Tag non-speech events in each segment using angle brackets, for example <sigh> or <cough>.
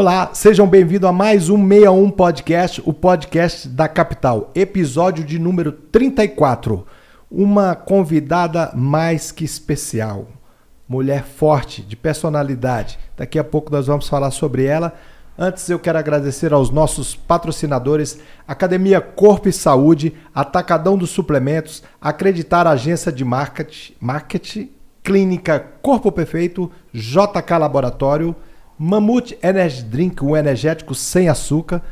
Olá, sejam bem-vindos a mais um 61 Podcast, o podcast da capital, episódio de número 34. Uma convidada mais que especial, mulher forte, de personalidade. Daqui a pouco nós vamos falar sobre ela. Antes eu quero agradecer aos nossos patrocinadores, Academia Corpo e Saúde, Atacadão dos Suplementos, Acreditar Agência de Marketing, Marketing Clínica Corpo Perfeito, JK Laboratório, Mamute Energy Drink, um energético sem açúcar,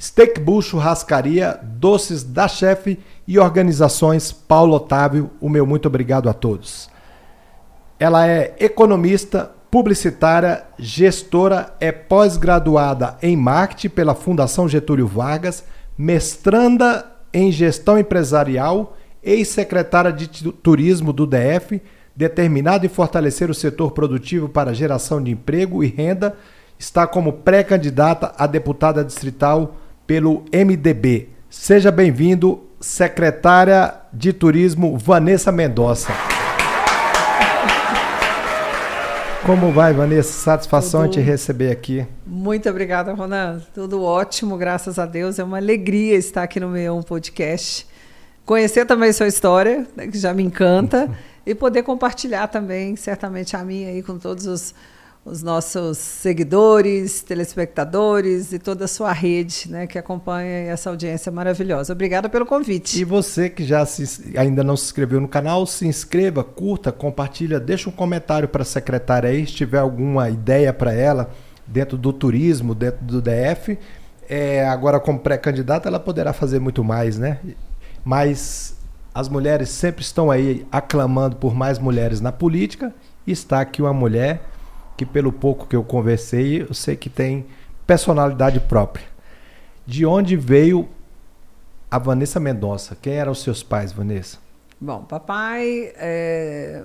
Steak Bull Churrascaria, Doces da Chefe e Organizações Paulo Otávio. O meu muito obrigado a todos. Ela é economista, publicitária, gestora, é pós-graduada em marketing pela Fundação Getúlio Vargas, mestranda em gestão empresarial, ex-secretária de turismo do DF, determinada em fortalecer o setor produtivo para geração de emprego e renda, está como pré-candidata a deputada distrital pelo MDB. Seja bem-vindo, secretária de Turismo Vanessa Mendonça. Como vai, Vanessa? Satisfação Tudo... te receber aqui. Muito obrigada, Ronan. Tudo ótimo, graças a Deus. É uma alegria estar aqui no meu podcast. Conhecer também sua história, né, que já me encanta, e poder compartilhar também, certamente, a minha aí com todos os os nossos seguidores, telespectadores e toda a sua rede né, que acompanha essa audiência maravilhosa. Obrigada pelo convite. E você que já se, ainda não se inscreveu no canal, se inscreva, curta, compartilha, deixa um comentário para a secretária aí, se tiver alguma ideia para ela dentro do turismo, dentro do DF. É, agora, como pré-candidata, ela poderá fazer muito mais, né? Mas as mulheres sempre estão aí aclamando por mais mulheres na política. E está aqui uma mulher que pelo pouco que eu conversei, eu sei que tem personalidade própria. De onde veio a Vanessa Mendonça? Quem eram os seus pais, Vanessa? Bom, papai é,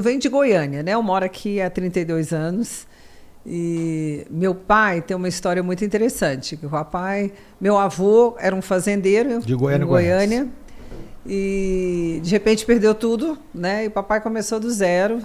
vem de Goiânia, né? Eu moro aqui há 32 anos. E meu pai tem uma história muito interessante. Que o papai, meu avô era um fazendeiro de Goiânia, em Goiânia e de repente perdeu tudo, né? E o papai começou do zero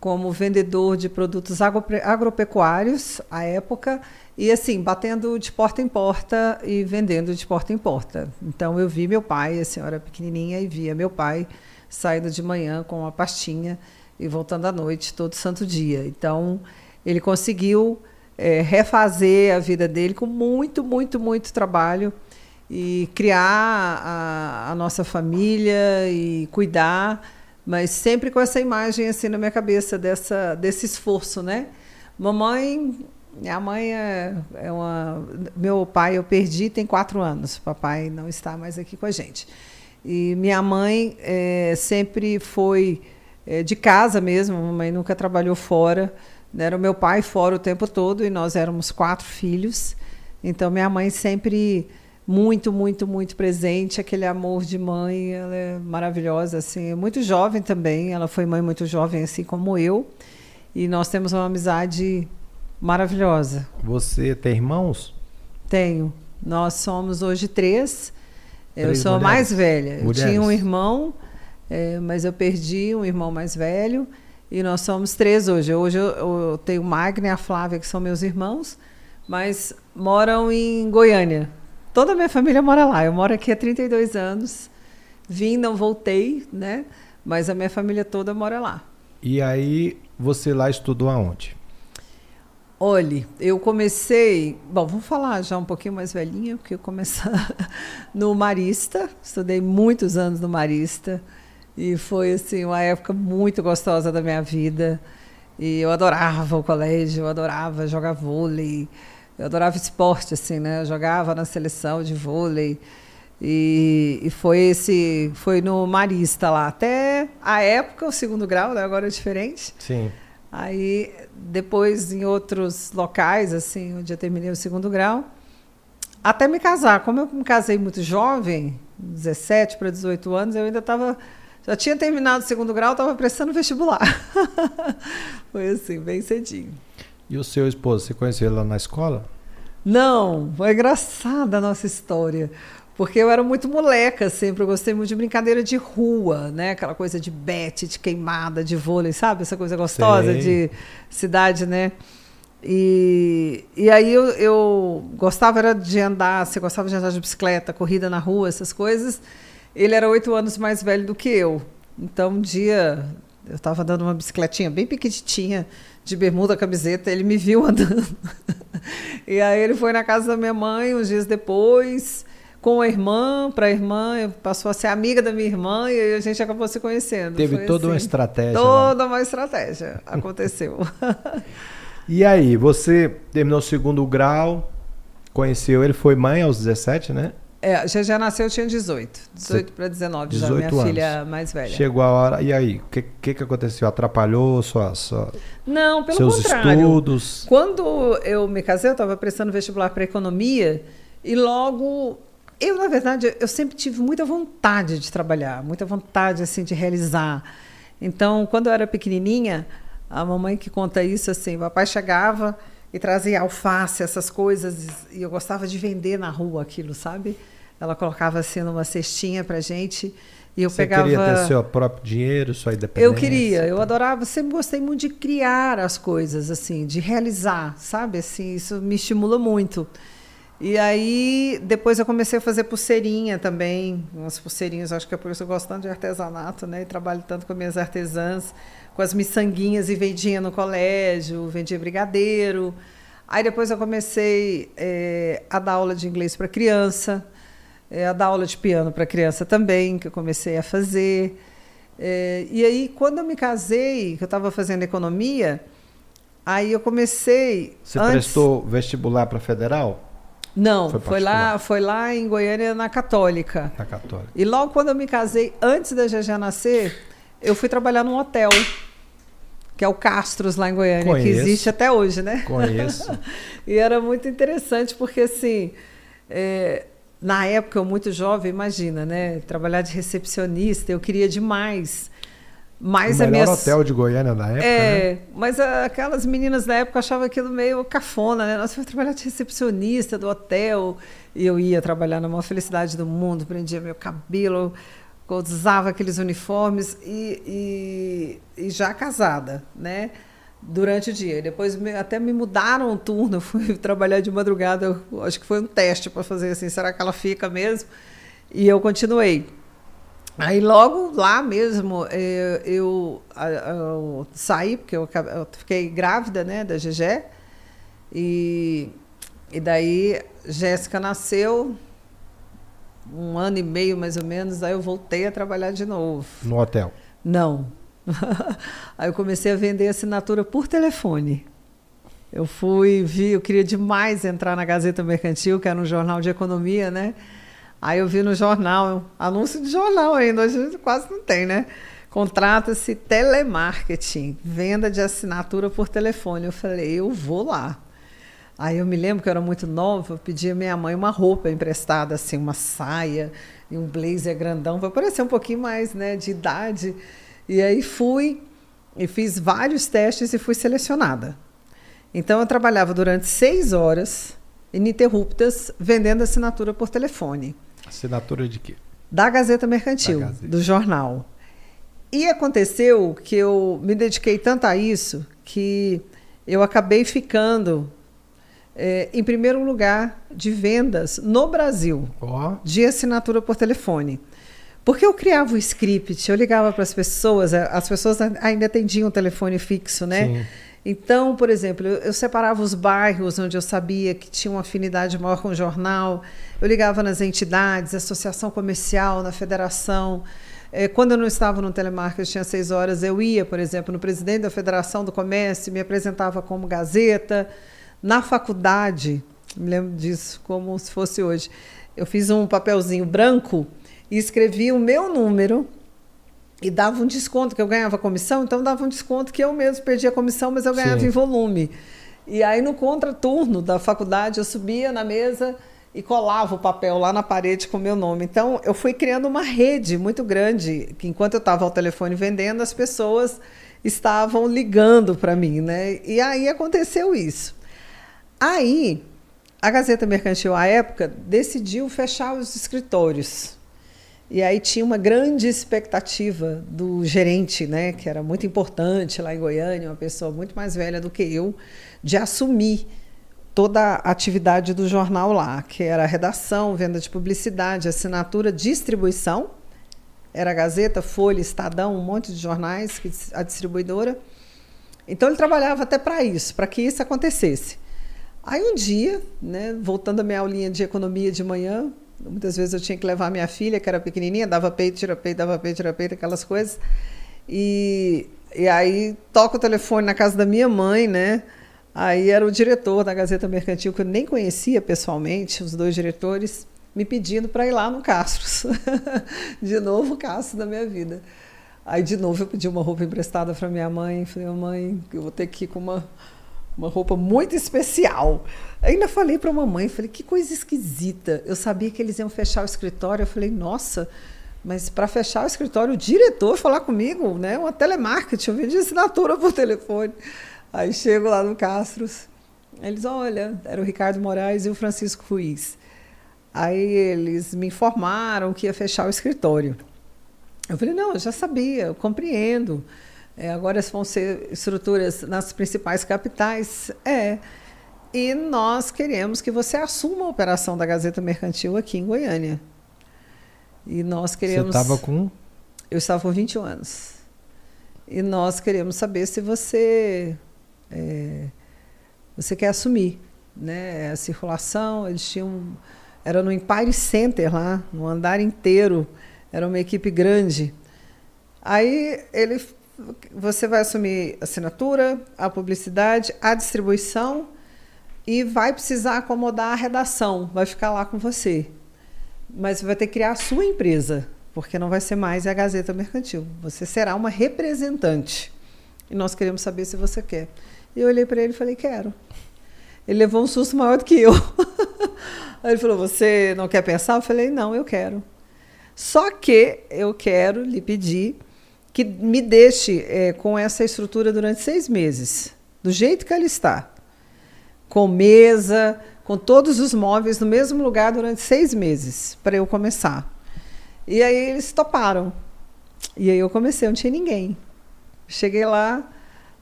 como vendedor de produtos agropecuários à época e assim batendo de porta em porta e vendendo de porta em porta. Então eu vi meu pai, a senhora pequenininha, e via meu pai saindo de manhã com uma pastinha e voltando à noite todo santo dia. Então ele conseguiu é, refazer a vida dele com muito, muito, muito trabalho e criar a, a nossa família e cuidar mas sempre com essa imagem assim na minha cabeça dessa desse esforço, né? Mamãe, minha mãe é, é uma, meu pai eu perdi tem quatro anos, papai não está mais aqui com a gente. E minha mãe é, sempre foi é, de casa mesmo, mamãe nunca trabalhou fora. Era o meu pai fora o tempo todo e nós éramos quatro filhos. Então minha mãe sempre muito, muito, muito presente, aquele amor de mãe, ela é maravilhosa, assim, é muito jovem também, ela foi mãe muito jovem, assim como eu, e nós temos uma amizade maravilhosa. Você tem irmãos? Tenho. Nós somos hoje três. três eu sou a mais velha. Mulheres. Eu tinha um irmão, é, mas eu perdi um irmão mais velho. E nós somos três hoje. Hoje eu, eu tenho o Magna e a Flávia, que são meus irmãos, mas moram em Goiânia. Toda a minha família mora lá. Eu moro aqui há 32 anos. Vim, não voltei, né? Mas a minha família toda mora lá. E aí, você lá estudou aonde? Olhe, eu comecei. Bom, vou falar já um pouquinho mais velhinha, porque eu comecei <laughs> no Marista. Estudei muitos anos no Marista. E foi, assim, uma época muito gostosa da minha vida. E eu adorava o colégio, eu adorava jogar vôlei. Eu adorava esporte, assim, né? Eu jogava na seleção de vôlei. E, e, foi esse foi no Marista lá até a época o segundo grau né? agora é diferente sim aí depois em outros locais assim onde eu terminei o segundo grau até me casar como eu me casei muito jovem 17 para 18 anos eu ainda estava já tinha terminado o segundo grau estava prestando vestibular <laughs> foi assim bem cedinho e o seu esposo, você conheceu ele lá na escola? Não, foi engraçada a nossa história. Porque eu era muito moleca sempre, eu gostei muito de brincadeira de rua, né? Aquela coisa de bete, de queimada, de vôlei, sabe? Essa coisa gostosa Sei. de cidade, né? E, e aí eu, eu gostava era de andar, você gostava de andar de bicicleta, corrida na rua, essas coisas. Ele era oito anos mais velho do que eu. Então, um dia, eu estava dando uma bicicletinha bem pequitinha, de bermuda, camiseta, ele me viu <laughs> andando. e aí ele foi na casa da minha mãe uns dias depois, com a irmã, para a irmã, passou a ser amiga da minha irmã e aí a gente acabou se conhecendo. Teve Foi toda uma assim, estratégia. né? Toda uma estratégia aconteceu. <laughs> E aí, você terminou o segundo grau, conheceu ele, foi mãe aos 17, né? É, já já nasceu, eu tinha 18. 18 para 19, já 18 minha anos. filha mais velha. Chegou a hora. E aí, o que, que, que aconteceu? Atrapalhou sua, sua- Não, pelo seus contrário. estudos? Quando eu me casei, eu estava prestando vestibular para economia e logo eu, na verdade, eu sempre tive muita vontade de trabalhar, muita vontade assim de realizar. Então, quando eu era pequenininha, a mamãe que conta isso assim, o papai chegava e trazia alface, essas coisas, e eu gostava de vender na rua aquilo, sabe? Ela colocava assim numa cestinha pra gente e eu Você pegava queria ter seu próprio dinheiro, sua independência? eu queria, eu adorava, sempre gostei muito de criar as coisas, assim, de realizar, sabe? Assim, isso me estimula muito. E aí, depois eu comecei a fazer pulseirinha também, umas pulseirinhas, acho que é por isso que eu gosto tanto de artesanato, né? E trabalho tanto com minhas artesãs, com as miçanguinhas e vendia no colégio, vendia brigadeiro. Aí depois eu comecei eh, a dar aula de inglês para criança, eh, a dar aula de piano para criança também, que eu comecei a fazer. É, e aí, quando eu me casei, que eu estava fazendo economia, aí eu comecei. Você antes- prestou vestibular para federal? Não, Foi foi, lá, foi lá em Goiânia, na Católica. Na Católica. E logo quando eu me casei, antes da GG nascer, eu fui trabalhar num hotel, que é o Castros, lá em Goiânia, que Conheço. existe até hoje, né? Conheço. <laughs> E era muito interessante porque, assim, é, na época, eu muito jovem, imagina, né? Trabalhar de recepcionista, eu queria demais. Mas o a melhor minha... hotel de Goiânia da época, É, né? mas aquelas meninas da época achavam aquilo meio cafona, né? Nós fomos trabalhar de recepcionista do hotel e eu ia trabalhar na maior felicidade do mundo, prendia meu cabelo, usava aqueles uniformes e, e- e já casada, né? Durante o dia. Depois me- até me mudaram o turno, <laughs> eu fui trabalhar de madrugada, eu acho que foi um teste para fazer assim, será que ela fica mesmo? E eu continuei. Aí logo lá mesmo eh, eu, a- eu saí, porque eu, eu fiquei grávida né, da GG. E, e daí Jéssica nasceu, um ano e meio mais ou menos, aí eu voltei a trabalhar de novo. No hotel. Não. <laughs> aí eu comecei a vender assinatura por telefone. Eu fui, vi, eu queria demais entrar na Gazeta Mercantil, que era um jornal de economia, né? Aí eu vi no jornal, anúncio de jornal ainda, hoje quase não tem, né? Contrata-se telemarketing, venda de assinatura por telefone. Eu falei, eu vou lá. Aí eu me lembro que eu era muito nova, eu pedi à minha mãe uma roupa emprestada, assim, uma saia e um blazer grandão, para parecer um pouquinho mais né, de idade. E aí fui e fiz vários testes e fui selecionada. Então eu trabalhava durante seis horas ininterruptas vendendo assinatura por telefone Assinatura de quê? da Gazeta Mercantil, Da Gazeta. do jornal. E aconteceu que eu me dediquei tanto a isso que eu acabei ficando eh, em primeiro lugar de vendas no Brasil Ó, de assinatura por telefone. Porque eu criava o script, eu ligava para as pessoas, as pessoas ainda atendiam o telefone fixo, né? Sim. Então, por exemplo, eu, eu separava os bairros onde eu sabia que tinha uma afinidade maior com o jornal, eu ligava nas entidades, associação comercial, na federação. Eh, quando eu não estava no telemarketing, tinha seis horas, eu ia, por exemplo, no presidente da Federação do Comércio, me apresentava como Gazeta. Na faculdade, me lembro disso como se fosse hoje, eu fiz um papelzinho branco e escrevi o meu número e dava um desconto, que eu ganhava comissão, então dava um desconto que eu mesmo perdia a comissão, mas eu ganhava Sim. em volume. E aí, no contraturno da faculdade, eu subia na mesa e colava o papel lá na parede com o meu nome. Então, eu fui criando uma rede muito grande, que enquanto eu estava ao telefone vendendo, as pessoas estavam ligando para mim, né? E aí aconteceu isso. Aí, a Gazeta Mercantil, à época, decidiu fechar os escritórios. E aí tinha uma grande expectativa do gerente, né, que era muito importante lá em Goiânia, uma pessoa muito mais velha do que eu, de assumir toda a atividade do jornal lá, que era redação, venda de publicidade, assinatura, distribuição. Era Gazeta, Folha, Estadão, um monte de jornais, a distribuidora. Então ele trabalhava até para isso, para que isso acontecesse. Aí um dia, né, voltando à minha aulinha de economia de manhã, muitas vezes eu tinha que levar minha filha, que era pequenininha, dava peito, tira peito, dava peito, tira peito, aquelas coisas. E, e aí toca o telefone na casa da minha mãe, né? Aí era o diretor da Gazeta Mercantil, que eu nem conhecia pessoalmente, os dois diretores, me pedindo para ir lá no Castros. <laughs> de novo, o Castros da minha vida. Aí, de novo, eu pedi uma roupa emprestada para minha mãe. Falei, mãe, eu vou ter que ir com uma, uma roupa muito especial. Ainda falei para a mamãe, falei, que coisa esquisita. Eu sabia que eles iam fechar o escritório. Eu falei, nossa, mas para fechar o escritório, o diretor falar comigo, né? Uma telemarketing, eu vendi assinatura por telefone. Aí chego lá no Castros, eles, olha, era o Ricardo Moraes e o Francisco Ruiz. Aí eles me informaram que ia fechar o escritório. Eu falei, não, eu já sabia, eu compreendo. É, agora vão ser estruturas nas principais capitais. É. E nós queremos que você assuma a operação da Gazeta Mercantil aqui em Goiânia. E nós queremos. Você estava com? Eu estava com 21 anos. E nós queremos saber se você é, você quer assumir, né? A circulação, eles tinham era no Empire Center lá, no andar inteiro era uma equipe grande. Aí ele, você vai assumir assinatura, a publicidade, a distribuição e vai precisar acomodar a redação, vai ficar lá com você. Mas você vai ter que criar a sua empresa, porque não vai ser mais a Gazeta Mercantil. Você será uma representante. E nós queremos saber se você quer. E eu olhei para ele e falei: quero. Ele levou um susto maior do que eu. <laughs> Aí ele falou: Você não quer pensar? Eu falei: Não, eu quero. Só que eu quero lhe pedir que me deixe é, com essa estrutura durante seis meses, do jeito que ela está, com mesa, com todos os móveis no mesmo lugar durante seis meses, para eu começar. E aí eles toparam. E aí eu comecei, não tinha ninguém. Cheguei lá,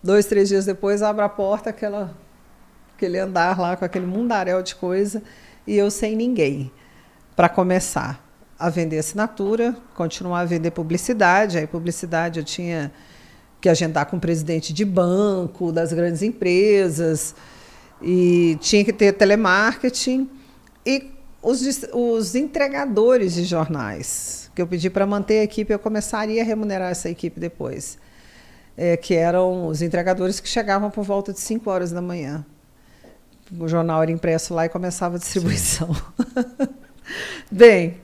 dois, três dias depois, abro a porta, aquela, aquele andar lá com aquele mundaréu de coisa, e eu sem ninguém para começar a vender assinatura, continuar a vender publicidade. Aí, publicidade eu tinha que agendar com o presidente de banco, das grandes empresas, e tinha que ter telemarketing. E os, os entregadores de jornais, que eu pedi para manter a equipe, eu começaria a remunerar essa equipe depois. É, que eram os entregadores que chegavam por volta de 5 horas da manhã. O jornal era impresso lá e começava a distribuição. <laughs> Bem,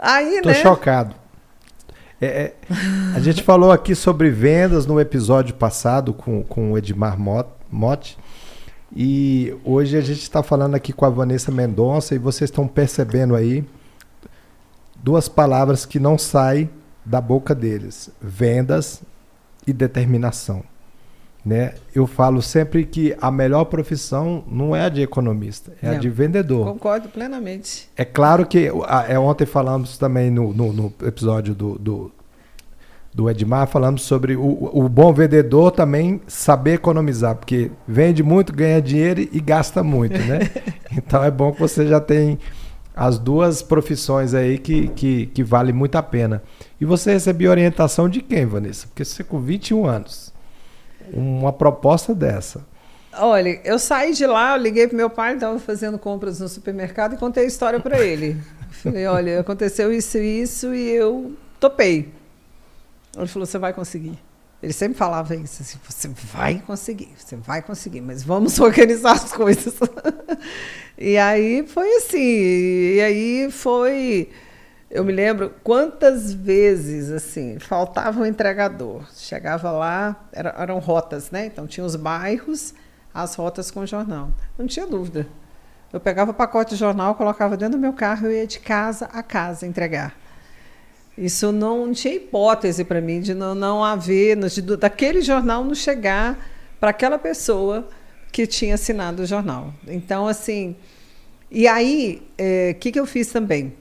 Aí, Tô né? chocado. É, é, a gente falou aqui sobre vendas no episódio passado com, com o Edmar Motti. E hoje a gente está falando aqui com a Vanessa Mendonça e vocês estão percebendo aí duas palavras que não saem da boca deles: vendas e determinação. Né? Eu falo sempre que a melhor profissão não é a de economista, é não, a de vendedor. Concordo plenamente. É claro que é, ontem falamos também no, no, no episódio do, do, do, Edmar, falamos sobre o, o bom vendedor também saber economizar, porque vende muito, ganha dinheiro e gasta muito, né? <laughs> então é bom que você já tem as duas profissões aí que, que, que vale muito a pena. E você recebeu orientação de quem, Vanessa? Porque você com 21 anos uma proposta dessa? Olha, eu saí de lá, liguei para meu pai, estava fazendo compras no supermercado e contei a história para ele. Falei, olha, aconteceu isso e isso e eu topei. Ele falou, você vai conseguir. Ele sempre falava isso, assim, você vai conseguir, você vai conseguir, mas vamos <laughs> organizar as coisas. <laughs> e aí foi assim, e aí foi eu me lembro quantas vezes assim faltava um entregador. Chegava lá, era, eram rotas, né? Então tinha os bairros, as rotas com o jornal. Não tinha dúvida. Eu pegava o pacote de jornal, colocava dentro do meu carro e ia de casa a casa entregar. Isso não tinha hipótese para mim de não, não haver, de, daquele jornal não chegar para aquela pessoa que tinha assinado o jornal. Então, assim. E aí, o é, que, que eu fiz também?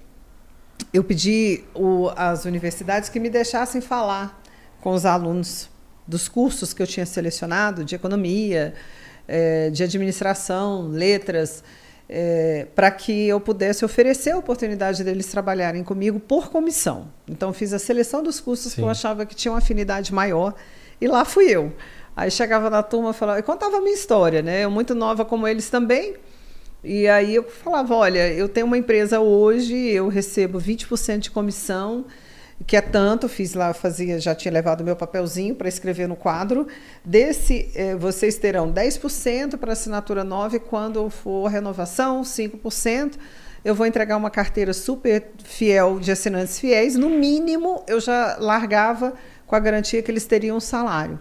Eu pedi o, às universidades que me deixassem falar com os alunos dos cursos que eu tinha selecionado, de economia, é, de administração, letras, é, para que eu pudesse oferecer a oportunidade deles trabalharem comigo por comissão. Então, fiz a seleção dos cursos Sim. que eu achava que tinham afinidade maior, e lá fui eu. Aí chegava na turma falava, e contava a minha história, né? Eu muito nova como eles também. E aí eu falava, olha, eu tenho uma empresa hoje, eu recebo 20% de comissão que é tanto, fiz lá, fazia, já tinha levado meu papelzinho para escrever no quadro. Desse, eh, vocês terão 10% para assinatura 9 quando for renovação, 5%. Eu vou entregar uma carteira super fiel de assinantes fiéis. No mínimo, eu já largava com a garantia que eles teriam um salário.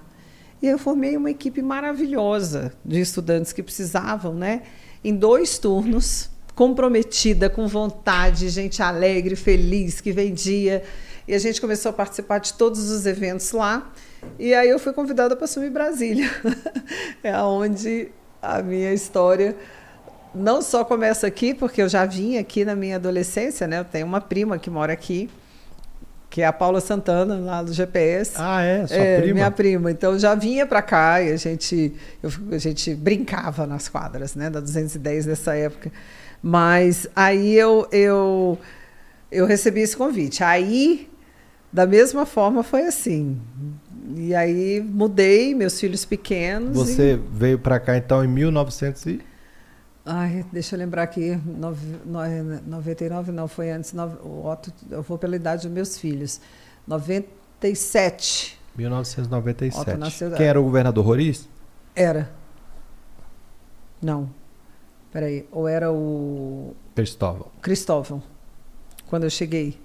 E eu formei uma equipe maravilhosa de estudantes que precisavam, né? Em dois turnos, comprometida, com vontade, gente alegre, feliz, que vendia. E a gente começou a participar de todos os eventos lá. E aí eu fui convidada para assumir Brasília. <laughs> é onde a minha história não só começa aqui, porque eu já vim aqui na minha adolescência, né? Eu tenho uma prima que mora aqui, que é a Paula Santana, lá do GPS. Ah, é? Sua é, prima? Minha prima. Então eu já vinha para cá e a gente, eu, a gente brincava nas quadras, né? Da 210 nessa época. Mas aí eu, eu, eu recebi esse convite. Aí da mesma forma foi assim. E aí mudei, meus filhos pequenos. Você e... veio para cá então em 1900 e... Ai, deixa eu lembrar aqui, 99 não, foi antes, o Otto, eu vou pela idade dos meus filhos. 97. 1997. Nasceu, Quem era o governador Roriz? Era. Não. Peraí, ou era o... Cristóvão. Cristóvão, quando eu cheguei.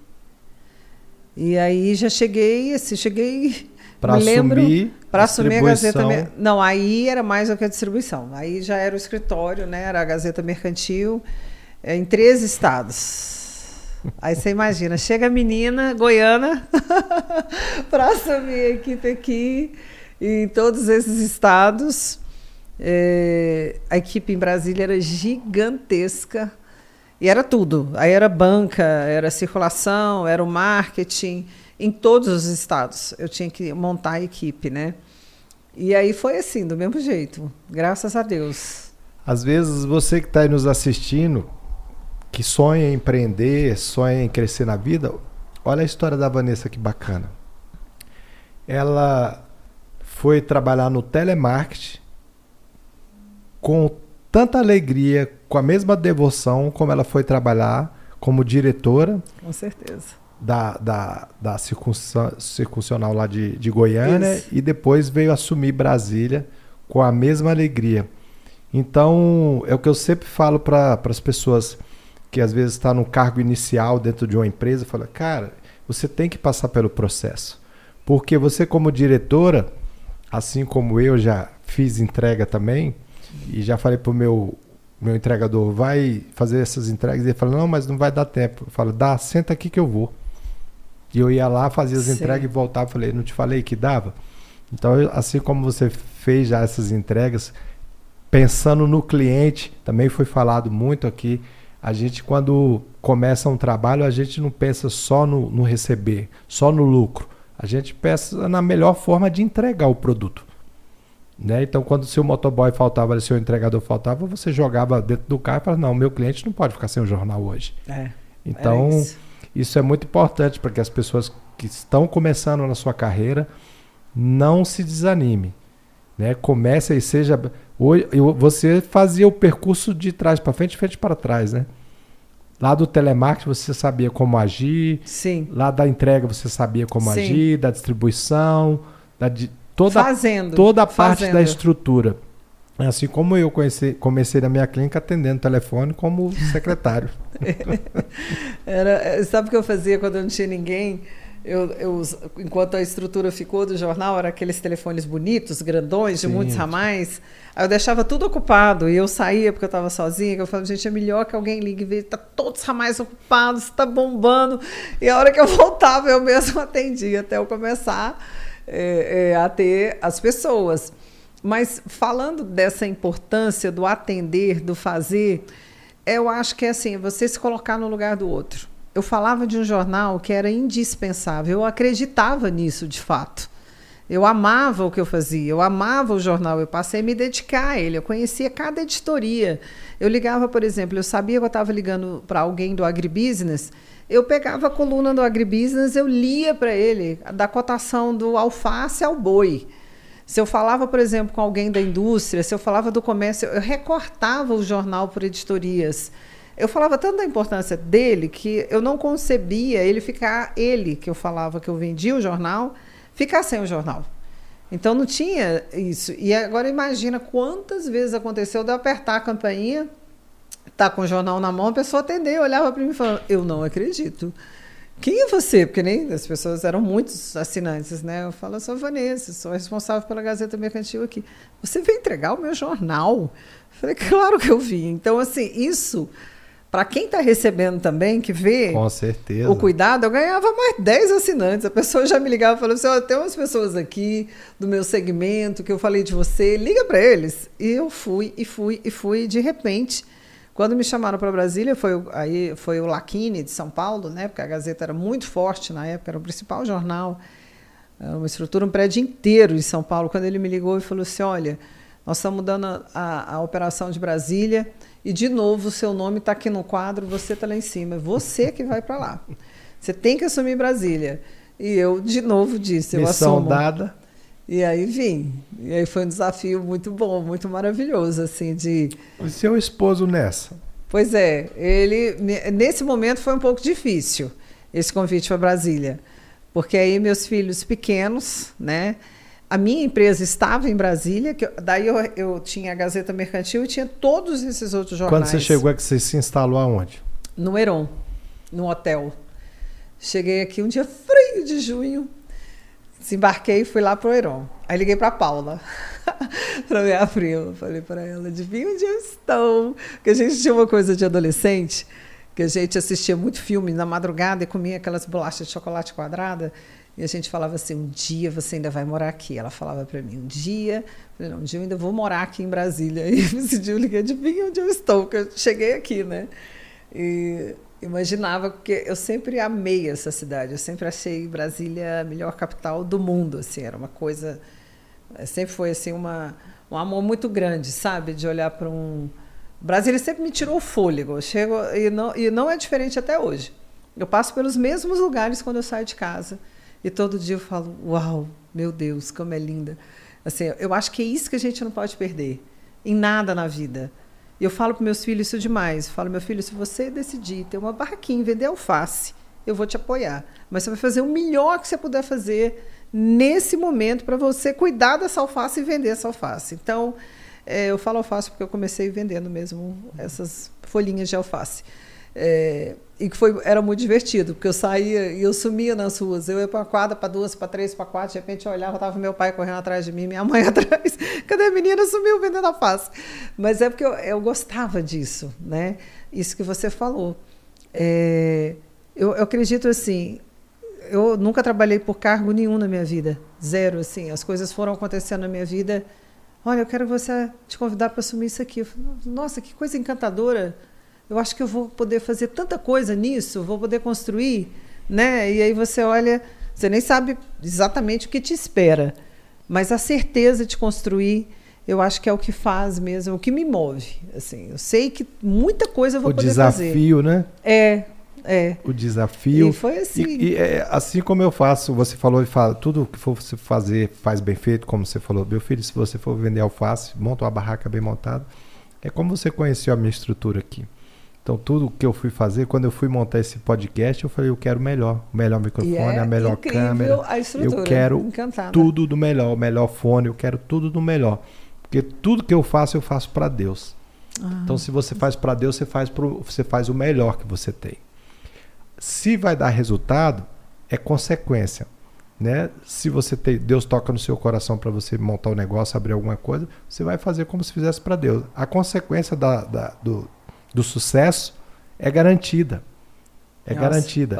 E aí já cheguei, assim, cheguei. Para assumir. Para assumir a Gazeta. Não, aí era mais do que a distribuição. Aí já era o escritório, né? Era a Gazeta Mercantil, é, em três estados. Aí você imagina, chega a menina goiana <laughs> para assumir a equipe aqui em todos esses estados. É, a equipe em Brasília era gigantesca. E era tudo. Aí era banca, era circulação, era o marketing, em todos os estados. Eu tinha que montar a equipe, né? E aí foi assim, do mesmo jeito. Graças a Deus. Às vezes você que está aí nos assistindo, que sonha em empreender, sonha em crescer na vida, olha a história da Vanessa que bacana. Ela foi trabalhar no telemarketing com tanta alegria, com a mesma devoção como ela foi trabalhar como diretora. Com certeza. Da, da, da circuncional lá de, de Goiânia Isso. e depois veio assumir Brasília com a mesma alegria. Então, é o que eu sempre falo para as pessoas que às vezes está no cargo inicial dentro de uma empresa, fala, cara, você tem que passar pelo processo. Porque você como diretora, assim como eu já fiz entrega também, e já falei pro meu meu entregador, vai fazer essas entregas. E ele fala, não, mas não vai dar tempo. Eu falo, dá, senta aqui que eu vou. E eu ia lá, fazia as Sim. entregas e voltava. Falei, não te falei que dava? Então, assim como você fez já essas entregas, pensando no cliente, também foi falado muito aqui. A gente, quando começa um trabalho, a gente não pensa só no, no receber, só no lucro. A gente pensa na melhor forma de entregar o produto. Né? Então, quando o seu motoboy faltava, o seu entregador faltava, você jogava dentro do carro e falava: Não, meu cliente não pode ficar sem o jornal hoje. É, então, isso. é muito importante para que as pessoas que estão começando na sua carreira não se desanime. Né? Comece e seja. Hoje, você fazia o percurso de trás para frente, frente para trás, né? Lá do telemarketing você sabia como agir. Sim. Lá da entrega você sabia como Sim. agir, da distribuição, da, toda, fazendo, toda a parte fazendo. da estrutura. Assim como eu comecei, comecei na minha clínica atendendo telefone como secretário. <laughs> Era, sabe o que eu fazia quando eu não tinha ninguém? Eu, eu, enquanto a estrutura ficou do jornal, eram aqueles telefones bonitos, grandões, de Sim. muitos ramais. Aí eu deixava tudo ocupado e eu saía porque eu estava sozinha. Eu falava, gente, é melhor que alguém ligue e veja, tá todos os ramais ocupados, está bombando. E a hora que eu <laughs> voltava, eu mesmo atendia até eu começar é, é, a ter as pessoas. Mas falando dessa importância do atender, do fazer, eu acho que é assim, você se colocar no lugar do outro. eu falava de um jornal que era indispensável. Eu acreditava nisso, de fato. Eu amava o que eu fazia, eu amava o jornal, eu passei a me dedicar a ele, eu conhecia cada editoria. Eu ligava, por exemplo, eu sabia que eu estava ligando para alguém do agribusiness, eu pegava a coluna do agribusiness, eu lia para ele, da cotação do alface ao boi. Se eu falava, por exemplo, com alguém da indústria, se eu falava do comércio, eu recortava o jornal por editorias. Eu falava tanto da importância dele que eu não concebia ele ficar, ele que eu falava que eu vendia o jornal, ficar sem o jornal. Então não tinha isso. E agora imagina quantas vezes aconteceu de eu apertar a campainha, tá com o jornal na mão, a pessoa atendeu, olhava para mim e falava: Eu não acredito. Quem é você? Porque nem as pessoas eram muitos assinantes, né? Eu falo, eu sou Vanessa, sou responsável pela Gazeta Mercantil aqui. Você veio entregar o meu jornal? Eu falei, claro que eu vi. Então, assim, isso para quem está recebendo também, que vê Com certeza. o cuidado, eu ganhava mais 10 assinantes. A pessoa já me ligava e falou assim: oh, tem umas pessoas aqui do meu segmento que eu falei de você, liga para eles. E eu fui, e fui, e fui. E de repente, quando me chamaram para Brasília, foi, aí, foi o Laquini de São Paulo, né? Porque a Gazeta era muito forte na época, era o principal jornal. Era uma estrutura, um prédio inteiro em São Paulo. Quando ele me ligou e falou assim: olha, nós estamos mudando a, a, a operação de Brasília e, de novo, o seu nome está aqui no quadro, você está lá em cima. É você que vai para lá. Você tem que assumir Brasília. E eu, de novo, disse: eu Missão assumo. dada. E aí vim. E aí foi um desafio muito bom, muito maravilhoso, assim, de... E seu esposo nessa? Pois é, ele... Nesse momento foi um pouco difícil, esse convite para Brasília. Porque aí meus filhos pequenos, né? A minha empresa estava em Brasília, que eu, daí eu, eu, tinha a Gazeta Mercantil e tinha todos esses outros jornais. Quando você chegou é que você se instalou aonde? No Heron, no hotel. Cheguei aqui um dia frio de junho, desembarquei e fui lá para o Heron. Aí liguei para a Paula, <laughs> para minha prima. Falei para ela, adivinha onde eu estou? Porque a gente tinha uma coisa de adolescente, que a gente assistia muito filme na madrugada e comia aquelas bolachas de chocolate quadrada. E a gente falava assim: um dia você ainda vai morar aqui. Ela falava para mim: um dia. Falei, não, um dia eu ainda vou morar aqui em Brasília. E esse dia eu liguei mim onde eu estou, que eu cheguei aqui, né? E imaginava, porque eu sempre amei essa cidade. Eu sempre achei Brasília a melhor capital do mundo. Assim, era uma coisa. Sempre foi assim uma, um amor muito grande, sabe? De olhar para um. Brasília sempre me tirou o fôlego. Chego, e, não, e não é diferente até hoje. Eu passo pelos mesmos lugares quando eu saio de casa. E todo dia eu falo, uau, meu Deus, como é linda. Assim, eu acho que é isso que a gente não pode perder em nada na vida. Eu falo para meus filhos isso demais. Eu falo, meu filho, se você decidir ter uma barraquinha vender alface, eu vou te apoiar. Mas você vai fazer o melhor que você puder fazer nesse momento para você cuidar dessa alface e vender essa alface. Então, é, eu falo alface porque eu comecei vendendo mesmo essas folhinhas de alface. É, e que foi, era muito divertido, porque eu saía e eu sumia nas ruas. Eu ia para uma quadra, para duas, para três, para quatro. De repente eu olhava, estava meu pai correndo atrás de mim, minha mãe <laughs> atrás. Cadê a menina? Sumiu vendendo a face. Mas é porque eu, eu gostava disso, né? Isso que você falou. É, eu, eu acredito assim. Eu nunca trabalhei por cargo nenhum na minha vida, zero assim. As coisas foram acontecendo na minha vida. Olha, eu quero você te convidar para assumir isso aqui. Falei, Nossa, que coisa encantadora eu acho que eu vou poder fazer tanta coisa nisso, vou poder construir, né? E aí você olha, você nem sabe exatamente o que te espera, mas a certeza de construir, eu acho que é o que faz mesmo, o que me move. Assim, eu sei que muita coisa eu vou o poder fazer. O desafio, né? É, é. O desafio. E foi assim. E, e é, assim como eu faço, você falou e fala, tudo que for você fazer, faz bem feito, como você falou. Meu filho, se você for vender alface, monta uma barraca bem montada. É como você conheceu a minha estrutura aqui. Então, tudo que eu fui fazer, quando eu fui montar esse podcast, eu falei, eu quero o melhor. O melhor microfone, é a melhor câmera. A estrutura, eu quero encantada. tudo do melhor, o melhor fone, eu quero tudo do melhor. Porque tudo que eu faço, eu faço para Deus. Ah. Então, se você faz para Deus, você faz, pro, você faz o melhor que você tem. Se vai dar resultado, é consequência. Né? Se você tem, Deus toca no seu coração para você montar um negócio, abrir alguma coisa, você vai fazer como se fizesse para Deus. A consequência da, da, do, do sucesso é garantida. É Nossa, garantida.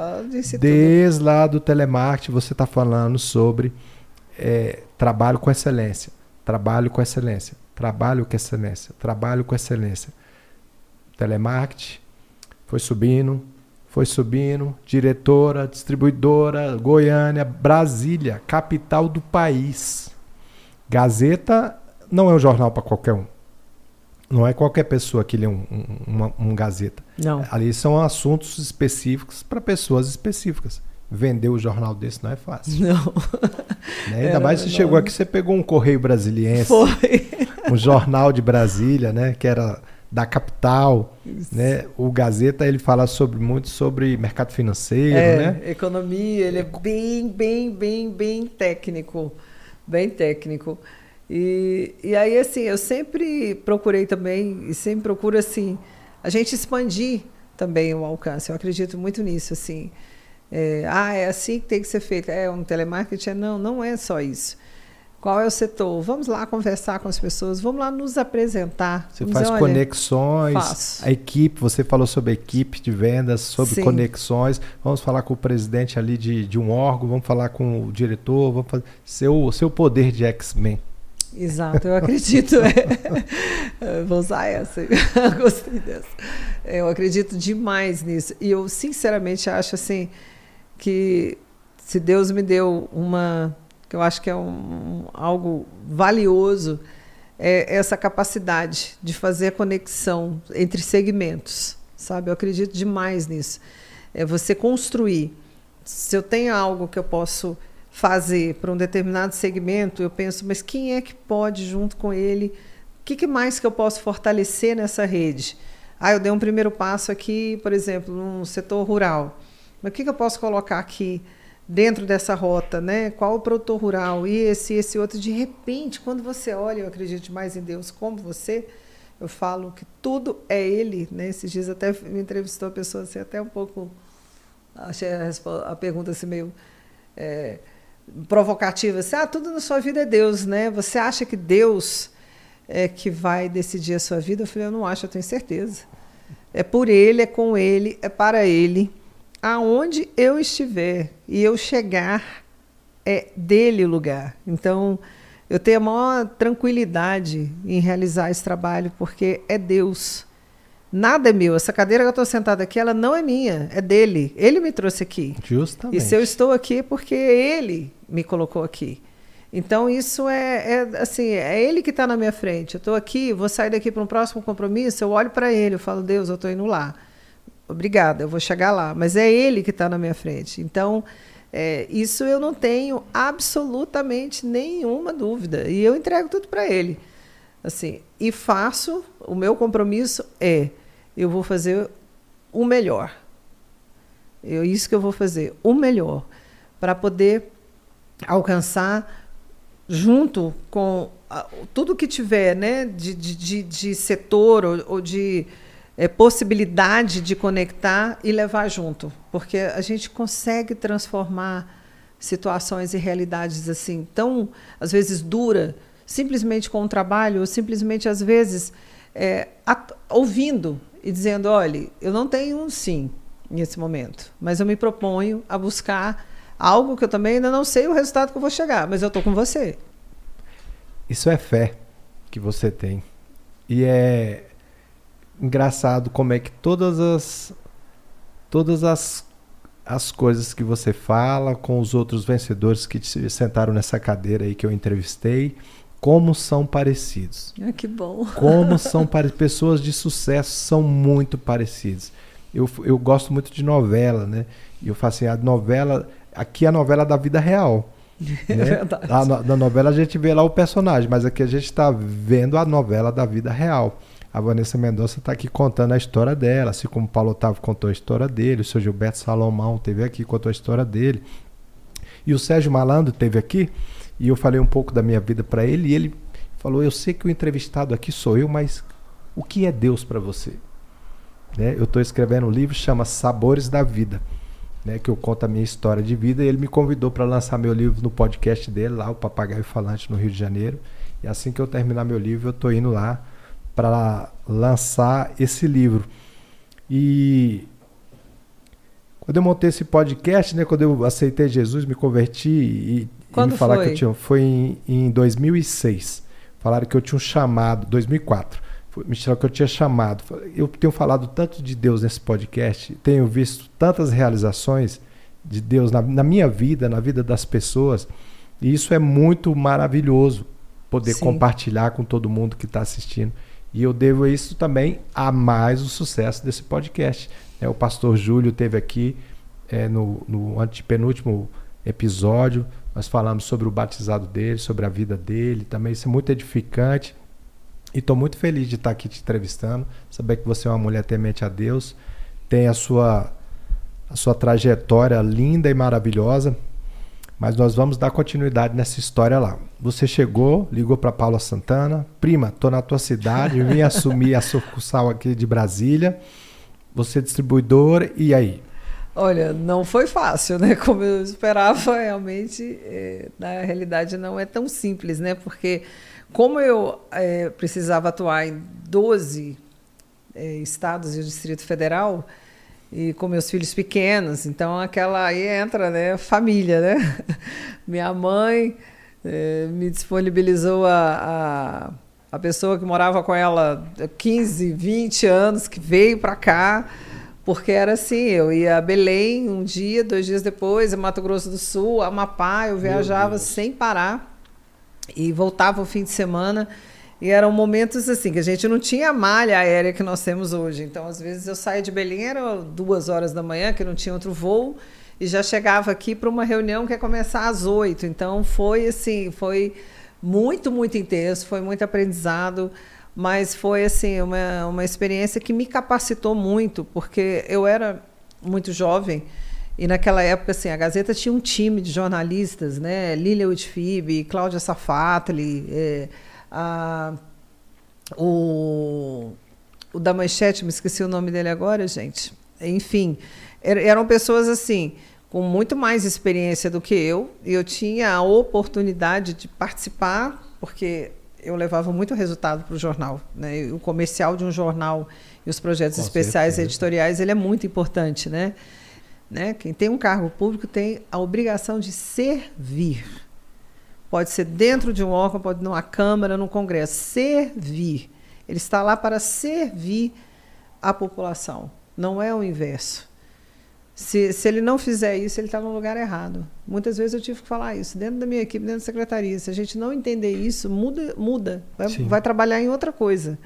Desde lá do telemarketing você está falando sobre é, trabalho com excelência. Trabalho com excelência. Trabalho com excelência. Trabalho com excelência. Telemarketing foi subindo, foi subindo, diretora, distribuidora, Goiânia, Brasília, capital do país. Gazeta não é um jornal para qualquer um. Não é qualquer pessoa que lê um, um, um Gazeta. Não. Ali são assuntos específicos para pessoas específicas. Vender o jornal desse não é fácil. Não. <laughs> Né? Ainda Era mais se chegou aqui, você pegou um Correio Brasiliense, Foi. <laughs> um jornal de Brasília, né? Que era da capital. Né? O Gazeta ele fala sobre muito sobre mercado financeiro, É, né? economia, ele é bem, bem, bem, bem técnico. Bem técnico. E, e aí, assim, eu sempre procurei também, e sempre procuro, assim, a gente expandir também o alcance. Eu acredito muito nisso, assim. É, ah, é assim que tem que ser feito. É um telemarketing? É, Não, não é só isso. Qual é o setor? Vamos lá conversar com as pessoas, vamos lá nos apresentar. Você faz dizer, conexões, faço. a equipe, você falou sobre a equipe de vendas, sobre Sim. conexões. Vamos falar com o presidente ali de, de um órgão, vamos falar com o diretor, vamos fazer seu, seu poder de X-Men. Exato, eu acredito. é. <laughs> Vou usar essa. <laughs> Gostei dessa. É, Eu acredito demais nisso. E eu, sinceramente, acho assim que se Deus me deu uma. que eu acho que é um, algo valioso, é essa capacidade de fazer a conexão entre segmentos. Sabe? Eu acredito demais nisso. É você construir. Se eu tenho algo que eu posso fazer para um determinado segmento, eu penso, mas quem é que pode, junto com ele, o que, que mais que eu posso fortalecer nessa rede? Ah, eu dei um primeiro passo aqui, por exemplo, no setor rural. Mas o que, que eu posso colocar aqui dentro dessa rota, né? Qual o produtor rural? E esse, esse outro. De repente, quando você olha, eu acredito mais em Deus como você, eu falo que tudo é Ele, né? Esses dias até me entrevistou a pessoa assim, até um pouco achei a, a pergunta assim meio é, provocativa. Assim, ah, tudo na sua vida é Deus, né? Você acha que Deus é que vai decidir a sua vida? Eu falei, eu não acho, eu tenho certeza. É por Ele, é com Ele, é para Ele. Aonde eu estiver e eu chegar, é dele o lugar. Então, eu tenho a maior tranquilidade em realizar esse trabalho, porque é Deus. Nada é meu. Essa cadeira que eu estou sentada aqui, ela não é minha, é dele. Ele me trouxe aqui. Justamente. E se eu estou aqui é porque ele me colocou aqui. Então isso é, é assim, é ele que está na minha frente. Eu estou aqui, vou sair daqui para um próximo compromisso, eu olho para ele, eu falo, Deus, eu estou indo lá. Obrigada, eu vou chegar lá. Mas é ele que está na minha frente. Então, é, isso eu não tenho absolutamente nenhuma dúvida. E eu entrego tudo para ele. Assim, e faço, o meu compromisso é, eu vou fazer o melhor. É isso que eu vou fazer, o melhor, para poder alcançar, junto com a- tudo que tiver né, de, de, de, setor ou, ou de é, possibilidade de conectar e levar junto. Porque a gente consegue transformar situações e realidades assim, tão, às vezes, dura, simplesmente com o trabalho, ou simplesmente, às vezes, é, ouvindo e dizendo: olha, eu não tenho um sim nesse momento, mas eu me proponho a buscar algo que eu também ainda não sei o resultado que eu vou chegar, mas eu estou com você. Isso é fé que você tem. E é engraçado como é que todas as todas as as coisas que você fala com os outros vencedores que sentaram nessa cadeira aí que eu entrevistei, como são parecidos. Ah, que bom. Como <laughs> são pare... pessoas de sucesso são muito parecidas. Eu, eu gosto muito de novela, né? E eu faço assim, a novela, aqui é a novela da vida real. <laughs> É né? verdade. A na novela a gente vê lá o personagem, mas aqui a gente está vendo a novela da vida real. A Vanessa Mendonça está aqui contando a história dela, assim como o Paulo Otávio contou a história dele, o seu Gilberto Salomão teve aqui, contou a história dele. E o Sérgio Malandro teve aqui, e eu falei um pouco da minha vida para ele, e ele falou: Eu sei que o entrevistado aqui sou eu, mas o que é Deus para você? Né? Eu estou escrevendo um livro chama Sabores da Vida, né? que eu conto a minha história de vida, e ele me convidou para lançar meu livro no podcast dele, lá, o Papagaio Falante, no Rio de Janeiro. E assim que eu terminar meu livro, eu estou indo lá para lançar esse livro. E quando eu montei esse podcast, né, quando eu aceitei Jesus, me converti e, e Quando me falaram foi? que eu tinha, foi em, em 2006. Falaram que eu tinha um chamado, 2004. Michel, que eu tinha chamado. Eu tenho falado tanto de Deus nesse podcast, tenho visto tantas realizações de Deus na, na minha vida, na vida das pessoas, e isso é muito maravilhoso poder Sim. compartilhar com todo mundo que está assistindo. E eu devo isso também a mais o sucesso desse podcast. É, o pastor Júlio teve aqui é, no, no antepenúltimo episódio. Nós falamos sobre o batizado dele, sobre a vida dele. Também isso é muito edificante. E estou muito feliz de estar aqui te entrevistando. Saber que você é uma mulher temente a Deus. Tem a sua, a sua trajetória linda e maravilhosa. Mas nós vamos dar continuidade nessa história lá. Você chegou, ligou para Paula Santana, prima, tô na tua cidade, vim assumir a sucursal aqui de Brasília. Você é distribuidor e aí? Olha, não foi fácil, né? <laughs> Como eu esperava, realmente, é, na realidade não é tão simples, né? Porque como eu é, precisava atuar em 12 é, estados e o Distrito Federal, e com meus filhos pequenos, então aquela aí entra, né, família, né? <laughs> Minha mãe eh, me disponibilizou a, a, a, pessoa que morava com ela 15, 20 anos, que veio para cá, porque era assim, eu ia a Belém um dia, dois dias depois, a Mato Grosso do Sul, Amapá, eu viajava sem parar e voltava o fim de semana. E eram momentos assim, que a gente não tinha a malha aérea que nós temos hoje. Então, às vezes, eu saía de Belém, era duas horas da manhã, que não tinha outro voo, e já chegava aqui para uma reunião que ia começar às oito. Então, foi assim, foi muito, muito intenso, foi muito aprendizado, mas foi assim, uma, uma experiência que me capacitou muito, porque eu era muito jovem. E naquela época, assim, a Gazeta tinha um time de jornalistas, né? Lilia Whitfib, Cláudia Safatli, eh, a, o, o da manchete, me esqueci o nome dele agora, gente. Enfim, er, eram pessoas assim com muito mais experiência do que eu, e eu tinha a oportunidade de participar, porque eu levava muito resultado para o jornal. Né? O comercial de um jornal e os projetos com especiais certeza. editoriais, ele é muito importante. Né? Né? Quem tem um cargo público tem a obrigação de servir. Pode ser dentro de um órgão, pode numa Câmara, num Congresso. Servir. Ele está lá para servir a população, não é o inverso. Se, se ele não fizer isso, ele está no lugar errado. Muitas vezes eu tive que falar isso dentro da minha equipe, dentro da secretaria. Se a gente não entender isso, muda, muda. Vai, vai trabalhar em outra coisa.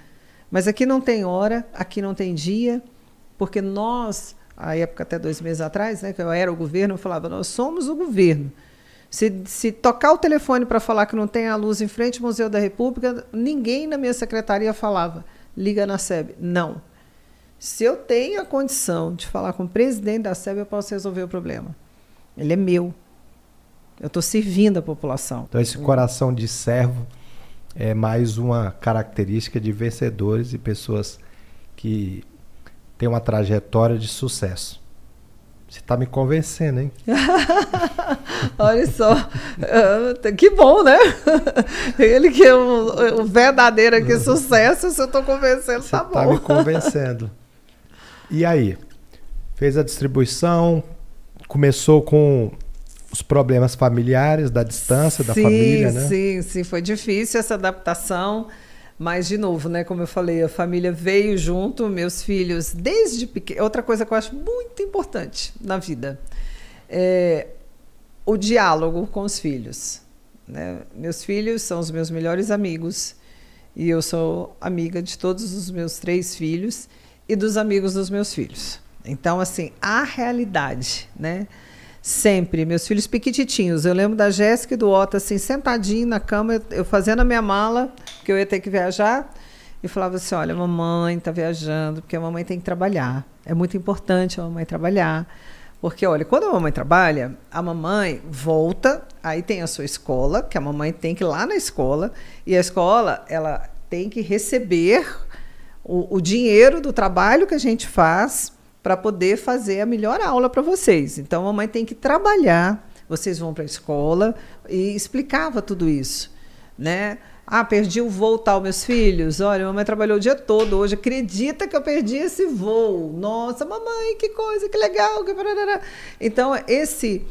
Mas aqui não tem hora, aqui não tem dia, porque nós, a época até dois meses atrás, né, que eu era o governo, eu falava, nós somos o governo. Se, se tocar o telefone para falar que não tem a luz em frente ao Museu da República, ninguém na minha secretaria falava, liga na SEB. Não. Se eu tenho a condição de falar com o presidente da SEB, eu posso resolver o problema. Ele é meu. Eu estou servindo a população. Então, esse coração de servo é mais uma característica de vencedores e pessoas que têm uma trajetória de sucesso. Você está me convencendo, hein? <laughs> Olha só. Uh, que bom, né? Ele que é o, o verdadeiro aqui sucesso, se eu estou convencendo, Você tá bom. Você está me convencendo. E aí? Fez a distribuição, começou com os problemas familiares, da distância, sim, da família, né? Sim, sim, foi difícil essa adaptação. Mas, de novo, né, como eu falei, a família veio junto, meus filhos, desde pequeno. Outra coisa que eu acho muito importante na vida é o diálogo com os filhos. Né? Meus filhos são os meus melhores amigos e eu sou amiga de todos os meus três filhos e dos amigos dos meus filhos. Então, assim, a realidade, né? Sempre. Meus filhos piquititinhos. Eu lembro da Jéssica e do Otto, assim, sentadinho na cama, eu fazendo a minha mala, que eu ia ter que viajar, e falava assim: olha, mamãe está viajando, porque a mamãe tem que trabalhar. É muito importante a mamãe trabalhar. Porque, olha, quando a mamãe trabalha, a mamãe volta, aí tem a sua escola, que a mamãe tem que ir lá na escola, e a escola, ela tem que receber o, o dinheiro do trabalho que a gente faz para poder fazer a melhor aula para vocês. Então, a mamãe tem que trabalhar, vocês vão para a escola e explicava tudo isso, né? Ah, perdi o voo tal, meus filhos. Olha, a mamãe trabalhou o dia todo hoje. Acredita que eu perdi esse voo? Nossa, mamãe, que coisa, que legal. Que... Então, esse,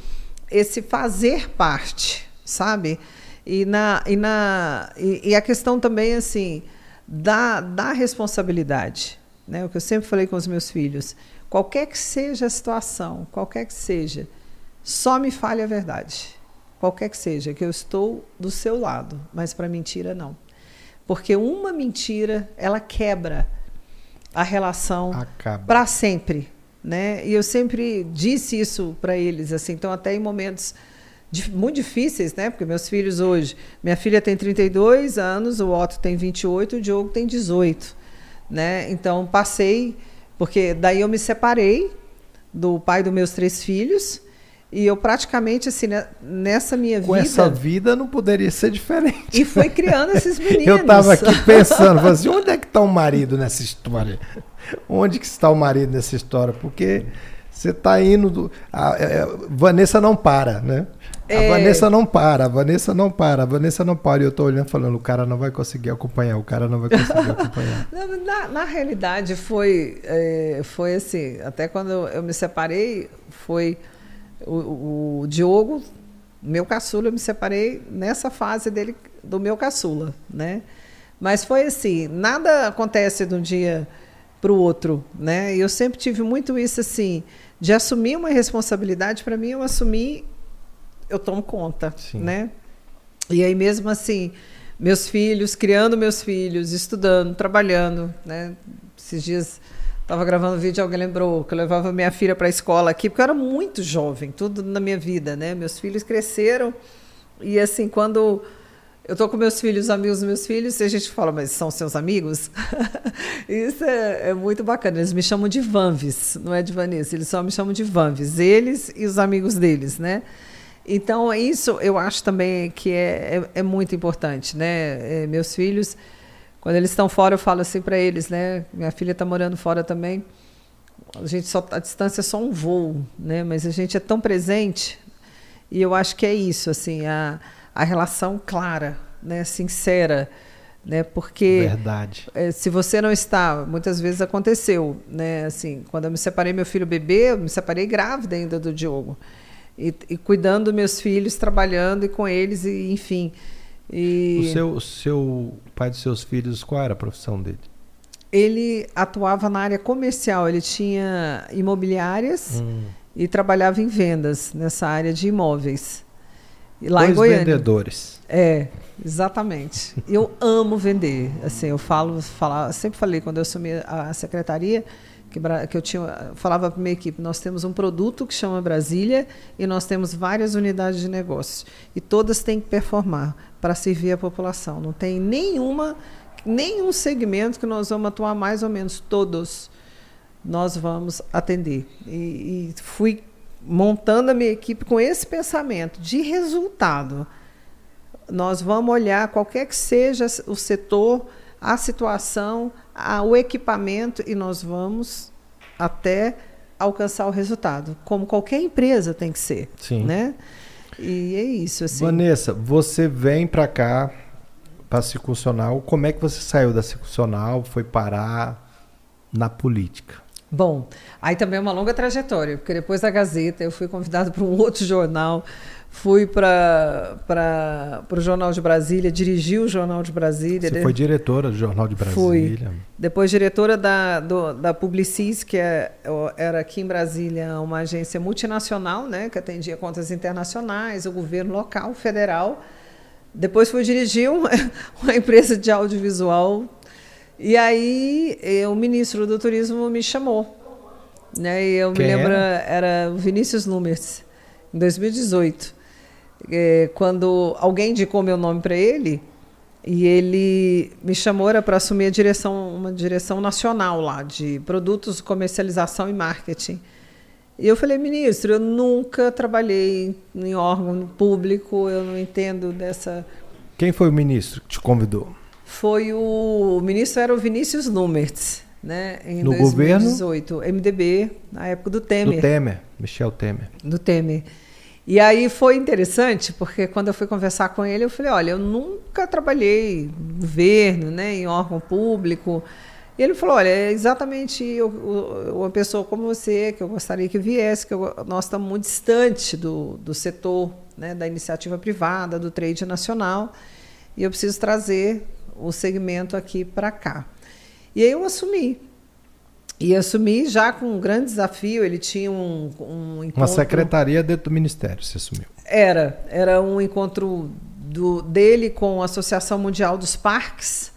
esse fazer parte, sabe? E, na, e, na, e, e a questão também, assim, da, da responsabilidade. Né? O que eu sempre falei com os meus filhos. Qualquer que seja a situação, qualquer que seja, só me fale a verdade. Qualquer que seja, que eu estou do seu lado, mas para mentira não. Porque uma mentira, ela quebra a relação para sempre, né? E eu sempre disse isso para eles, assim, então até em momentos muito difíceis, né? Porque meus filhos hoje, minha filha tem 32 anos, o Otto tem 28, o Diogo tem 18, né? Então passei, porque daí eu me separei do pai dos meus três filhos e eu praticamente, assim, né, nessa minha Com vida. Com essa vida não poderia ser diferente. E foi criando esses <laughs> meninos. eu estava aqui pensando, assim, onde é que está o marido nessa história? Onde que está o marido nessa história? Porque você está indo. Do, a, a, é, a, Vanessa não para, né? É... A Vanessa não para, a Vanessa não para, a Vanessa não para. E eu estou olhando falando, o cara não vai conseguir acompanhar, o cara não vai conseguir acompanhar. <laughs> na, na, realidade, foi, é, foi assim, até quando eu me separei, foi o, o Diogo, meu caçula, eu me separei nessa fase dele, do meu caçula, né? Mas foi assim, nada acontece de um dia para o outro, né? E eu sempre tive muito isso assim, de assumir uma responsabilidade para mim, eu assumi, eu tomo conta, Sim. né? E aí mesmo assim, meus filhos, criando meus filhos, estudando, trabalhando, né? Esses dias Estava gravando vídeo, alguém lembrou que eu levava minha filha para a escola aqui, porque eu era muito jovem, tudo na minha vida, né? Meus filhos cresceram e assim, quando eu tô com meus filhos, amigos dos meus filhos, e a gente fala, mas são seus amigos? <laughs> Isso é, é, muito bacana. Eles me chamam de Vanves, não é de Vanessa, eles só me chamam de Vanves, eles e os amigos deles, né? Então, isso eu acho também que é, é, é muito importante, né? É, meus filhos quando eles estão fora, eu falo assim para eles, né? Minha filha está morando fora também. A gente só a distância é só um voo, né? Mas a gente é tão presente e eu acho que é isso, assim, a, a relação clara, né? Sincera, né? Porque verdade. É, se você não está, muitas vezes aconteceu, né? Assim, quando eu me separei meu filho bebê, eu me separei grávida ainda do Diogo e, e cuidando dos meus filhos, trabalhando e com eles e enfim. E o seu, o seu pai dos seus filhos, qual era a profissão dele? Ele atuava na área comercial, ele tinha imobiliárias hum. e trabalhava em vendas nessa área de imóveis. Lá Dois em Goiânia. vendedores. É, exatamente. Eu amo vender. Assim, eu falo, falar, sempre falei quando eu assumi a secretaria, que, que eu tinha, falava para minha equipe, nós temos um produto que chama Brasília e nós temos várias unidades de negócio e todas têm que performar para servir a população. Não tem nenhuma nenhum segmento que nós vamos atuar mais ou menos todos nós vamos atender e, e fui montando a minha equipe com esse pensamento de resultado. Nós vamos olhar qualquer que seja o setor, a situação, o equipamento e nós vamos até alcançar o resultado, como qualquer empresa tem que ser, Sim. né? E é isso assim. Vanessa, você vem para cá para circuncional, como é que você saiu da circuncional, foi parar na política? Bom, aí também é uma longa trajetória, porque depois da Gazeta eu fui convidado para um <laughs> outro jornal Fui para o Jornal de Brasília, dirigi o Jornal de Brasília. Você foi diretora do Jornal de Brasília? Fui. Depois diretora da, do, da Publicis, que é, era aqui em Brasília uma agência multinacional, né, que atendia contas internacionais, o governo local, federal. Depois fui dirigir uma, <laughs> uma empresa de audiovisual. E aí o ministro do Turismo me chamou. Né, e eu Quem me lembro, era, era o Vinícius Numers, em 2018 é, quando alguém indicou meu nome para ele, e ele me chamou para assumir a direção, uma direção nacional lá de produtos, comercialização e marketing. E eu falei, ministro, eu nunca trabalhei em órgão público, eu não entendo dessa. Quem foi o ministro que te convidou? Foi o, o ministro era o Vinícius Numertz, né? Em no 2018, governo? MDB, na época do Temer. Do Temer, Michel Temer. Do Temer. E aí foi interessante, porque quando eu fui conversar com ele, eu falei, olha, eu nunca trabalhei no governo, né, em órgão público. E ele falou, olha, é exatamente eu, uma pessoa como você, que eu gostaria que viesse, que eu, nós estamos muito distante do, do setor né, da iniciativa privada, do trade nacional, e eu preciso trazer o segmento aqui para cá. E aí eu assumi. E assumi já com um grande desafio. Ele tinha um, um encontro... Uma secretaria dentro do ministério, você assumiu? Era. Era um encontro do, dele com a Associação Mundial dos Parques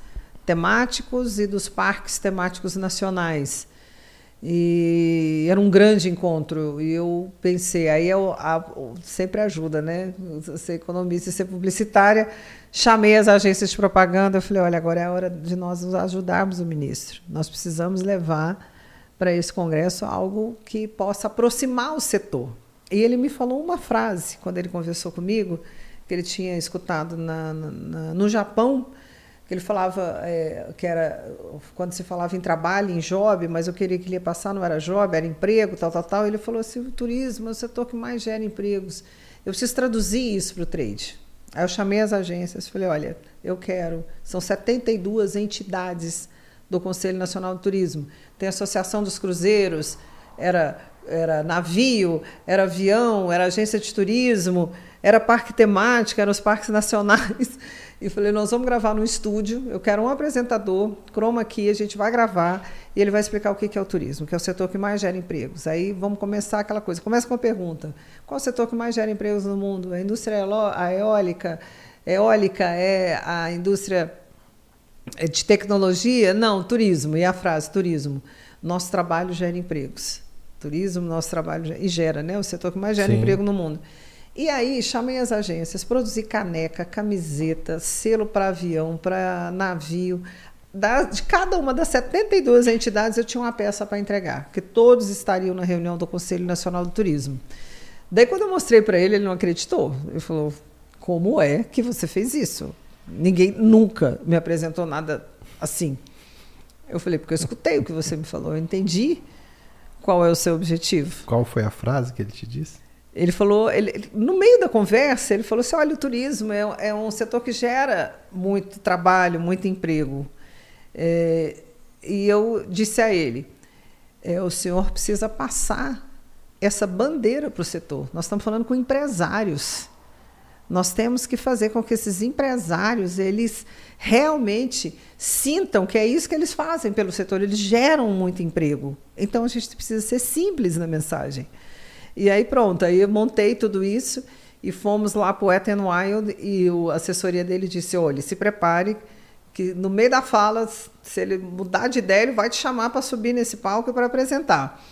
Temáticos e dos Parques Temáticos Nacionais. E era um grande encontro. E eu pensei, aí eu, a, sempre ajuda, né? Ser economista e ser publicitária. Chamei as agências de propaganda. Eu falei: olha, agora é a hora de nós ajudarmos o ministro. Nós precisamos levar para esse congresso algo que possa aproximar o setor. E ele me falou uma frase quando ele conversou comigo, que ele tinha escutado na, na, no Japão ele falava é, que era quando se falava em trabalho, em job, mas eu queria que ele ia passar, não era job, era emprego, tal, tal, tal. Ele falou assim: o turismo é o setor que mais gera empregos. Eu preciso traduzir isso para o trade. Aí eu chamei as agências falei: olha, eu quero. São 72 entidades do Conselho Nacional do Turismo. Tem a Associação dos Cruzeiros, era, era navio, era avião, era agência de turismo, era parque temático, eram os parques nacionais. E falei, nós vamos gravar no estúdio, eu quero um apresentador, croma aqui, a gente vai gravar e ele vai explicar o que é o turismo, que é o setor que mais gera empregos. Aí vamos começar aquela coisa. Começa com a pergunta: qual é o setor que mais gera empregos no mundo? A indústria a eólica? Eólica é a indústria de tecnologia? Não, turismo. E a frase, turismo. Nosso trabalho gera empregos. Turismo, nosso trabalho e gera, né? O setor que mais gera Sim. emprego no mundo. E aí chamei as agências, produzi caneca, camiseta, selo para avião, para navio. Da, de cada uma das 72 entidades eu tinha uma peça para entregar, que todos estariam na reunião do Conselho Nacional do Turismo. Daí quando eu mostrei para ele, ele não acreditou. Ele falou: "Como é que você fez isso? Ninguém nunca me apresentou nada assim". Eu falei: "Porque eu escutei o que você me falou, eu entendi qual é o seu objetivo". Qual foi a frase que ele te disse? Ele falou, ele, no meio da conversa, ele falou assim: olha, o turismo é, é um setor que gera muito trabalho, muito emprego. É, e eu disse a ele: é, o senhor precisa passar essa bandeira para o setor. Nós estamos falando com empresários. Nós temos que fazer com que esses empresários eles realmente sintam que é isso que eles fazem pelo setor. Eles geram muito emprego. Então a gente precisa ser simples na mensagem. E aí pronto, aí eu montei tudo isso e fomos lá para o Wet n Wild e a assessoria dele disse, olha, se prepare que no meio da fala, se ele mudar de ideia, ele vai te chamar para subir nesse palco para apresentar.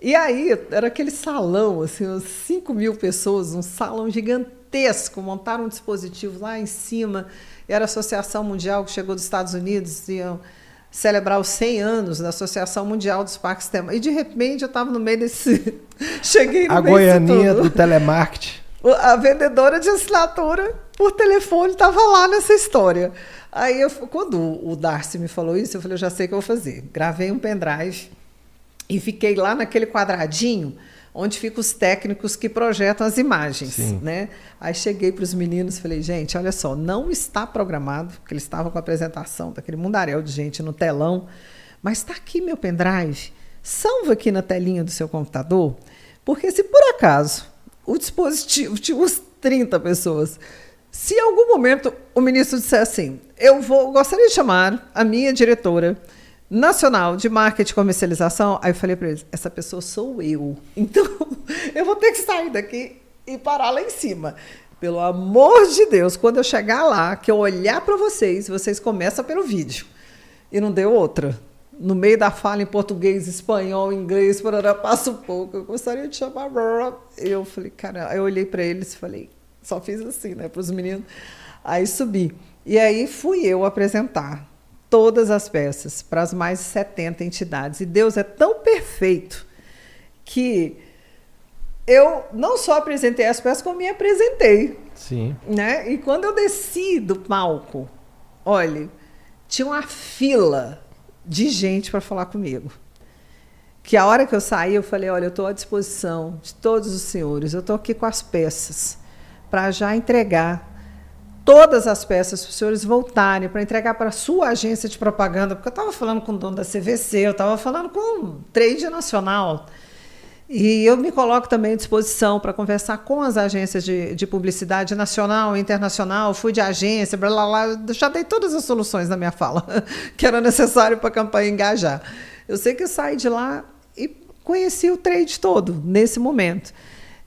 E aí, era aquele salão, assim, uns 5 mil pessoas, um salão gigantesco, montaram um dispositivo lá em cima, era a Associação Mundial que chegou dos Estados Unidos, iam celebrar os 100 anos da Associação Mundial dos Parques Temáticos. E de repente eu estava no meio desse. <laughs> Cheguei no A meio Goianinha do telemarketing. A vendedora de assinatura por telefone estava lá nessa história. Aí, eu, quando o Darcy me falou isso, eu falei: eu já sei o que eu vou fazer. Gravei um pendrive e fiquei lá naquele quadradinho onde ficam os técnicos que projetam as imagens, Sim. né? Aí cheguei para os meninos e falei, gente, olha só, não está programado, porque eles estavam com a apresentação daquele mundaréu de gente no telão, mas está aqui meu pendrive, salva aqui na telinha do seu computador, porque se por acaso o dispositivo <laughs> tinha uns 30 pessoas, se em algum momento o ministro disser assim, eu vou gostaria de chamar a minha diretora nacional de marketing e comercialização. Aí eu falei para eles: essa pessoa sou eu. <laughs> Então eu vou ter que sair daqui e parar lá em cima. Pelo amor de Deus, quando eu chegar lá, que eu olhar para vocês, vocês começam pelo vídeo. E não deu outra. No meio da fala em português, espanhol, inglês, para passo pouco. Eu gostaria de chamar. Eu falei, cara, eu olhei para eles e falei, só fiz assim, né, para os meninos. Aí subi. E aí fui eu apresentar todas as peças para as mais de 70 entidades. E Deus é tão perfeito que eu não só apresentei as peças, como me apresentei. Sim. Né? E quando eu desci do palco, olha, tinha uma fila de gente para falar comigo. Que a hora que eu saí, eu falei: olha, eu estou à disposição de todos os senhores, eu estou aqui com as peças para já entregar todas as peças para os senhores voltarem para entregar para a sua agência de propaganda, porque eu estava falando com o dono da CVC, eu estava falando com o trade nacional. E eu me coloco também à disposição para conversar com as agências de, de publicidade nacional internacional. Fui de agência, blá, blá, blá, já dei todas as soluções na minha fala <laughs> que era necessário para a campanha engajar. Eu sei que eu saí de lá e conheci o trade todo nesse momento.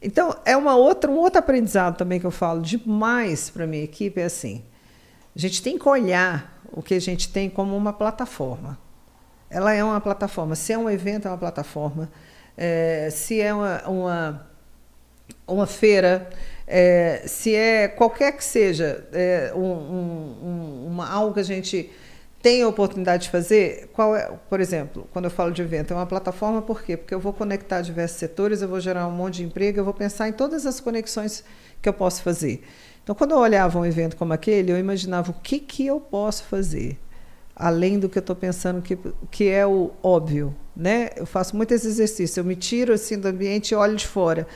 Então, é uma outra, um outro aprendizado também que eu falo demais para minha equipe, é assim, a gente tem que olhar o que a gente tem como uma plataforma. Ela é uma plataforma. Se é um evento, é uma plataforma é, se é uma, uma, uma feira, é, se é qualquer que seja é, um, um, uma, algo que a gente tem a oportunidade de fazer, qual é, por exemplo, quando eu falo de evento, é uma plataforma por quê? Porque eu vou conectar diversos setores, eu vou gerar um monte de emprego, eu vou pensar em todas as conexões que eu posso fazer. Então, quando eu olhava um evento como aquele, eu imaginava o que, que eu posso fazer, além do que eu estou pensando que, que é o óbvio, né? Eu faço muito esse exercício. Eu me tiro assim do ambiente e olho de fora.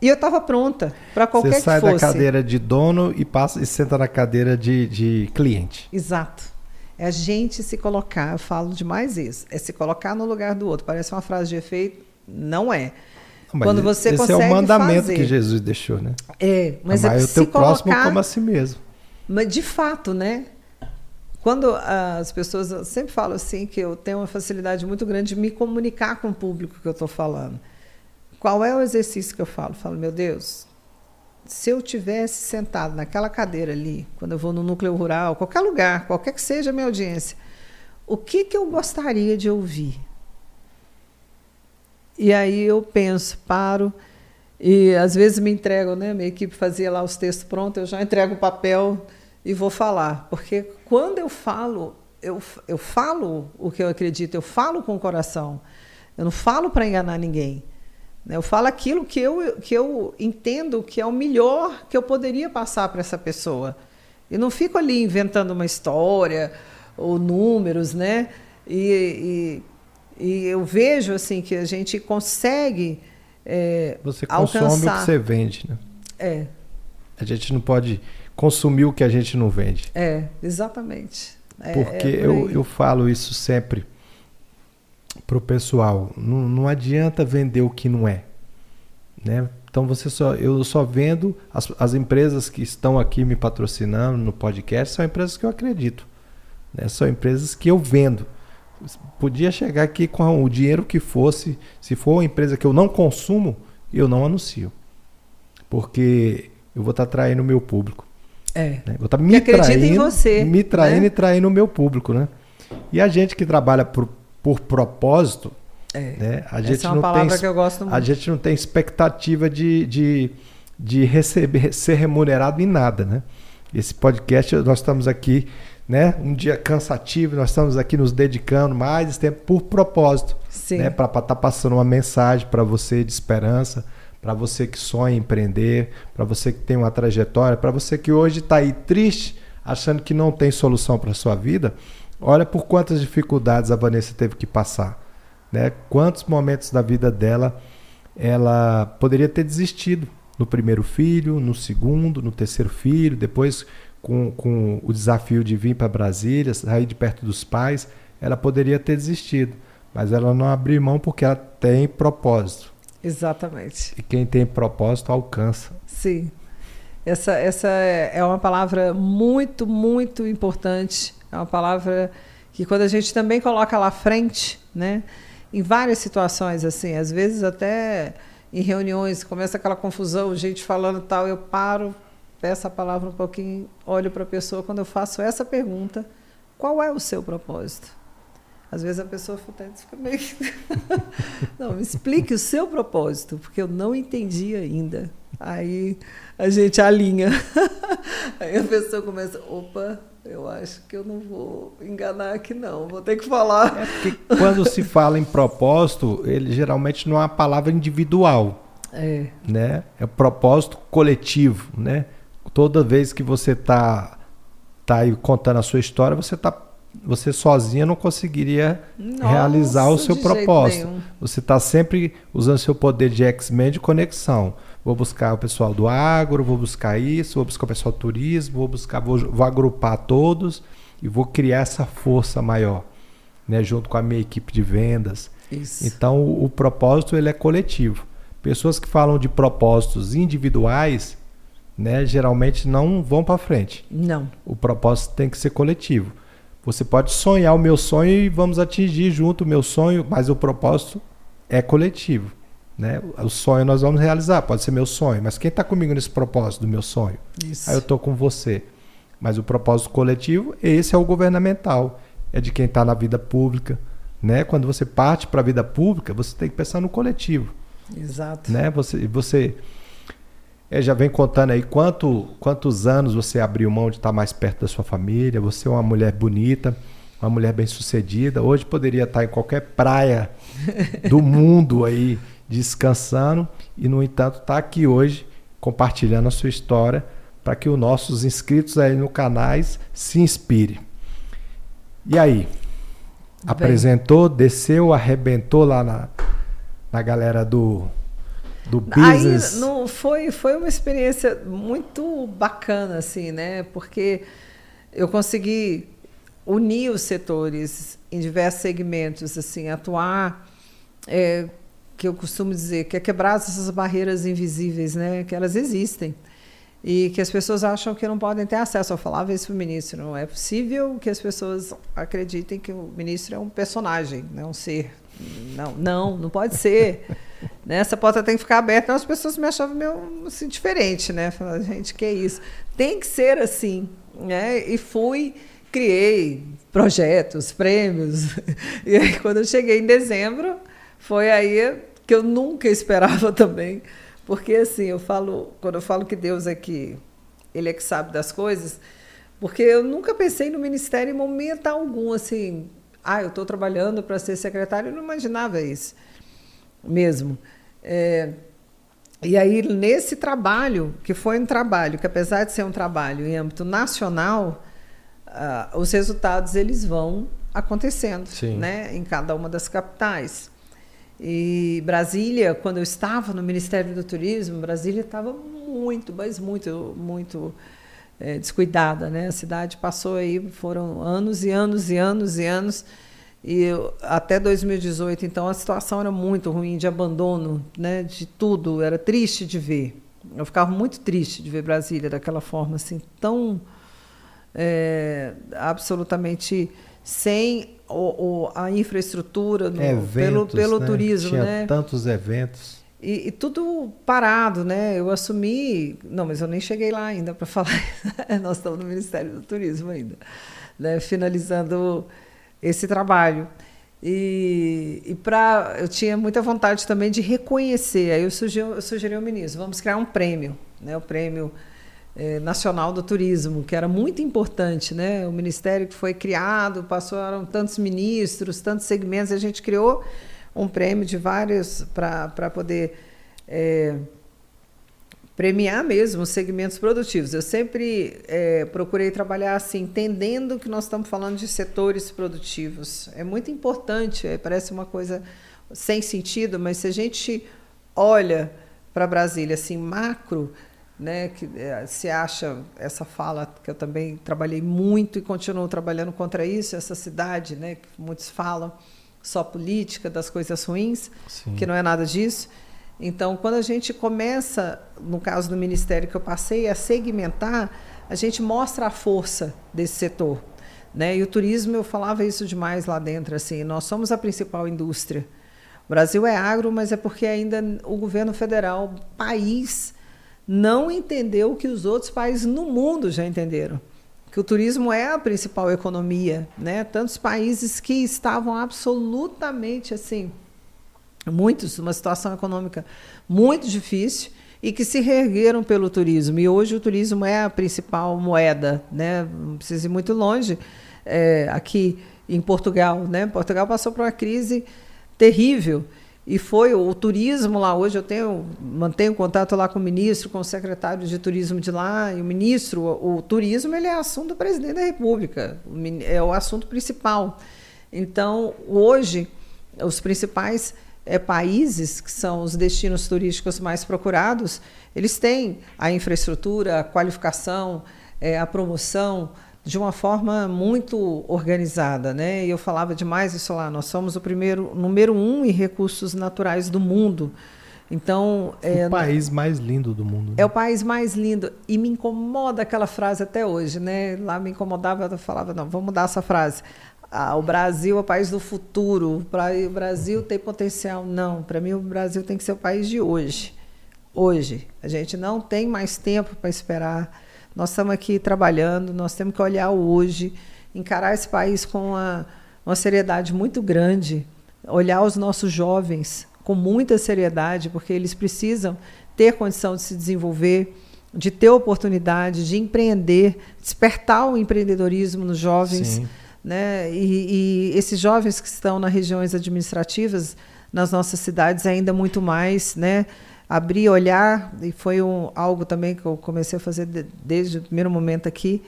E eu estava pronta para qualquer Você sai da cadeira de dono e passa e senta na cadeira de, de cliente. Exato. É a gente se colocar, eu falo demais isso, é se colocar no lugar do outro. Parece uma frase de efeito, não é. Não, Quando você esse consegue é o mandamento fazer. que Jesus deixou, né? É, mas Amar é o se teu próximo colocar, como a si mesmo. Mas de fato, né? Quando as pessoas eu sempre falam assim que eu tenho uma facilidade muito grande de me comunicar com o público que eu estou falando. Qual é o exercício que eu falo? Eu falo, meu Deus, se eu tivesse sentado naquela cadeira ali, quando eu vou no núcleo rural, qualquer lugar, qualquer que seja a minha audiência, o que, que eu gostaria de ouvir? E aí eu penso, paro, e às vezes me entregam, né? Minha equipe fazia lá os textos prontos, eu já entrego o papel e vou falar. Porque quando eu falo, eu, eu falo o que eu acredito, eu falo com o coração. Eu não falo para enganar ninguém. Né? Eu falo aquilo que eu, que eu entendo que é o melhor que eu poderia passar para essa pessoa. E não fico ali inventando uma história ou números, né? E, e, e eu vejo assim que a gente consegue é, Você consome alcançar. o que você vende, né? É, A gente não pode consumir o que a gente não vende. é, exatamente. É, Porque é eu, eu falo isso sempre pro pessoal. Não, não adianta vender o que não é. Né? Então você só, eu só vendo as, as empresas que estão aqui me patrocinando no podcast são empresas que eu acredito. Né? São empresas que eu vendo. Podia chegar aqui com o dinheiro que fosse, se for uma empresa que eu não consumo, eu não anuncio. Porque eu vou estar traindo o meu público. É. né? Vou estar me acredita em traindo, você, me traindo né? e traindo o meu público, né? E a gente que trabalha por propósito, É. né? A gente é não tem que eu gosto muito. a gente não tem expectativa de, de, de receber, ser remunerado em nada, né? Esse podcast, nós estamos aqui, né? Um dia cansativo, nós estamos aqui nos dedicando mais tempo por propósito, Sim. né? Para estar passando uma mensagem para você de esperança, para você que sonha em empreender, para você que tem uma trajetória, para você que hoje está aí triste, achando que não tem solução para sua vida. Olha por quantas dificuldades a Vanessa teve que passar, né? Quantos momentos da vida dela ela poderia ter desistido no primeiro filho, no segundo, no terceiro filho, depois com, com o desafio de vir para Brasília, sair de perto dos pais, ela poderia ter desistido, mas ela não abriu mão porque ela tem propósito. Exatamente. E quem tem propósito alcança. Sim. Essa, essa é é uma palavra muito, muito importante. É uma palavra que quando a gente também coloca lá frente, né? Em várias situações, assim, às vezes até em reuniões, começa aquela confusão, gente falando tal, eu paro, peço a palavra um pouquinho, olho para a pessoa, quando eu faço essa pergunta, qual é o seu propósito? Às vezes a pessoa fica meio. <laughs> não, me explique o seu propósito, porque eu não entendi ainda. Aí a gente alinha. <laughs> Aí a pessoa começa, opa, eu acho que eu não vou enganar aqui não, vou ter que falar. É porque quando se fala em propósito, ele geralmente não é uma palavra individual, É, né? É propósito coletivo, né? Toda vez que você está tá aí contando a sua história, você tá você sozinha não conseguiria Nossa, realizar o seu propósito. Você está sempre usando seu poder de X-Men de conexão. Vou buscar o pessoal do agro, vou buscar isso, vou buscar o pessoal do turismo, vou buscar, vou, vou agrupar todos e vou criar essa força maior, né, junto com a minha equipe de vendas. Isso. Então, o, o propósito ele é coletivo. Pessoas que falam de propósitos individuais, né, geralmente não vão para frente. Não. O propósito tem que ser coletivo. Você pode sonhar o meu sonho e vamos atingir junto o meu sonho, mas o propósito é coletivo. Né? O sonho nós vamos realizar, pode ser meu sonho, mas quem está comigo nesse propósito do meu sonho? Isso. Aí eu estou com você. Mas o propósito coletivo, esse é o governamental, é de quem está na vida pública. Né? Quando você parte para a vida pública, você tem que pensar no coletivo. Exato. Né? Você, você é, já vem contando aí quanto, quantos anos você abriu mão de estar mais perto da sua família. Você é uma mulher bonita, uma mulher bem sucedida. Hoje poderia estar em qualquer praia do mundo aí descansando e no entanto está aqui hoje compartilhando a sua história para que os nossos inscritos aí no canais se inspirem. E aí? Bem. Apresentou, desceu, arrebentou lá na, na galera do do business. Aí não, foi, foi uma experiência muito bacana, assim, né? Porque eu consegui unir os setores em diversos segmentos, assim, atuar, é, que eu costumo dizer, que é quebrar essas barreiras invisíveis, né? Que elas existem e que as pessoas acham que não podem ter acesso. Eu falava isso para o ministro, não é possível que as pessoas acreditem que o ministro é um personagem, não é um ser. Não, não, não pode ser. <laughs> né? Essa porta tem que ficar aberta. Então as pessoas me achavam meio assim, diferente, né? Falaram, gente, que é isso? Tem que ser assim. Né? E fui, criei projetos, prêmios. <laughs> E aí, quando eu cheguei em dezembro, foi aí que eu nunca esperava <laughs> também porque assim, eu falo, quando eu falo que Deus é que ele é que sabe das coisas, porque eu nunca pensei no ministério em momento algum assim, ah, eu estou trabalhando para ser secretário, eu não imaginava isso mesmo. É, e aí, nesse trabalho, que foi um trabalho, que apesar de ser um trabalho em âmbito nacional, uh, os resultados eles vão acontecendo né, em cada uma das capitais. E Brasília, quando eu estava no Ministério do Turismo, Brasília estava muito, mas muito, muito é, descuidada, né? A cidade passou aí, foram anos e anos e anos e anos. E eu, até 2018, então, a situação era muito ruim, de abandono, né? De tudo, era triste de ver. Eu ficava muito triste de ver Brasília daquela forma, assim, tão é, absolutamente sem o, o, a infraestrutura no, eventos, pelo, pelo né? turismo, Tinha né? tantos eventos. E, e, tudo parado, né? Eu assumi, não, mas eu nem cheguei lá ainda para <laughs> falar. Nós estamos no Ministério do Turismo ainda, né? finalizando esse trabalho. E, e para eu tinha muita vontade também de reconhecer. Aí eu sugeri, eu sugeri ao ministro, vamos criar um prêmio, né? O prêmio é, Nacional do Turismo, que era muito importante, né? O ministério que foi criado, passaram tantos ministros, tantos segmentos, a gente criou um prêmio de vários para poder é, premiar mesmo os segmentos produtivos. Eu sempre é, procurei trabalhar assim, entendendo que nós estamos falando de setores produtivos. É muito importante, parece uma coisa sem sentido, mas se a gente olha para Brasília assim macro, né, que é, se acha essa fala que eu também trabalhei muito e continuo trabalhando contra isso, essa cidade, né, que muitos falam só política das coisas ruins, Sim. que não é nada disso. Então, quando a gente começa, no caso do ministério que eu passei, a segmentar, a gente mostra a força desse setor, né? E o turismo, eu falava isso demais lá dentro, assim, nós somos a principal indústria. O Brasil é agro, mas é porque ainda o governo federal, país não entendeu o que os outros países no mundo já entenderam. Que o turismo é a principal economia, né? Tantos países que estavam absolutamente assim, muitos, uma situação econômica muito difícil e que se reergueram pelo turismo. E hoje o turismo é a principal moeda, né? Não precisa ir muito longe. É, aqui em Portugal, né? Portugal passou por uma crise terrível e foi o turismo lá hoje eu tenho mantenho contato lá com o ministro com o secretário de turismo de lá e o ministro o, o turismo ele é assunto do presidente da república é o assunto principal. Então hoje os principais é, países que são os destinos turísticos mais procurados eles têm a infraestrutura a qualificação é, a promoção de uma forma muito organizada, né? E eu falava demais isso lá. Nós somos o primeiro, número um em recursos naturais do mundo. Então é o país mais lindo do mundo. Né? É o país mais lindo e me incomoda aquela frase até hoje, né? Lá me incomodava, eu falava não, vamos mudar essa frase. Ah, o Brasil é o país do futuro. O Brasil tem potencial. Não, para mim o Brasil tem que ser o país de hoje. Hoje. A gente não tem mais tempo para esperar. Nós estamos aqui trabalhando, nós temos que olhar hoje, encarar esse país com uma, uma seriedade muito grande, olhar os nossos jovens com muita seriedade, porque eles precisam ter condição de se desenvolver, de ter oportunidade, de empreender, despertar o empreendedorismo nos jovens. Sim né? E, e, esses jovens que estão nas regiões administrativas, nas nossas cidades, ainda muito mais, né? Abrir, olhar, e foi um, algo também que eu comecei a fazer de, desde o primeiro momento aqui,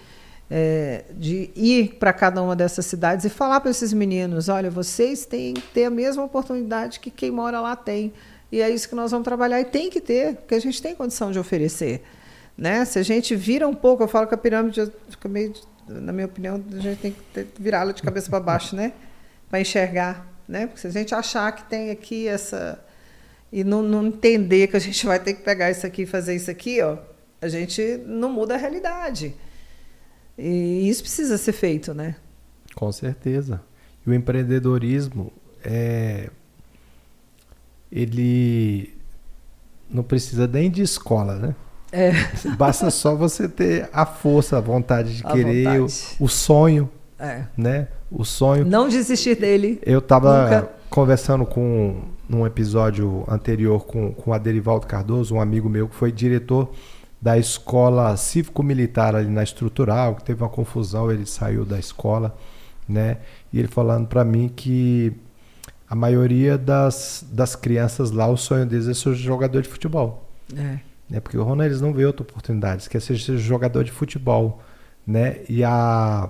é, de ir para cada uma dessas cidades e falar para esses meninos: olha, vocês têm que ter a mesma oportunidade que quem mora lá tem. E é isso que nós vamos trabalhar, e tem que ter, porque a gente tem condição de oferecer. Né? Se a gente vira um pouco, eu falo que a pirâmide fica meio na minha opinião, a gente tem que virá-la de cabeça para baixo, né? Para enxergar, né? Porque se a gente achar que tem aqui essa e não, não, entender que a gente vai ter que pegar isso aqui e fazer isso aqui, ó, a gente não muda a realidade. E isso precisa ser feito, né? Com certeza. E o empreendedorismo é ele não precisa nem de escola, né? É. <laughs> Basta só você ter a força, a vontade de a querer, vontade. O, o, sonho. É. Né? O sonho. Não desistir dele. Eu estava conversando com num episódio anterior com, com a Derivaldo Cardoso, um amigo meu que foi diretor da escola cívico-militar ali na estrutural, que teve uma confusão, ele saiu da escola, né? E ele falando para mim que a maioria das, das crianças lá, o sonho deles é ser jogador de futebol. É. Né? Porque o Ronald eles não vê outra oportunidade, quer ser jogador de futebol, né? E a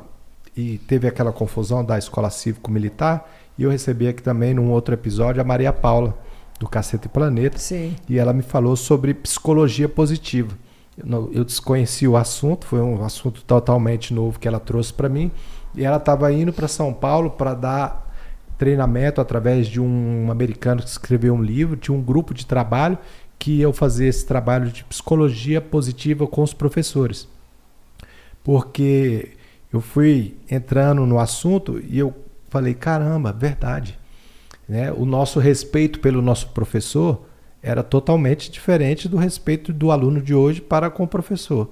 e teve aquela confusão da escola cívico militar e eu recebi aqui também num outro episódio a Maria Paula do Cacete Planeta Sim. e ela me falou sobre psicologia positiva. Eu, eu desconheci o assunto, foi um assunto totalmente novo que ela trouxe para mim e ela estava indo para São Paulo para dar treinamento através de um americano que escreveu um livro, tinha um grupo de trabalho que eu fazia esse trabalho de psicologia positiva com os professores. Porque eu fui entrando no assunto e eu falei, caramba, verdade. Né? O nosso respeito pelo nosso professor era totalmente diferente do respeito do aluno de hoje para com o professor.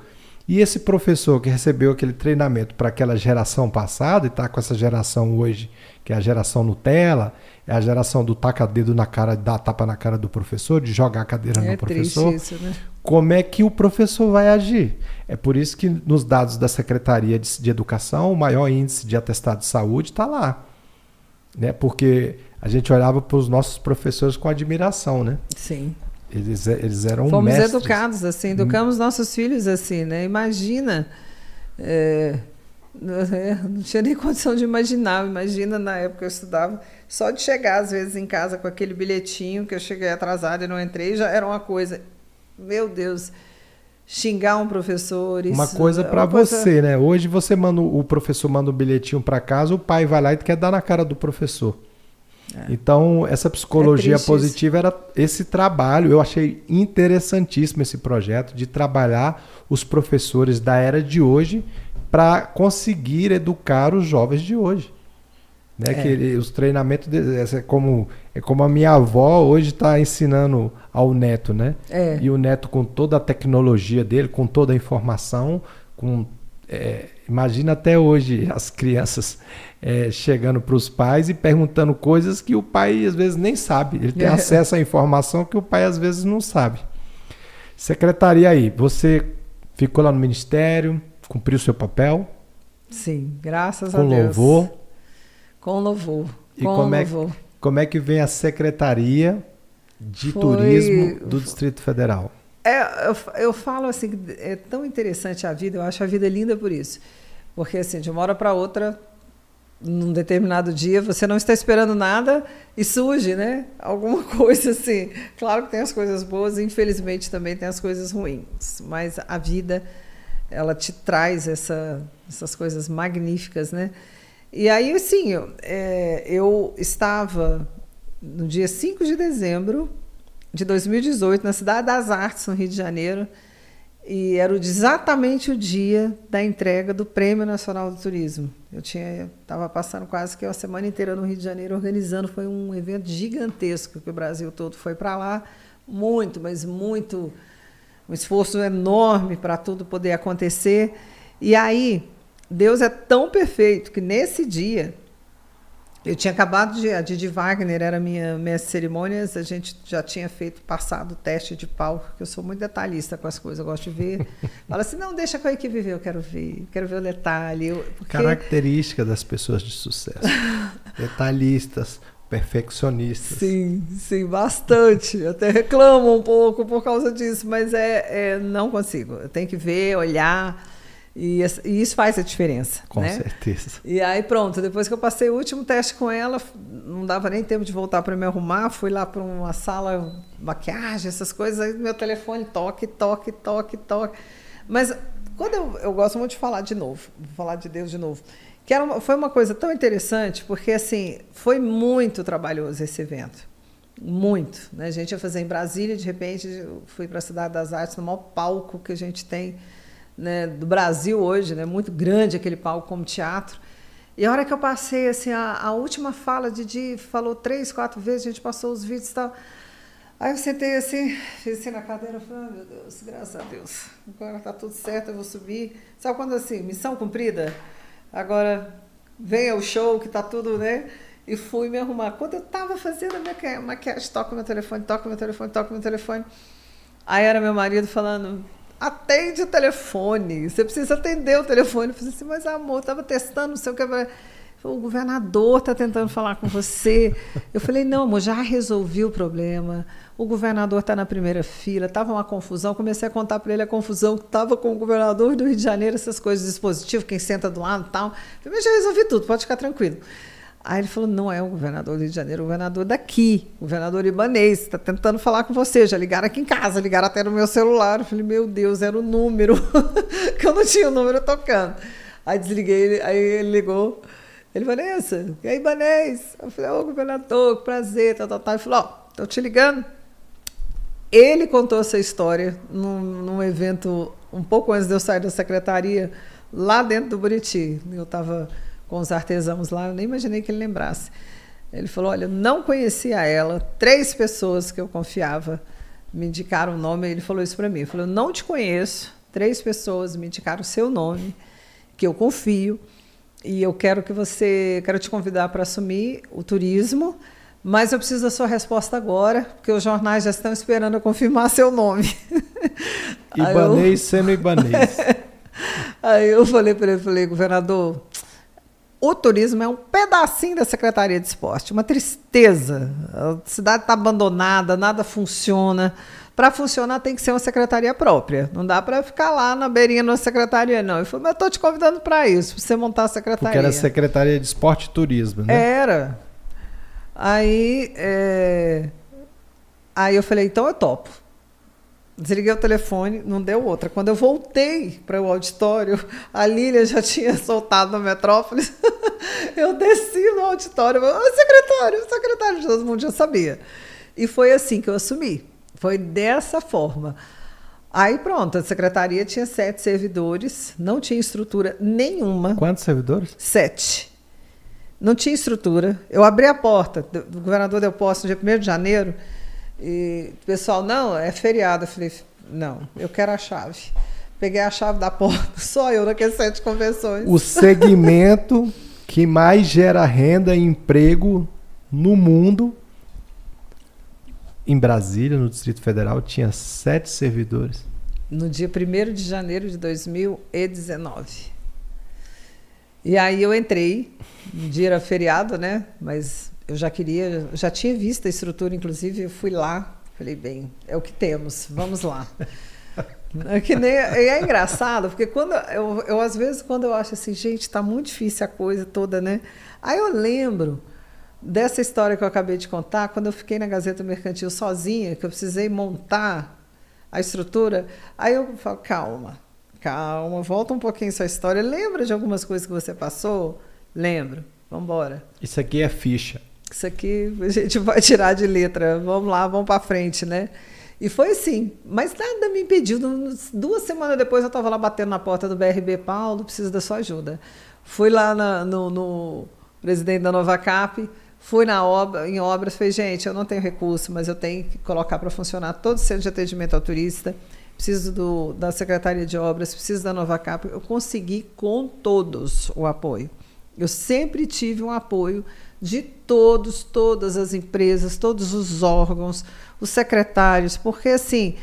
E esse professor que recebeu aquele treinamento para aquela geração passada e está com essa geração hoje, que é a geração Nutella, é a geração do taca dedo na cara, dar tapa na cara do professor, de jogar a cadeira é no professor. Isso, né? Como é que o professor vai agir? É por isso que nos dados da Secretaria de, de Educação, o maior índice de atestado de saúde está lá. Né? Porque a gente olhava para os nossos professores com admiração, né? Sim. Eles, eles eram Fomos mestres. educados assim, educamos nossos filhos assim, né? Imagina. É, <laughs> não tinha nem condição de imaginar. Imagina na época que eu estudava, só de chegar às vezes em casa com aquele bilhetinho que eu cheguei atrasada e não entrei, já era uma coisa. Meu Deus, xingar um professor. Isso, uma coisa para coisa... você, né? Hoje você manda o professor manda um bilhetinho para casa, o pai vai lá e quer dar na cara do professor. É. Então, essa psicologia é positiva era esse trabalho. Eu achei interessantíssimo esse projeto de trabalhar os professores da era de hoje para conseguir educar os jovens de hoje. Né? É. Que ele, os treinamentos é como é como a minha avó hoje está ensinando ao neto, né? É. E o neto com toda a tecnologia dele, com toda a informação, com é, imagina até hoje as crianças é, chegando para os pais e perguntando coisas que o pai às vezes nem sabe. Ele tem é. <laughs> acesso à informação que o pai às vezes não sabe. Secretaria aí, você ficou lá no ministério, cumpriu seu papel? Sim, graças a Deus. Com louvor? Com louvor. E com como, louvor. É, como é que vem a Secretaria de Foi... Turismo do Distrito Federal? É, eu, eu falo assim, é tão interessante a vida, eu acho a vida linda por isso. Porque assim, de uma hora para outra, num determinado dia, você não está esperando nada e surge, né? Alguma <laughs> coisa assim. Claro que tem as coisas boas, infelizmente também tem as coisas ruins, mas a vida ela te traz essa, essas coisas magníficas, né? E aí, assim, eu, é, eu estava no dia 5 de dezembro de 2018, na Cidade das Artes, no Rio de Janeiro, e era exatamente o dia da entrega do Prêmio Nacional do Turismo. Eu tinha estava passando quase que a semana inteira no Rio de Janeiro organizando, foi um evento gigantesco que o Brasil todo foi para lá, muito, mas muito um esforço enorme para tudo poder acontecer. E aí, Deus é tão perfeito que nesse dia, eu tinha acabado de. A Didi Wagner era minha de cerimônias, a gente já tinha feito, passado o teste de palco, porque eu sou muito detalhista com as coisas, eu gosto de ver. <laughs> Fala assim: não, deixa com a equipe ver, eu quero ver, quero ver o detalhe. Eu, porque... Característica das pessoas de sucesso: <laughs> detalhistas, perfeccionistas. Sim, sim, bastante. Até reclamo um pouco por causa disso, mas é, é não consigo. Eu tenho que ver, olhar. E, e isso faz a diferença. Com né? certeza. E aí, pronto, depois que eu passei o último teste com ela, não dava nem tempo de voltar para me arrumar. Fui lá para uma sala, maquiagem, essas coisas. Aí meu telefone toque, toque, toque, toque. Mas quando eu, eu gosto muito de falar de novo, vou falar de Deus de novo que era uma, foi uma coisa tão interessante, porque assim, foi muito trabalhoso esse evento. Muito. Né? A gente ia fazer em Brasília, de repente fui para a Cidade das Artes, no maior palco que a gente tem né, do Brasil hoje, né? muito grande aquele palco como teatro. E a hora que eu passei, assim, a, a última fala, Didi falou três, quatro vezes, a gente passou os vídeos e tal. Aí eu sentei assim, fiz assim na cadeira, falei, oh, meu Deus, graças a Deus, agora está tudo certo, eu vou subir. Sabe quando assim, missão cumprida? Agora venha o show que tá tudo, né? E fui me arrumar. Quando eu tava fazendo a minha maquiagem, toca meu telefone, toca meu telefone, toca meu telefone. Aí era meu marido falando: atende o telefone, você precisa atender o telefone. Eu falei assim, mas amor, eu tava testando, não sei o que o governador está tentando falar com você. Eu falei, não, amor, já resolvi o problema. O governador está na primeira fila, estava uma confusão. Comecei a contar para ele a confusão que estava com o governador do Rio de Janeiro, essas coisas, dispositivo, quem senta do lado e tal. Eu falei, mas já resolvi tudo, pode ficar tranquilo. Aí ele falou: não é o governador do Rio de Janeiro, é o governador daqui, o governador Ibanês, está tentando falar com você. Já ligaram aqui em casa, ligaram até no meu celular. Eu falei: meu Deus, era o número, <laughs> que eu não tinha o número tocando. Aí desliguei, aí ele ligou. Ele, Vanessa, e aí, Banés? Eu falei, ô, oh, governador, que prazer, tal, tal, tal. Ele falou, ó, oh, tô te ligando. Ele contou essa história num, num, evento um pouco antes de eu sair da secretaria, lá dentro do Buriti. Eu estava com os artesãos lá, eu nem imaginei que ele lembrasse. Ele falou, olha, não conhecia ela, três pessoas que eu confiava me indicaram o nome, ele falou isso para mim. Ele falou, não te conheço, três pessoas me indicaram o seu nome, que eu confio, e eu quero que você, quero te convidar para assumir o turismo, mas eu preciso da sua resposta agora, porque os jornais já estão esperando eu confirmar seu nome. <laughs> Ibanês eu... sendo ibanês. <laughs> Aí eu falei para ele, falei, governador, o turismo é um pedacinho da Secretaria de Esporte, uma tristeza. A cidade está abandonada, nada funciona para funcionar tem que ser uma secretaria própria. Não dá para ficar lá na beirinha da secretaria, não. Eu falei, mas eu estou te convidando para isso, para você montar a secretaria. Porque era Secretaria de Esporte e Turismo, né? Era. Aí, é... aí eu falei, então eu topo. Desliguei o telefone, não deu outra. Quando eu voltei para o auditório, a Lília já tinha <laughs> soltado na Metrópolis. <laughs> eu desci no auditório, falei, secretário, secretário, todo mundo já sabia. E foi assim que eu assumi. Foi dessa forma. Aí pronto, a secretaria tinha sete servidores, não tinha estrutura nenhuma. Quantos servidores? Sete. Não tinha estrutura. Eu abri a porta, o governador deu posse no dia 1 de janeiro, e o pessoal, não, é feriado. Eu falei, não, eu quero a chave. Peguei a chave da porta, <laughs> só eu naqueles sete convenções. O segmento que mais gera renda e emprego no mundo em Brasília, no Distrito Federal, tinha sete servidores. No dia 1 de janeiro de 2019. E aí eu entrei, um dia era feriado, né? Mas eu já queria, já tinha visto a estrutura, inclusive eu fui lá, falei, bem, é o que temos, vamos lá. <laughs> É que nem é engraçado, porque quando eu, eu às vezes quando eu acho assim, gente, está muito difícil a coisa toda, né? Aí eu lembro dessa história que eu acabei de contar, quando eu fiquei na Gazeta Mercantil sozinha, que eu precisei montar a estrutura, aí eu falo, calma, calma, volta um pouquinho sua história. Lembra de algumas coisas que você passou? Lembro. Vamos embora. Isso aqui é ficha. Isso aqui a gente vai tirar de letra. Vamos lá, vamos para frente, né? E foi assim, mas nada me impediu. Duas semanas depois eu estava lá batendo na porta do BRB, Paulo, preciso da sua ajuda. Fui lá na, no, no, presidente da Nova Cap, fui na obra, em obras, falei, gente, eu não tenho recurso, mas eu tenho que colocar para funcionar todo o centro de atendimento ao turista, preciso do, da Secretaria de Obras, preciso da Nova Cap. Eu consegui com todos o apoio. Eu sempre tive um apoio de todos, todas as empresas, todos os órgãos, os secretários, porque assim,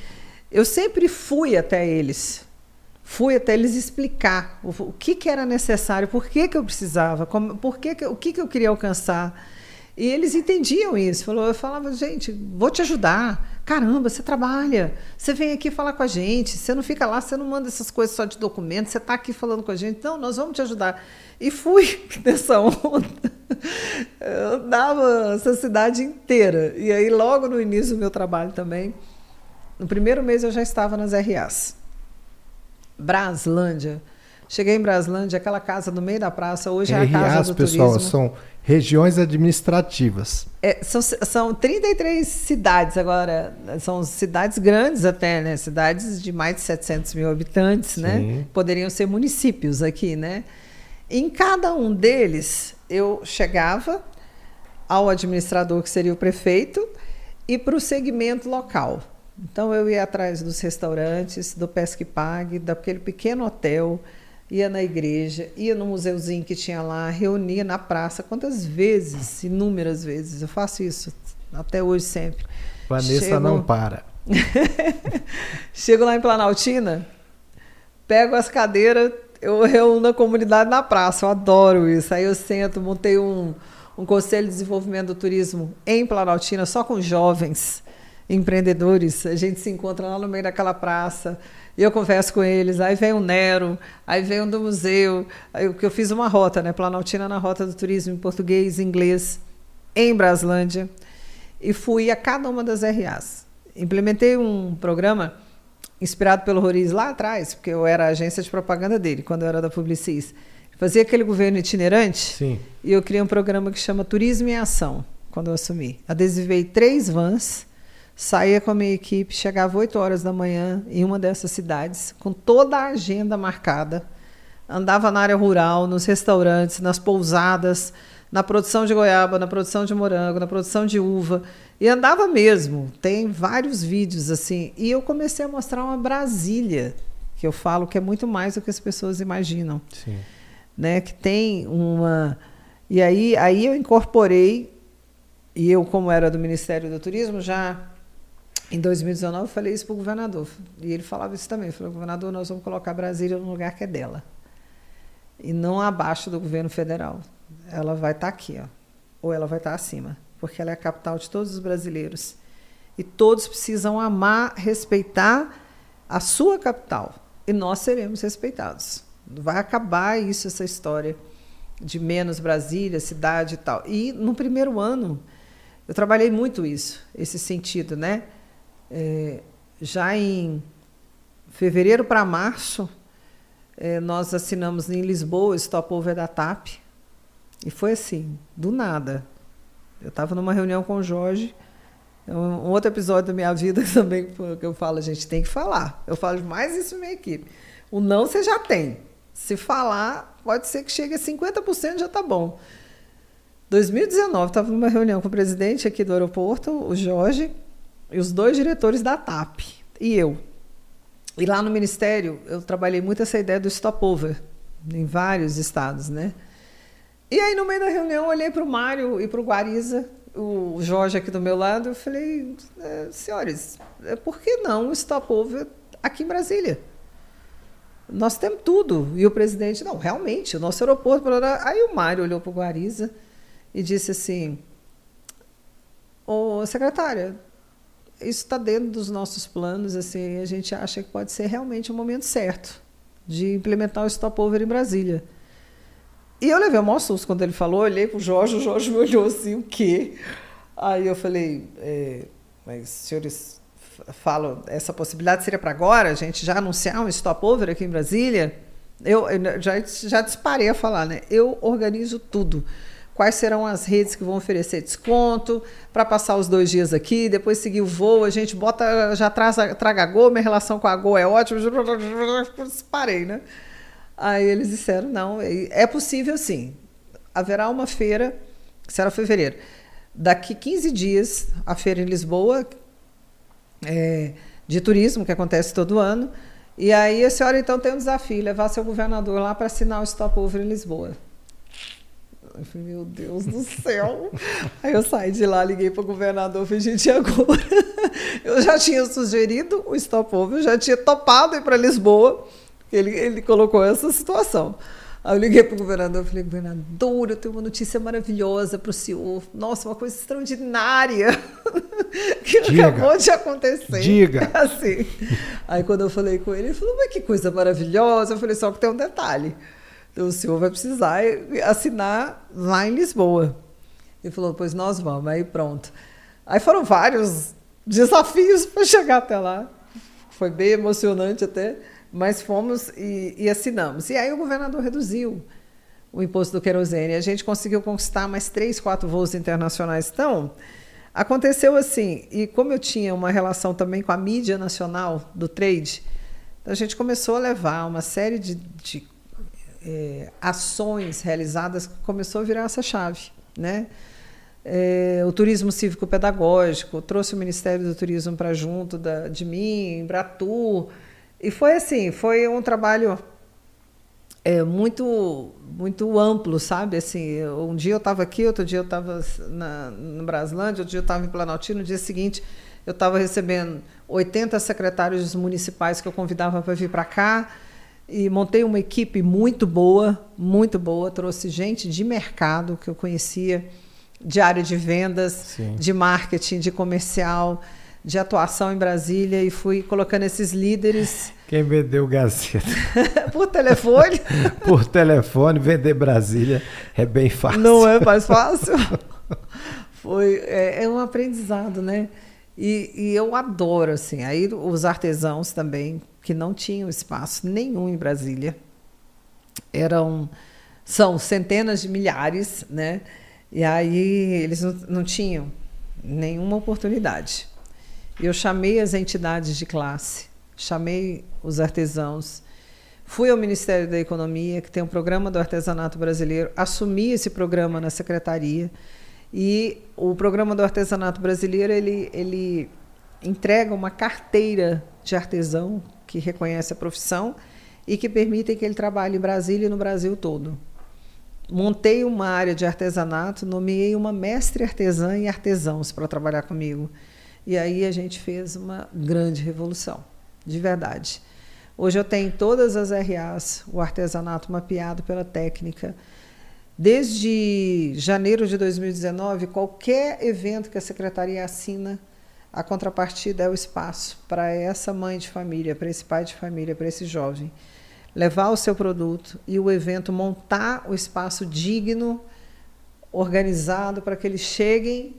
eu sempre fui até eles. Fui até eles explicar o, o que, que era necessário, por que, que eu precisava, como, por que, que o que, que eu queria alcançar. E eles entendiam isso. Falou, eu falava, gente, vou te ajudar. Caramba, você trabalha, você vem aqui falar com a gente, você não fica lá, você não manda essas coisas só de documento, você está aqui falando com a gente. Não, nós vamos te ajudar. E fui <laughs> nessa onda. Eu dava essa cidade inteira. E aí, logo no início do meu trabalho também, no primeiro mês eu já estava nas RAs. Braslândia. Cheguei em Braslândia, aquela casa no meio da praça, hoje é a casa do pessoal, turismo. são regiões administrativas. É, são, são 33 cidades agora, são cidades grandes até, né? Cidades de mais de 700 mil habitantes, né? Sim. né? Poderiam ser municípios aqui, né? Em cada um deles, eu chegava ao administrador, que seria o prefeito, e para o segmento local. Então, eu ia atrás dos restaurantes, do Pesque Pague, daquele pequeno hotel, ia na igreja, ia no museuzinho que tinha lá, reunia na praça. Quantas vezes? Inúmeras vezes. Eu faço isso até hoje sempre. Vanessa Chego... não para. <laughs> Chego lá em Planaltina, pego as cadeiras, eu reúno a comunidade na praça, eu adoro isso. Aí eu sento, montei um, um conselho de desenvolvimento do turismo em Planaltina, só com jovens empreendedores. A gente se encontra lá no meio daquela praça e eu converso com eles. Aí vem o Nero, aí vem um do museu. Que eu fiz uma rota, né? Planaltina na rota do turismo em português, inglês, em Braslândia. E fui a cada uma das RAs. Implementei um programa inspirado pelo Roriz lá atrás, porque eu era agência de propaganda dele, quando eu era da Publicis. Fazia aquele governo itinerante Sim. e eu criei um programa que chama Turismo em Ação, quando eu assumi. Adesivei três vans, saía com a minha equipe, chegava 8 horas da manhã em uma dessas cidades, com toda a agenda marcada, andava na área rural, nos restaurantes, nas pousadas, na produção de goiaba, na produção de morango, na produção de uva. E andava mesmo. Tem vários vídeos assim. E eu comecei a mostrar uma Brasília, que eu falo que é muito mais do que as pessoas imaginam. Sim. Né? Que tem uma. E aí, aí eu incorporei, e eu, como era do Ministério do Turismo, já em 2019 eu falei isso para o governador. E ele falava isso também. Falou, governador, nós vamos colocar Brasília no lugar que é dela. E não abaixo do governo federal ela vai estar tá aqui, ó, ou ela vai estar tá acima, porque ela é a capital de todos os brasileiros. E todos precisam amar, respeitar a sua capital. E nós seremos respeitados. Vai acabar isso, essa história de menos Brasília, cidade e tal. E no primeiro ano, eu trabalhei muito isso, esse sentido, né? É, já em fevereiro para março, é, nós assinamos em Lisboa o Stopover da TAP, e foi assim, do nada. Eu estava numa reunião com o Jorge, é um outro episódio da minha vida <laughs> também que eu falo, a gente tem que falar. Eu falo mais isso na minha equipe. O não você já tem. Se falar, pode ser que chegue a 50% já está bom. 2019, estava numa reunião com o presidente aqui do aeroporto, o Jorge, e os dois diretores da TAP, e eu. E lá no Ministério, eu trabalhei muito essa ideia do stopover, em vários estados, né? E aí, no meio da reunião, eu olhei para o Mário e para o Guariza, o Jorge aqui do meu lado, eu falei, é, senhores, é, por que não o stopover aqui em Brasília? Nós temos tudo. E o presidente, não, realmente, o nosso aeroporto. Aí o Mário olhou para o Guariza e disse assim: Ô, secretária, isso está dentro dos nossos planos, assim, a gente acha que pode ser realmente o momento certo de implementar o stopover em Brasília. E eu levei o maior susto quando ele falou, olhei para o Jorge, o Jorge me olhou assim, o quê? Aí eu falei, é, mas senhores falo, essa possibilidade seria para agora, a gente já anunciar um stopover aqui em Brasília. Eu, eu já, já disparei a falar, né? Eu organizo tudo quais serão as redes que vão oferecer desconto para passar os dois dias aqui, depois seguir o voo, a gente bota, já traz, traga a Gol, minha relação com a Gol é ótima, <laughs> parei, né? Aí eles disseram, não, é possível sim, haverá uma feira, será fevereiro, daqui 15 dias, a feira em Lisboa, é, de turismo, que acontece todo ano, e aí a senhora então tem um desafio, levar seu governador lá para assinar o stopover em Lisboa. Eu falei, meu Deus do céu. <laughs> Aí eu saí de lá, liguei para o governador, falei, gente, agora? <laughs> Eu já tinha sugerido o stopover, eu já tinha topado ir para Lisboa. Ele, ele colocou essa situação. Aí eu liguei para o governador, falei, governador, eu tenho uma notícia maravilhosa para o senhor. Nossa, uma coisa extraordinária <laughs> que Diga. acabou de acontecer. Diga. Assim. Aí quando eu falei com ele, ele falou, mas que coisa maravilhosa. Eu falei, só que tem um detalhe o senhor vai precisar assinar lá em Lisboa. Ele falou, pois nós vamos, aí pronto. Aí foram vários desafios para chegar até lá. Foi bem emocionante até, mas fomos e, e, assinamos. E aí o governador reduziu o imposto do querosene. A gente conseguiu conquistar mais três, quatro voos internacionais. Então, aconteceu assim. E como eu tinha uma relação também com a mídia nacional do trade, a gente começou a levar uma série de, de é, ações realizadas começou a virar essa chave, né? É, o turismo cívico-pedagógico trouxe o Ministério do Turismo para junto da, de mim, Embratur, e foi assim, foi um trabalho é, muito muito amplo, sabe? Assim, um dia eu estava aqui, outro dia eu estava no Braslândia, outro dia eu estava em Planaltino, no dia seguinte eu estava recebendo 80 secretários municipais que eu convidava para vir para cá e montei uma equipe muito boa, muito boa. Trouxe gente de mercado que eu conhecia, de área de vendas, Sim. de marketing, de comercial, de atuação em Brasília e fui colocando esses líderes. Quem vendeu Gazeta? <laughs> Por telefone? <laughs> Por telefone, vender Brasília é bem fácil. Não é mais fácil? <laughs> Foi, é, é um aprendizado, né? E, e, eu adoro, assim. Aí os artesãos também que não tinham espaço nenhum em Brasília. Eram são centenas de milhares, né? E aí eles não, não tinham nenhuma oportunidade. Eu chamei as entidades de classe, chamei os artesãos, fui ao Ministério da Economia, que tem um programa do artesanato brasileiro, assumi esse programa na secretaria e o programa do artesanato brasileiro ele, ele entrega uma carteira de artesão que reconhece a profissão e que permitem que ele trabalhe em Brasília e no Brasil todo. Montei uma área de artesanato, nomeei uma mestre artesã e artesãos para trabalhar comigo. E aí a gente fez uma grande revolução, de verdade. Hoje eu tenho todas as RAs, o artesanato mapeado pela técnica. Desde janeiro de 2019, qualquer evento que a secretaria assina, a contrapartida é o espaço para essa mãe de família, para esse pai de família, para esse jovem levar o seu produto e o evento montar o espaço digno, organizado para que eles cheguem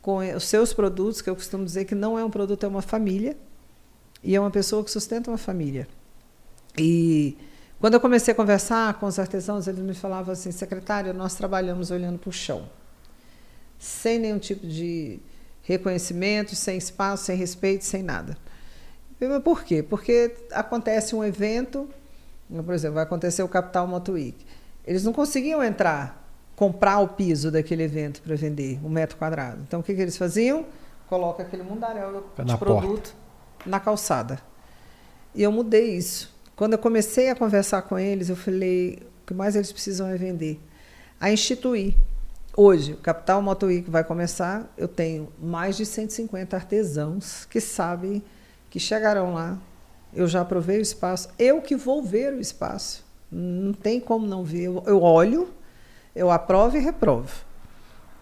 com os seus produtos, que eu costumo dizer que não é um produto, é uma família e é uma pessoa que sustenta uma família. E quando eu comecei a conversar com os artesãos, eles me falavam assim, secretária, nós trabalhamos olhando para o chão, sem nenhum tipo de reconhecimento, sem espaço, sem respeito, sem nada. Por quê? Porque acontece um evento, por exemplo, vai acontecer o Capital Moto Week. Eles não conseguiam entrar, comprar o piso daquele evento para vender, um metro quadrado. Então, o que, que eles faziam? Coloca aquele mundaréu de na produto porta. na calçada. E eu mudei isso. Quando eu comecei a conversar com eles, eu falei, o que mais eles precisam é vender. A instituir Hoje, o Capital Moto Week vai começar. Eu tenho mais de 150 artesãos que sabem que chegarão lá. Eu já aprovei o espaço. Eu que vou ver o espaço. Não tem como não ver. Eu, olho, eu aprovo e reprovo.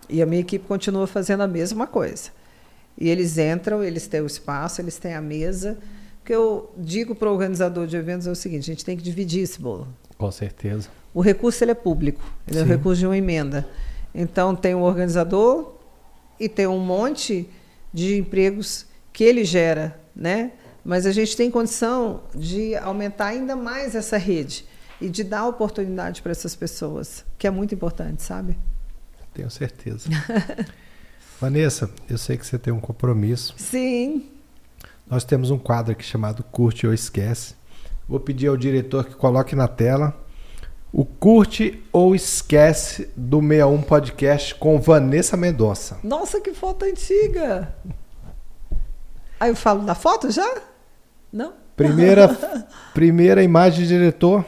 E a minha equipe continua fazendo a mesma coisa. E eles entram, eles têm o espaço, eles têm a mesa. O que eu digo para o organizador de eventos é o seguinte: a gente tem que dividir esse bolo. Com certeza. O recurso ele é público, ele Sim. é o recurso de uma emenda. Então tem um organizador e tem um monte de empregos que ele gera né? Mas a gente tem condição de aumentar ainda mais essa rede e de dar oportunidade para essas pessoas, que é muito importante, sabe? Tenho certeza. <laughs> Vanessa, eu sei que você tem um compromisso. Sim. Nós temos um quadro aqui chamado Curte ou Esquece. Vou pedir ao diretor que coloque na tela o Curte ou Esquece do 61 Podcast com Vanessa Mendonça. Nossa, que foto antiga! Aí eu falo da foto já? Não? Primeira, <laughs> primeira imagem, diretor.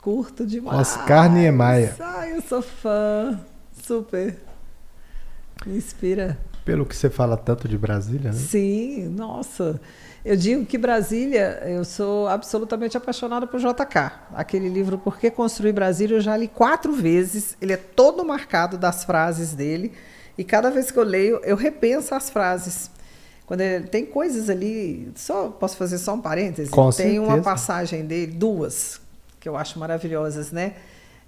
Curto demais. Oscar Niemeyer. Ai, eu sou fã. Super. Me inspira. Pelo que você fala tanto de Brasília, né? Sim, nossa. Eu digo que Brasília, eu sou absolutamente apaixonada por JK. Aquele livro Por que Construir Brasília, eu já li quatro vezes. Ele é todo marcado das frases dele. E cada vez que eu leio, eu repenso as frases. Quando ele, tem coisas ali, só posso fazer só um parêntese. Com tem certeza. uma passagem dele, duas, que eu acho maravilhosas, né?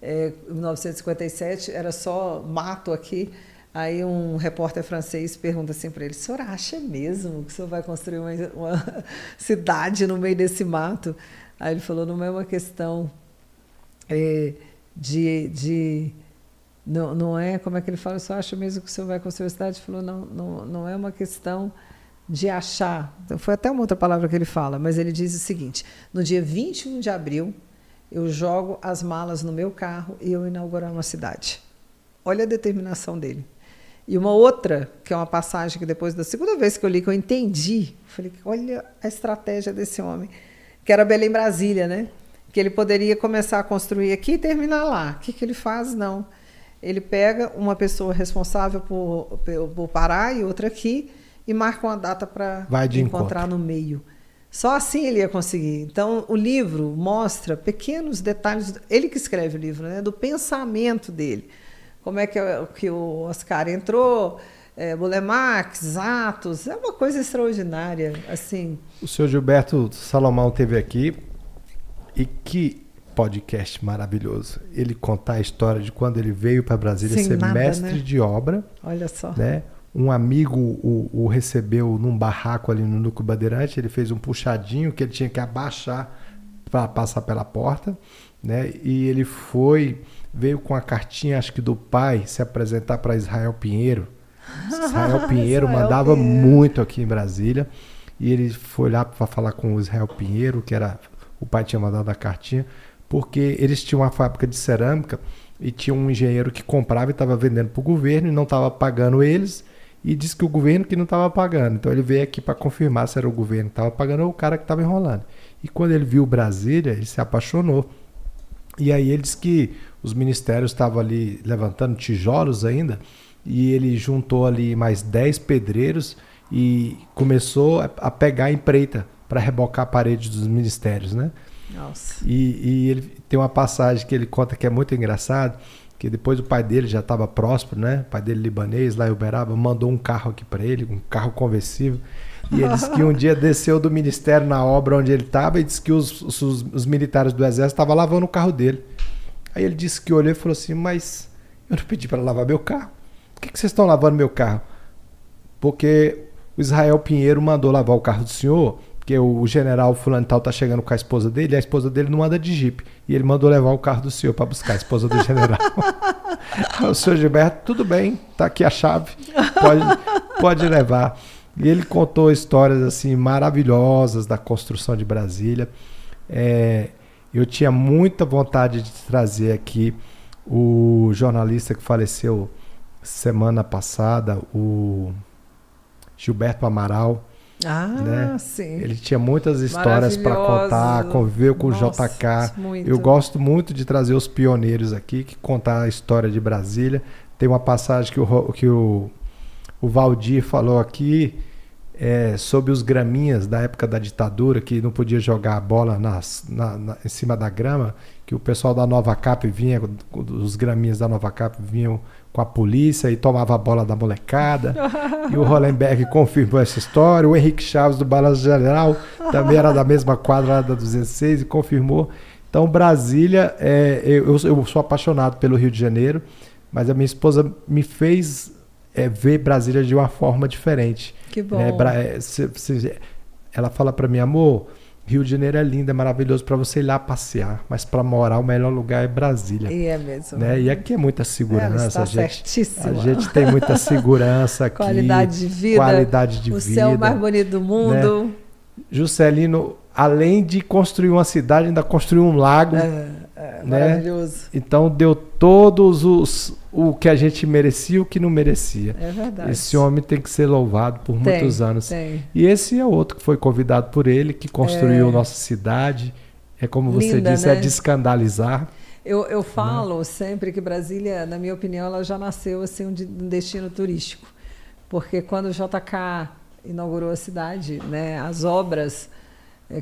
É, em 1957 era só mato aqui. Aí um repórter francês pergunta assim para ele: "O senhor acha mesmo que o senhor vai construir uma, uma <laughs> cidade no meio desse mato?" Aí ele falou: "Não é uma questão é, de, de não, não é como é que ele fala? Eu só acho mesmo que o senhor vai construir uma cidade?" Ele falou: "Não, não, não é uma questão de achar. Então, foi até uma outra palavra que ele fala, mas ele diz o seguinte: no dia 21 de abril, eu jogo as malas no meu carro e eu inaugurar uma cidade. Olha a determinação dele. E uma outra, que é uma passagem que depois da segunda vez que eu li, que eu entendi, falei, olha a estratégia desse homem, que era Belém Brasília, né? Que ele poderia começar a construir aqui e terminar lá. O que, que ele faz? Não. Ele pega uma pessoa responsável por, por, Pará e outra aqui e marca uma data para encontrar encontro. no meio. Só assim ele ia conseguir. Então, o livro mostra pequenos detalhes, ele que escreve o livro, né, do pensamento dele. Como é que, é- que o Oscar entrou, é, Bulemax, Atos, é uma coisa extraordinária. Assim, O senhor Gilberto Salomão teve aqui e que podcast maravilhoso. Ele contar a história de quando ele veio para Brasília Sem ser nada, mestre né? de obra, olha só. né? Um amigo o, o recebeu num barraco ali no Núcleo Bandeirante, ele fez um puxadinho que ele tinha que abaixar para passar pela porta, né? E ele foi, veio com a cartinha, acho que do pai, se apresentar para Israel Pinheiro. Israel <laughs> Pinheiro Israel mandava Pinheiro. muito aqui em Brasília. E ele foi lá para falar com o Israel Pinheiro, que era o pai tinha mandado a cartinha, porque eles tinham uma fábrica de cerâmica e tinha um engenheiro que comprava e estava vendendo para o governo e não estava pagando eles e disse que o governo que não estava pagando. Então ele veio aqui para confirmar se era o governo que estava pagando ou o cara que estava enrolando. E quando ele viu Brasília, ele se apaixonou. E aí ele disse que os ministérios estavam ali levantando tijolos ainda, e ele juntou ali mais 10 pedreiros e começou a- pegar a empreita para rebocar a parede dos ministérios, né? Nossa. E, e ele tem uma passagem que ele conta que é muito engraçado, que depois o pai dele já estava próspero, né? O pai dele libanês, lá em Uberaba, mandou um carro aqui para ele, um carro conversível. E ele disse que um dia desceu do ministério na obra onde ele estava e disse que os, os, os militares do exército estavam lavando o carro dele. Aí ele disse que olhou e falou assim: Mas eu não pedi para lavar meu carro. Por que, que vocês estão lavando meu carro? Porque o Israel Pinheiro mandou lavar o carro do senhor, porque o general fulano tal tá chegando com a esposa dele, e a esposa dele não anda de jipe. E ele mandou levar o carro do senhor para buscar a esposa do general. <laughs> O senhor Gilberto, tudo bem, tá aqui a chave, pode, pode levar. E ele contou histórias assim maravilhosas da construção de Brasília. É, eu tinha muita vontade de trazer aqui o jornalista que faleceu semana passada, o Gilberto Amaral. Ah, Né? sim. Ele tinha muitas histórias para contar, conviveu com Nossa, o JK. muito. Eu gosto muito de trazer os pioneiros aqui, que contar a história de Brasília. Tem uma passagem que o, que o, o Valdir falou aqui é, sobre os graminhas da época da ditadura, que não podia jogar a bola nas, na- na- em cima da grama, que o pessoal da Nova Cap vinha, os graminhas da Nova Cap vinham com a polícia e tomava a bola da molecada. e o Hollenberg <laughs> confirmou essa história. O Henrique Chaves do Balanço Geral também era da mesma quadra da 206 e confirmou. Então, Brasília, é, eu, eu sou apaixonado pelo Rio de Janeiro, mas a minha esposa me fez é, vê Brasília de uma forma diferente. Que bom. Né? Bra- é, cê- cê- ela fala para mim, amor, Rio de Janeiro é lindo, é maravilhoso para você ir lá passear, mas para morar o melhor lugar é Brasília. E é mesmo. Né? E aqui é muita segurança, está a gente, certíssima. a gente tem muita segurança <laughs> aqui. Qualidade de vida. Qualidade de o vida. né? céu mais bonito do mundo. Juscelino, além de construir uma cidade, ainda construiu um lago. É, é Né? maravilhoso. Então deu todos os o que a gente merecia e o que não merecia. É verdade. Esse homem tem que ser louvado por Tem, muitos anos. Tem. E esse é outro que foi convidado por ele, que construiu É. nossa cidade. É como você Linda, disse, é né? de escandalizar. Eu, eu Né? falo sempre que Brasília, na minha opinião, ela já nasceu assim um, de- destino turístico, porque quando o JK inaugurou a cidade, né, as obras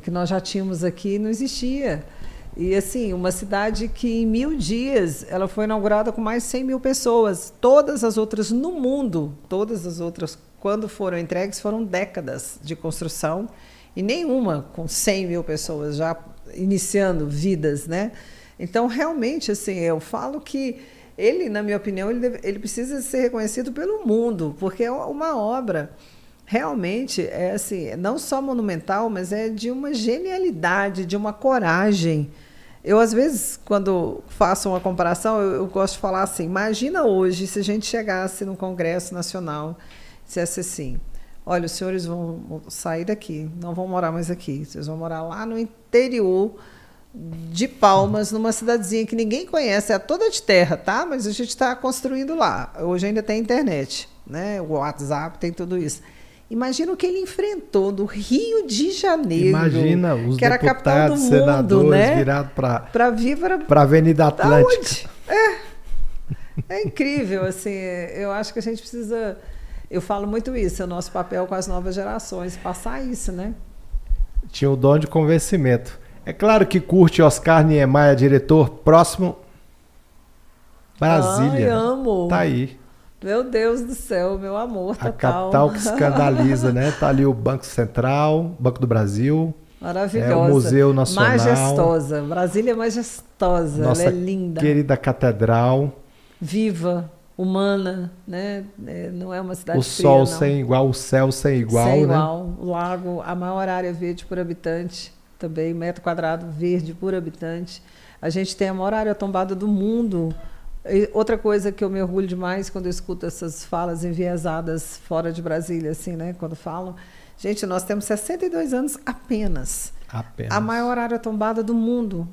que nós já tínhamos aqui não existia. E assim, uma cidade que em mil dias ela foi inaugurada com mais de 100 mil pessoas. Todas as outras no mundo, todas as outras, quando foram entregues, foram décadas de construção e nenhuma com 100 mil pessoas já iniciando vidas, né? Então, realmente, assim, eu falo que ele, na minha opinião, ele, deve- ele precisa ser reconhecido pelo mundo, porque é uma obra realmente é assim, não só monumental, mas é de uma genialidade, de uma coragem. Eu às vezes, quando faço uma comparação, eu, eu gosto de falar assim: imagina hoje se a gente chegasse no Congresso Nacional e dissesse assim: olha, os senhores vão sair daqui, não vão morar mais aqui, vocês vão morar lá no interior de Palmas, numa cidadezinha que ninguém conhece, é toda de terra, tá? Mas a gente está construindo lá. Hoje ainda tem internet, né? O WhatsApp tem tudo isso. Imagina o que ele enfrentou no Rio de Janeiro. Imagina os que era deputados, mundo, senadores né? virados para Para vir para a Avenida Atlântica. É. É incrível, assim, eu acho que a gente precisa. Eu falo muito isso, é o nosso papel com as novas gerações, passar isso, né? Tinha o dom de convencimento. É claro que curte Oscar Niemeyer, diretor próximo. Brasília. Ai, amo. Tá aí. Meu Deus do céu, meu amor A total. capital que <laughs> escandaliza, né? Tá ali o Banco Central, Banco do Brasil. Maravilhosa. É, o Museu Nacional. Majestosa. Brasília é majestosa. Nossa ela é linda. querida catedral. Viva, humana, né? É, não é uma cidade o fria, sol não. sem igual, o céu sem igual, Sem né? igual. O lago, a maior área verde por habitante, também metro quadrado verde por habitante. A gente tem a maior área tombada do mundo. E outra coisa que eu me orgulho demais quando eu escuto essas falas enviesadas fora de Brasília, assim, né? Quando falam, gente, nós temos 62 anos apenas. Apenas. A maior área tombada do mundo.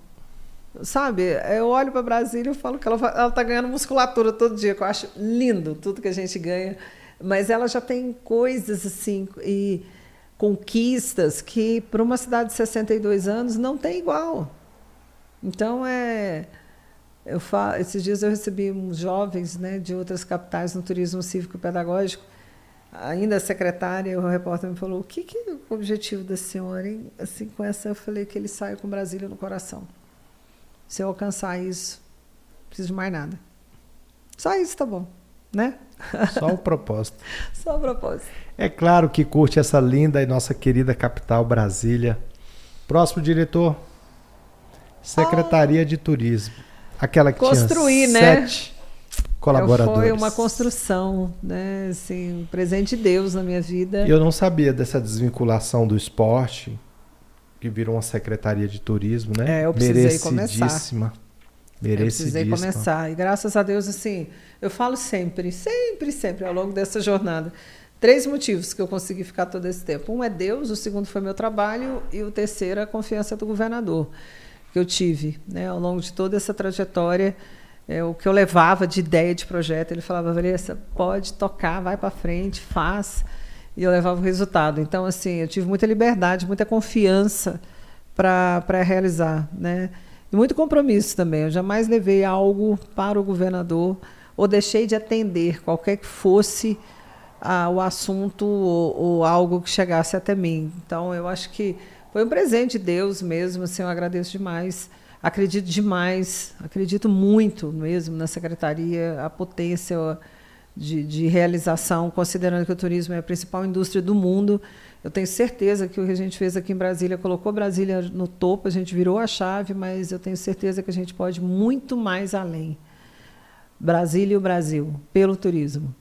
Sabe, eu olho para Brasília e falo que ela está ganhando musculatura todo dia, que eu acho lindo tudo que a gente ganha. Mas ela já tem coisas assim e conquistas que para uma cidade de 62 anos não tem igual. Então é eu falo, esses dias eu recebi uns jovens, né, de outras capitais no turismo cívico e pedagógico. Ainda a secretária, o repórter me falou: "O que, que é o objetivo da senhora?" Hein? Assim com essa eu falei que ele saia com Brasília no coração. Se eu alcançar isso, não preciso de mais nada. Só isso tá bom, né? Só o propósito. <laughs> Só o propósito. É claro que curte essa linda e nossa querida capital, Brasília. Próximo diretor, Secretaria de Turismo. Aquela que Construir, tinha né? sete colaboradores. Foi uma construção, né? Assim, um presente de Deus na minha vida. Eu não sabia dessa desvinculação do esporte, que virou uma Secretaria de Turismo, né? É, eu precisei começar. Eu precisei começar. E graças a Deus, assim, eu falo sempre, sempre, sempre, ao longo dessa jornada. Três motivos que eu consegui ficar todo esse tempo. Um é Deus, o segundo foi meu trabalho e o terceiro é a confiança do governador que eu tive, né, ao longo de toda essa trajetória. É, o que eu levava de ideia de projeto, ele falava, Vanessa, pode tocar, vai para frente, faz. E eu levava o resultado. Então, assim, eu tive muita liberdade, muita confiança para realizar, né? E muito compromisso também. Eu jamais levei algo para o governador ou deixei de atender qualquer que fosse ah, o assunto ou, ou, algo que chegasse até mim. Então, eu acho que foi um presente de Deus mesmo. Assim, eu agradeço demais. Acredito demais, acredito muito mesmo na secretaria, a potência de, de realização, considerando que o turismo é a principal indústria do mundo. Eu tenho certeza que o que a gente fez aqui em Brasília colocou Brasília no topo, a gente virou a chave, mas eu tenho certeza que a gente pode muito mais além. Brasília e o Brasil, pelo turismo.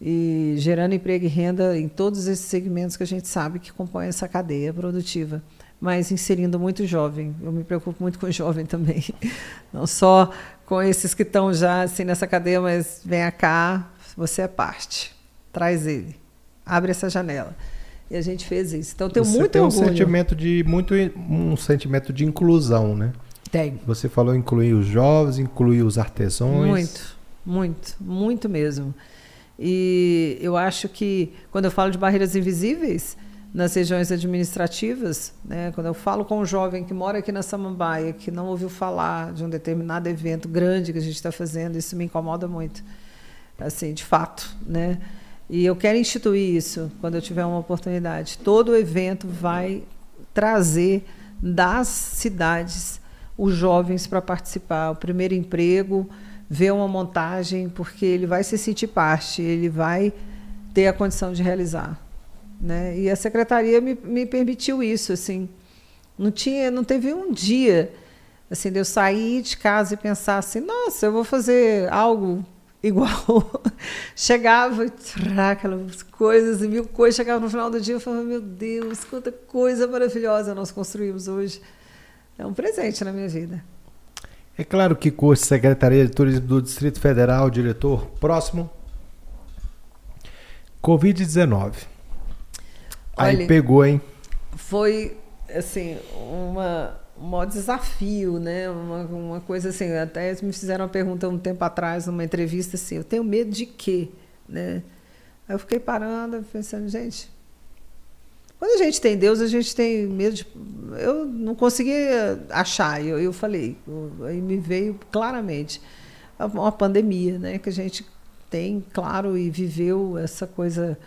E gerando emprego e renda em todos esses segmentos que a gente sabe que compõem essa cadeia produtiva, mas inserindo muito jovem. Eu me preocupo muito com o <laughs> jovem também, não só com esses que estão já assim nessa cadeia, mas venha cá, você é parte, traz ele, abre essa janela. E a gente fez isso. Então tenho Você muito tem um orgulho. sentimento de muito um sentimento de inclusão, né? Tem. Você falou incluir os jovens, incluir os artesãos. Muito, muito, muito mesmo. E eu acho que quando eu falo de barreiras invisíveis nas regiões administrativas, né, quando eu falo com um jovem que mora aqui na Samambaia, que não ouviu falar de um determinado evento grande que a gente está fazendo, isso me incomoda muito, assim, de fato, né? E eu quero instituir isso quando eu tiver uma oportunidade. Todo evento vai trazer das cidades os jovens para participar, o primeiro emprego, ver uma montagem, porque ele vai se sentir parte, ele vai ter a condição de realizar. Né? E a secretaria me, me permitiu isso. Assim. Não, tinha, não teve um dia assim, de eu sair de casa e pensar assim, nossa, eu vou fazer algo igual. <laughs> Chegava e aquelas coisas e mil coisas. Chegava no final do dia e falava, meu Deus, quanta coisa maravilhosa nós construímos hoje. É um presente na minha vida. É claro que curso Secretaria de Turismo do Distrito Federal, diretor, próximo. Covid-19. Aí pegou, hein? Foi, assim, uma, um maior desafio, né? Uma, uma coisa assim, até me fizeram uma pergunta um tempo atrás, numa entrevista, assim, eu tenho medo de quê? Né? Aí eu fiquei parando, pensando, gente, quando a gente tem Deus, a gente tem medo de. Eu não conseguia achar, eu, eu falei, aí me veio claramente uma pandemia, né? Que a gente tem, claro, e viveu essa coisa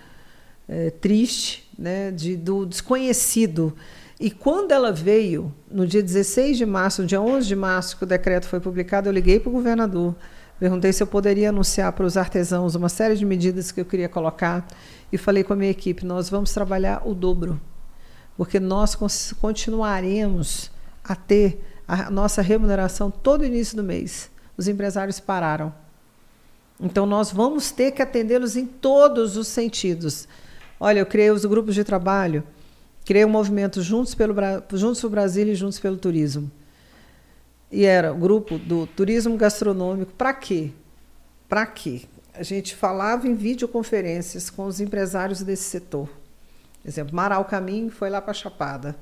é, triste, né? De, do desconhecido. E quando ela veio, no dia 16 de março, no dia 11 de março, que o decreto foi publicado, eu liguei para o governador, perguntei se eu poderia anunciar para os artesãos uma série de medidas que eu queria colocar e falei com a minha equipe: nós vamos trabalhar o dobro, porque nós continuaremos a ter a nossa remuneração todo início do mês. Os empresários pararam. Então, nós vamos ter que atendê-los em todos os sentidos. Olha, eu criei os grupos de trabalho, criei um movimento Juntos pelo Juntos para o Brasil e Juntos pelo Turismo. E era o grupo do turismo gastronômico. Para quê? Para quê? a gente falava em videoconferências com os empresários desse setor. Exemplo, Maral Caminho foi lá para Chapada.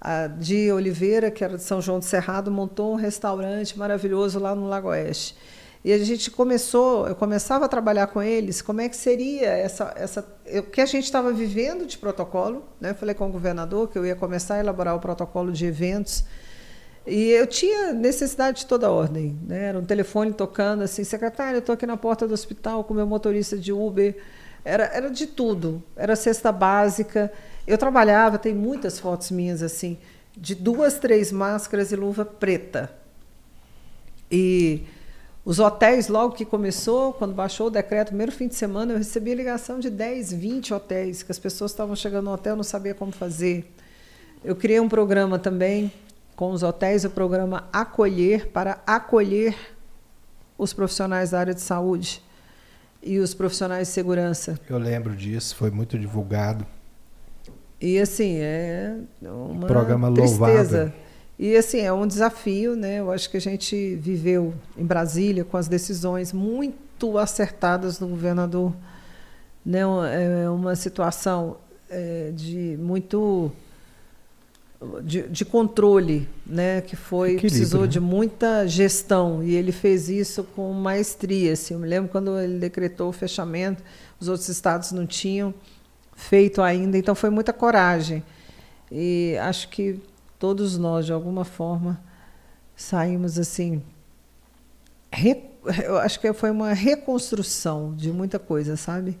A Di Oliveira, que era de São João do Cerrado, montou um restaurante maravilhoso lá no Lago Oeste. E a gente começou, eu começava a trabalhar com eles, como é que seria essa, essa o que a gente estava vivendo de protocolo. Né? Eu falei com o governador que eu ia começar a elaborar o protocolo de eventos e eu tinha necessidade de toda ordem. Né? Era um telefone tocando assim, secretário, eu estou aqui na porta do hospital com meu motorista de Uber. Era, era de tudo. Era cesta básica. Eu trabalhava, tem muitas fotos minhas assim, de duas, três máscaras e luva preta. E os hotéis, logo que começou, quando baixou o decreto, primeiro fim de semana, eu recebi ligação de 10, 20 hotéis, que as pessoas estavam chegando no hotel, não sabia como fazer. Eu criei um programa também com os hotéis o programa Acolher para acolher os profissionais da área de saúde e os profissionais de segurança. Eu lembro disso, foi muito divulgado. E assim, é uma programa tristeza. E assim, é um desafio, né? Eu acho que a gente viveu em Brasília com as decisões muito acertadas do governador, né? É uma situação é, de muito de, de, controle, né, que foi Equilíbrio, precisou né? de muita gestão e ele fez isso com maestria. Assim. Eu me lembro quando ele decretou o fechamento, os outros estados não tinham feito ainda, então foi muita coragem. E acho que todos nós, de alguma forma, saímos assim. eu acho que foi uma reconstrução de muita coisa, sabe?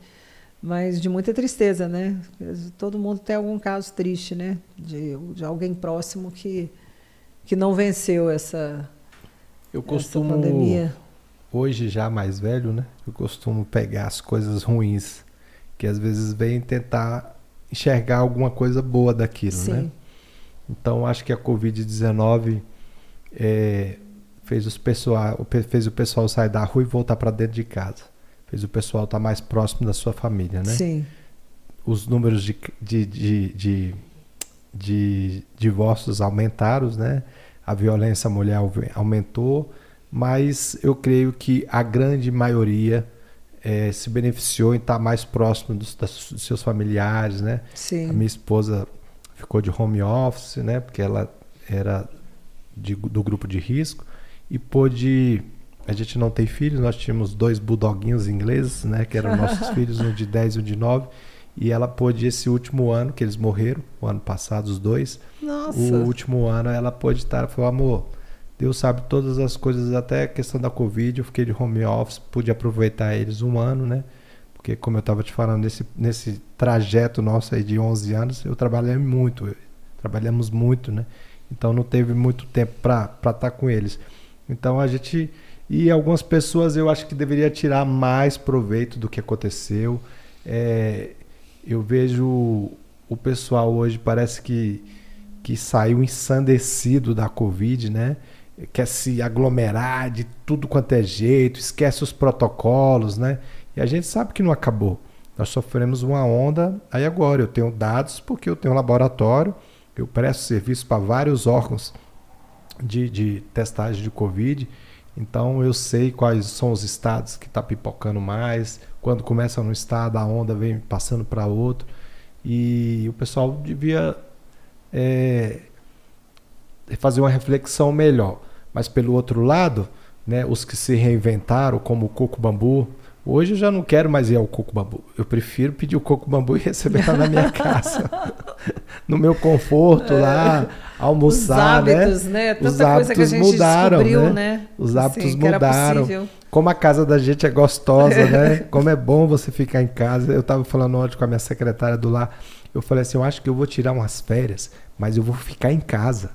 Mas de muita tristeza, né? Todo mundo tem algum caso triste, né? De, de alguém próximo que, que não venceu essa, eu costumo, essa pandemia. Hoje, já mais velho, né? Eu costumo pegar as coisas ruins, que às vezes vem tentar enxergar alguma coisa boa daquilo, Sim. né? Então, acho que a Covid-19 é, fez, os pessoal, fez o pessoal sair da rua e voltar para dentro de casa fez o pessoal estar mais próximo da sua família, né? Sim. Os números de, de, de, de, de divórcios aumentaram, né? A violência à mulher aumentou, mas eu creio que a grande maioria é, se beneficiou em estar mais próximo dos, dos, seus familiares, né? Sim. A minha esposa ficou de home office, né? Porque ela era de, do grupo de risco e pôde. A gente não tem filhos, nós tínhamos dois bulldoguinhos ingleses, né? Que eram nossos <laughs> filhos, um de 10 e um de 9. E ela pôde, esse último ano, que eles morreram, o ano passado, os dois. Nossa. O último ano ela pôde estar, falou, amor, Deus sabe todas as coisas, até a questão da Covid, eu fiquei de home office, pude aproveitar eles um ano, né? Porque como eu estava te falando, nesse, nesse trajeto nosso aí de 11 anos, eu trabalhei muito, trabalhamos muito, né? Então não teve muito tempo para estar tá com eles. Então a gente. E algumas pessoas eu acho que deveria tirar mais proveito do que aconteceu. É, eu vejo o pessoal hoje parece que, que saiu ensandecido da Covid, né? Quer se aglomerar de tudo quanto é jeito, esquece os protocolos, né? E a gente sabe que não acabou. Nós sofremos uma onda. Aí agora eu tenho dados porque eu tenho um laboratório eu presto serviço para vários órgãos de, de testagem de Covid. Então eu sei quais são os estados que está pipocando mais. Quando começa no estado, a onda vem passando para outro. E o pessoal devia é, fazer uma reflexão melhor. Mas pelo outro lado, né, os que se reinventaram, como o Coco Bambu, Hoje eu já não quero mais ir ao coco bambu. Eu prefiro pedir o coco bambu e receber lá na minha <laughs> casa. no meu conforto é. lá, almoçar, Os hábitos, né? né? Tanta Os hábitos mudaram, né? né? Os hábitos Sim, mudaram. Como a casa da gente é gostosa, né? <laughs> Como é bom você ficar em casa. Eu estava falando ontem com a minha secretária do lar. Eu falei assim, eu acho que eu vou tirar umas férias, mas eu vou ficar em casa.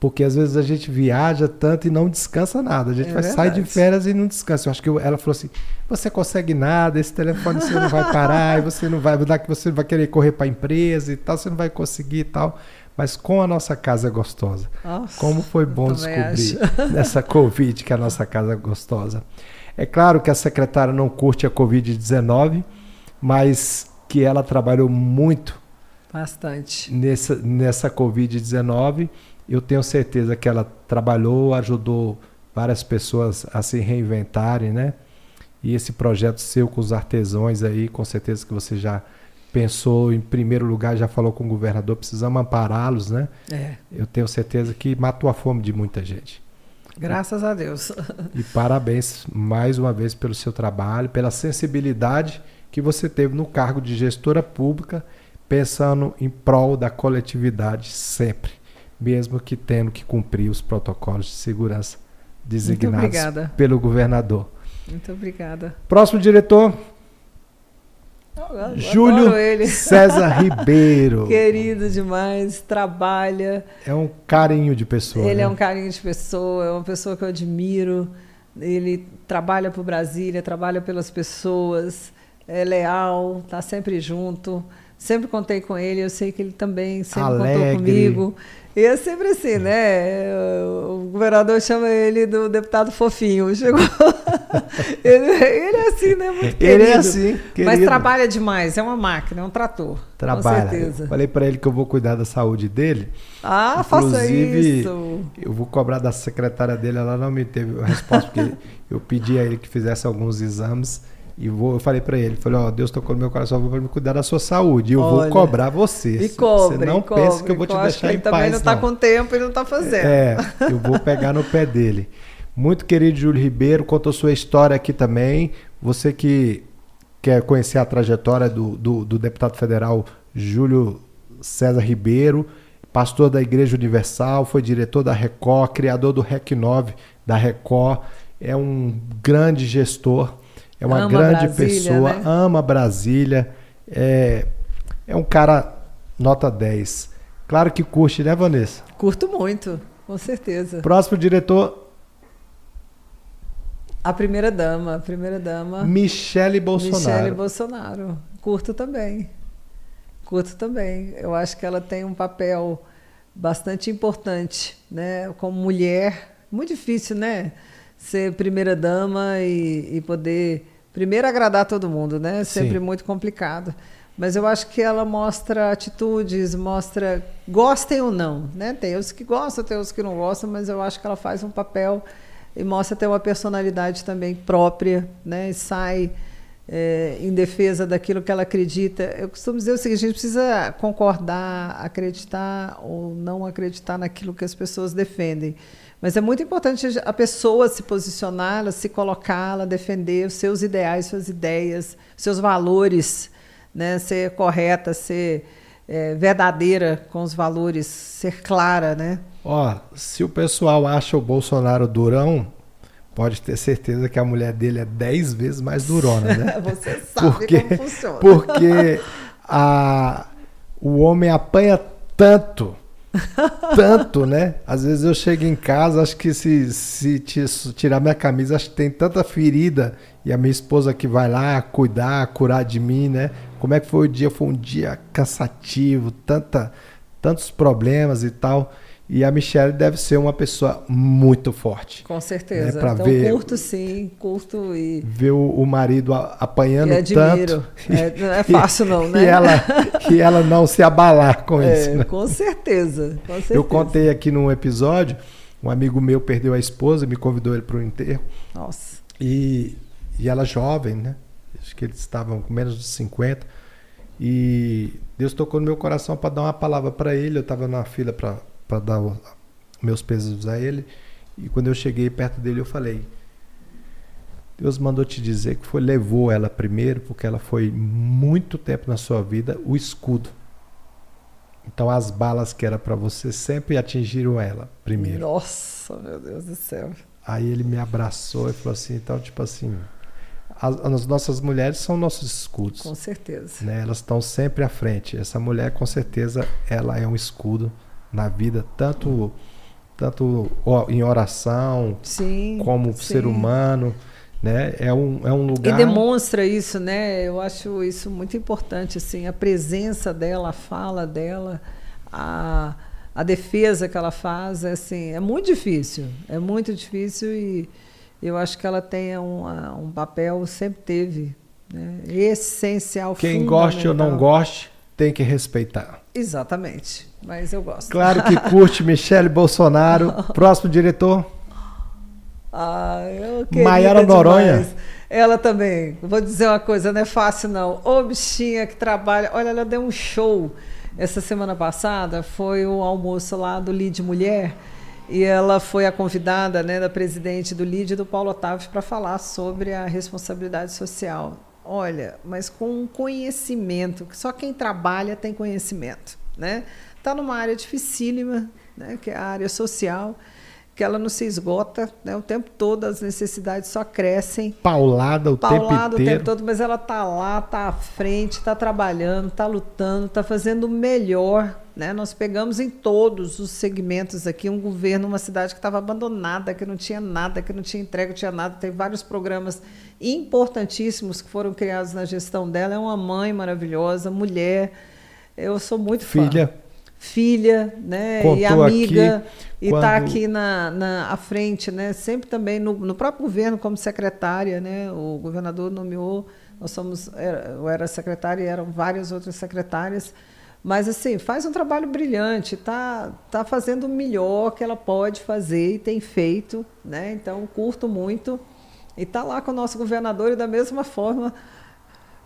Porque às vezes a gente viaja tanto e não descansa nada. A gente é vai sair de férias e não descansa. Eu acho que eu, ela falou assim: você consegue nada, esse telefone você não vai parar, e você não vai mudar, que você vai querer correr para a empresa e tal, você não vai conseguir e tal. Mas com a nossa casa é gostosa. Nossa, Como foi bom descobrir acho. <laughs> nessa Covid que a nossa casa é gostosa. É claro que a secretária não curte a Covid-19, mas que ela trabalhou muito. Bastante. Nessa, nessa Covid-19 eu tenho certeza que ela trabalhou, ajudou várias pessoas a se reinventarem, né? E esse projeto seu com os artesãos aí, com certeza que você já pensou em primeiro lugar, já falou com o governador, precisamos ampará-los, né? É. Eu tenho certeza que matou a fome de muita gente. Graças a Deus. <laughs> E parabéns mais uma vez pelo seu trabalho, pela sensibilidade que você teve no cargo de gestora pública, pensando em prol da coletividade sempre mesmo que tendo que cumprir os protocolos de segurança designados pelo governador. Muito obrigada. Próximo diretor. Júlio César <laughs> Ribeiro. Querido demais, trabalha. É um carinho de pessoa. Ele é né? é um carinho de pessoa, é uma pessoa que eu admiro. Ele trabalha por Brasília, trabalha pelas pessoas, é leal, está sempre junto. Sempre contei com ele, eu sei que ele também sempre Alegre. contou comigo. E é sempre assim, né? O governador chama ele do deputado fofinho. Chegou. <laughs> ele, ele, é assim, né? Muito querido. Ele é assim. Querido. Mas trabalha demais, é uma máquina, é um trator. Trabalha. Com certeza. Falei para ele que eu vou cuidar da saúde dele. Ah, faça isso. Eu vou cobrar da secretária dele, ela não me teve a resposta, porque <laughs> eu pedi a ele que fizesse alguns exames. E vou, eu falei para ele, falei, ó, oh, Deus tocou no meu coração para me cuidar da sua saúde. E eu Olha, vou cobrar você. E cobre, você não cobre, pensa que eu vou te deixar em ele paz. também não está com tempo e não está fazendo. É, eu vou pegar no pé dele. Muito querido Júlio Ribeiro, contou sua história aqui também. Você que quer conhecer a trajetória do, do, do deputado federal Júlio César Ribeiro, pastor da Igreja Universal, foi diretor da Record, criador do REC 9 da Record, é um grande gestor é uma ama grande Brasília, pessoa, né? ama Brasília, é, é um cara nota 10. Claro que curte, né, Vanessa? Curto muito, com certeza. Próximo diretor. A primeira dama, a primeira dama. Michele Bolsonaro. Michele Bolsonaro. Curto também. Curto também. Eu acho que ela tem um papel bastante importante, né? Como mulher, muito difícil, né? Ser primeira dama e, e poder primeiro agradar todo mundo, né? É sempre Sim. muito complicado. Mas eu acho que ela mostra atitudes, mostra gostem ou não, né? Tem os que gostam, tem os que não gostam, mas eu acho que ela faz um papel e mostra ter uma personalidade também própria, né? E sai é, em defesa daquilo que ela acredita. Eu costumo dizer o seguinte: a gente precisa concordar, acreditar ou não acreditar naquilo que as pessoas defendem. Mas é muito importante a pessoa se posicionar, ela se colocar, ela defender os seus ideais, suas ideias, seus valores, né? ser correta, ser é, verdadeira com os valores, ser clara, né? Ó, se o pessoal acha o Bolsonaro durão, pode ter certeza que a mulher dele é 10 vezes mais durona, né? <laughs> Você sabe porque, como funciona. Porque a, o homem apanha tanto, tanto, né? Às vezes eu chego em casa, acho que se, se ti- se tirar minha camisa, acho que tem tanta ferida. E a minha esposa que vai lá cuidar, curar de mim, né? Como é que foi o dia? Foi um dia cansativo, tanta, tantos problemas e tal. E a Michelle deve ser uma pessoa muito forte. Com certeza. Né, pra então, ver- curto sim, curto e, Ver o, o marido apanhando e admiro. tanto. É, <laughs> não é fácil, não, né? E ela, e ela não se abalar com É, isso. Né? Com certeza. Com certeza. Eu contei aqui num episódio, um amigo meu perdeu a esposa, me convidou ele para o enterro. Nossa. E, e ela jovem, né? Acho que eles estavam com menos de 50. E Deus tocou no meu coração para dar uma palavra para ele. Eu estava na fila para dar o- meus pesos a ele. E quando eu cheguei perto dele, eu falei: Deus mandou te dizer que foi levou ela primeiro, porque ela foi muito tempo na sua vida o escudo. Então as balas que era para você sempre atingiram ela primeiro. Nossa, meu Deus do céu. Aí ele me abraçou e falou assim, então, tipo assim, as, as nossas mulheres são nossos escudos, Com certeza. né? Elas estão sempre à frente. Essa mulher, com certeza, ela é um escudo na vida, tanto, tanto em oração, Sim. como sim. ser humano, né? É um, é um E lugar... demonstra isso, né? Eu acho isso muito importante, assim, a presença dela, a fala dela, a, a defesa que ela faz, é, assim, é muito difícil, é muito difícil e eu acho que ela tem um, um papel, sempre teve, né? essencial, Quem goste ou não goste, tem que respeitar. Exatamente, mas eu gosto. Claro que curte Michele Bolsonaro. <laughs> Próximo diretor, Ah, eu queria Maiara Noronha. Ela também. Vou dizer uma coisa, não é fácil não. Ô bichinha que trabalha. Olha, ela deu um show essa semana passada. Foi o almoço lá do Lide Mulher. E ela foi a convidada né, da presidente do Lide, do Paulo Otávio, para falar sobre a responsabilidade social. Olha, mas com um conhecimento, que só quem trabalha tem conhecimento. Né? Está numa área dificílima, né, que é a área social que ela não se esgota, né? O tempo todo as necessidades só crescem. paulada o Paulado tempo o inteiro. tempo todo, mas ela tá lá, tá à frente, tá trabalhando, tá lutando, tá fazendo o melhor, né? Nós pegamos em todos os segmentos aqui um governo, uma cidade que estava abandonada, que não tinha nada, que não tinha entrega, não tinha nada. Tem vários programas importantíssimos que foram criados na gestão dela. É uma mãe maravilhosa, mulher. Eu sou muito fã Filha. Filha, né, Contou e amiga, e está quando- aqui na, na à frente, né, sempre também no, no próprio governo como secretária, né, o governador nomeou, nós somos, era- eu era secretária e eram várias outras secretárias, mas assim faz um trabalho brilhante, tá tá fazendo o melhor que ela pode fazer e tem feito, né, então curto muito e está lá com o nosso governador e da mesma forma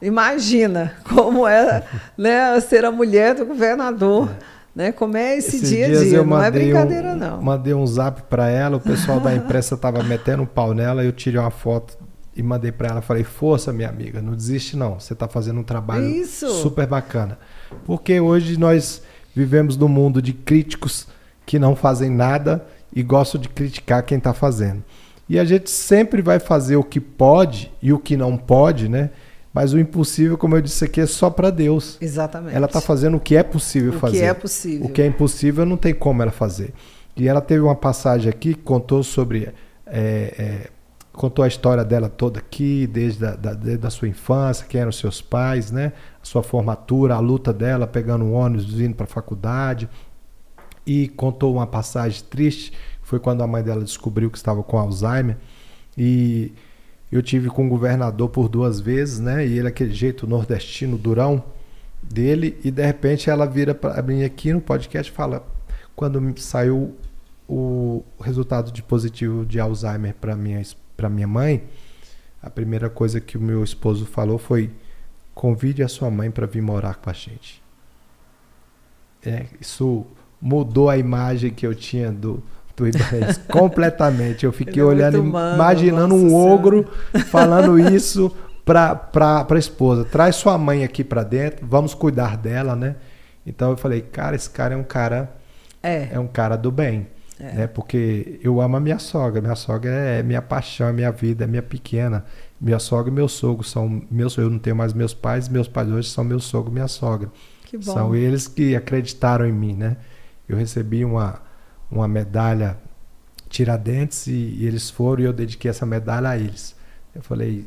Imagina como é <laughs> né, ser a mulher do governador, né? Como é esse Esses dia a dia. Não é brincadeira, um, não. Mandei um zap pra ela, o pessoal da <laughs> imprensa tava metendo um pau nela, eu tirei uma foto e mandei pra ela, falei: "Força, minha amiga, não desiste não. Você tá fazendo um trabalho Isso. super bacana". Porque hoje nós vivemos num mundo de críticos que não fazem nada e gostam de criticar quem tá fazendo. E a gente sempre vai fazer o que pode e o que não pode, né? Mas o impossível, como eu disse aqui, é só para Deus. Exatamente. Ela está fazendo o que é possível o fazer. que é possível. O que é impossível não tem como ela fazer. E ela teve uma passagem aqui que contou sobre. é, é, contou a história dela toda aqui, desde a, da, desde a sua infância, quem eram seus pais, né? A sua formatura, a luta dela, pegando um ônibus, vindo para a faculdade. E contou uma passagem triste, foi quando a mãe dela descobriu que estava com Alzheimer. E Eu tive com o governador por duas vezes, né? E ele aquele jeito nordestino, durão dele, e de repente ela vira para mim aqui no podcast fala: quando saiu o resultado de positivo de Alzheimer para minha para minha mãe, a primeira coisa que o meu esposo falou foi: convide a sua mãe para vir morar com a gente. É, isso mudou a imagem que eu tinha do, do Ibanez completamente. Eu fiquei é olhando, humano, imaginando um ogro falando isso para a esposa. Traz sua mãe aqui para dentro, vamos cuidar dela, né? Então eu falei, cara, esse cara é um cara é, é um cara do bem. É. Né? Porque eu amo a minha sogra. Minha sogra é minha paixão, é minha vida, é minha pequena. Minha sogra e meu sogro são meus. Eu não tenho mais meus pais, meus pais hoje são meu sogro e minha sogra. São eles que acreditaram em mim, né? Eu recebi uma, uma medalha Tiradentes e, e eles foram e eu dediquei essa medalha a eles. Eu falei,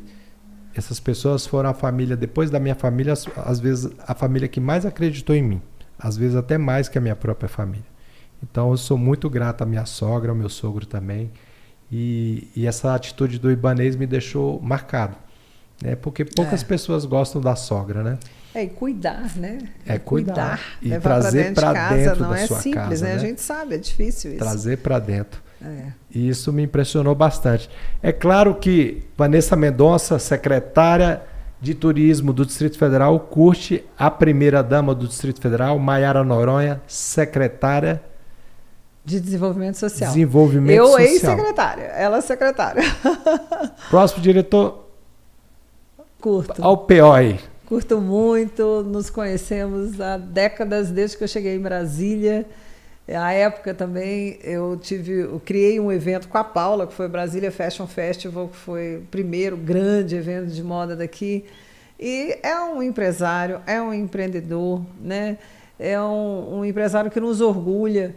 essas pessoas foram a família, depois da minha família, às vezes a família que mais acreditou em mim. Às vezes até mais que a minha própria família. Então eu sou muito grato à minha sogra, ao meu sogro também. E, e essa atitude do Ibanês me deixou marcado. Né? Porque poucas é. pessoas gostam da sogra, né? É, e cuidar, né? É, cuidar. cuidar. E trazer para dentro, dentro não é simples, casa, né? A gente sabe, é difícil isso. Trazer para dentro. É. E isso me impressionou bastante. É claro que Vanessa Mendonça, secretária de Turismo do Distrito Federal, curte a primeira dama do Distrito Federal, Maiara Noronha, secretária de Desenvolvimento Social. Desenvolvimento Eu, Social. Eu, ex-secretária. Ela, secretária. <laughs> Próximo diretor. Curto. Ao POI. Curto muito. Nos conhecemos há décadas, desde que eu cheguei em Brasília. A época também eu tive, eu criei um evento com a Paula, que foi Brasília Fashion Festival, que foi o primeiro grande evento de moda daqui. E é um empresário, é um empreendedor, né? É um, um empresário que nos orgulha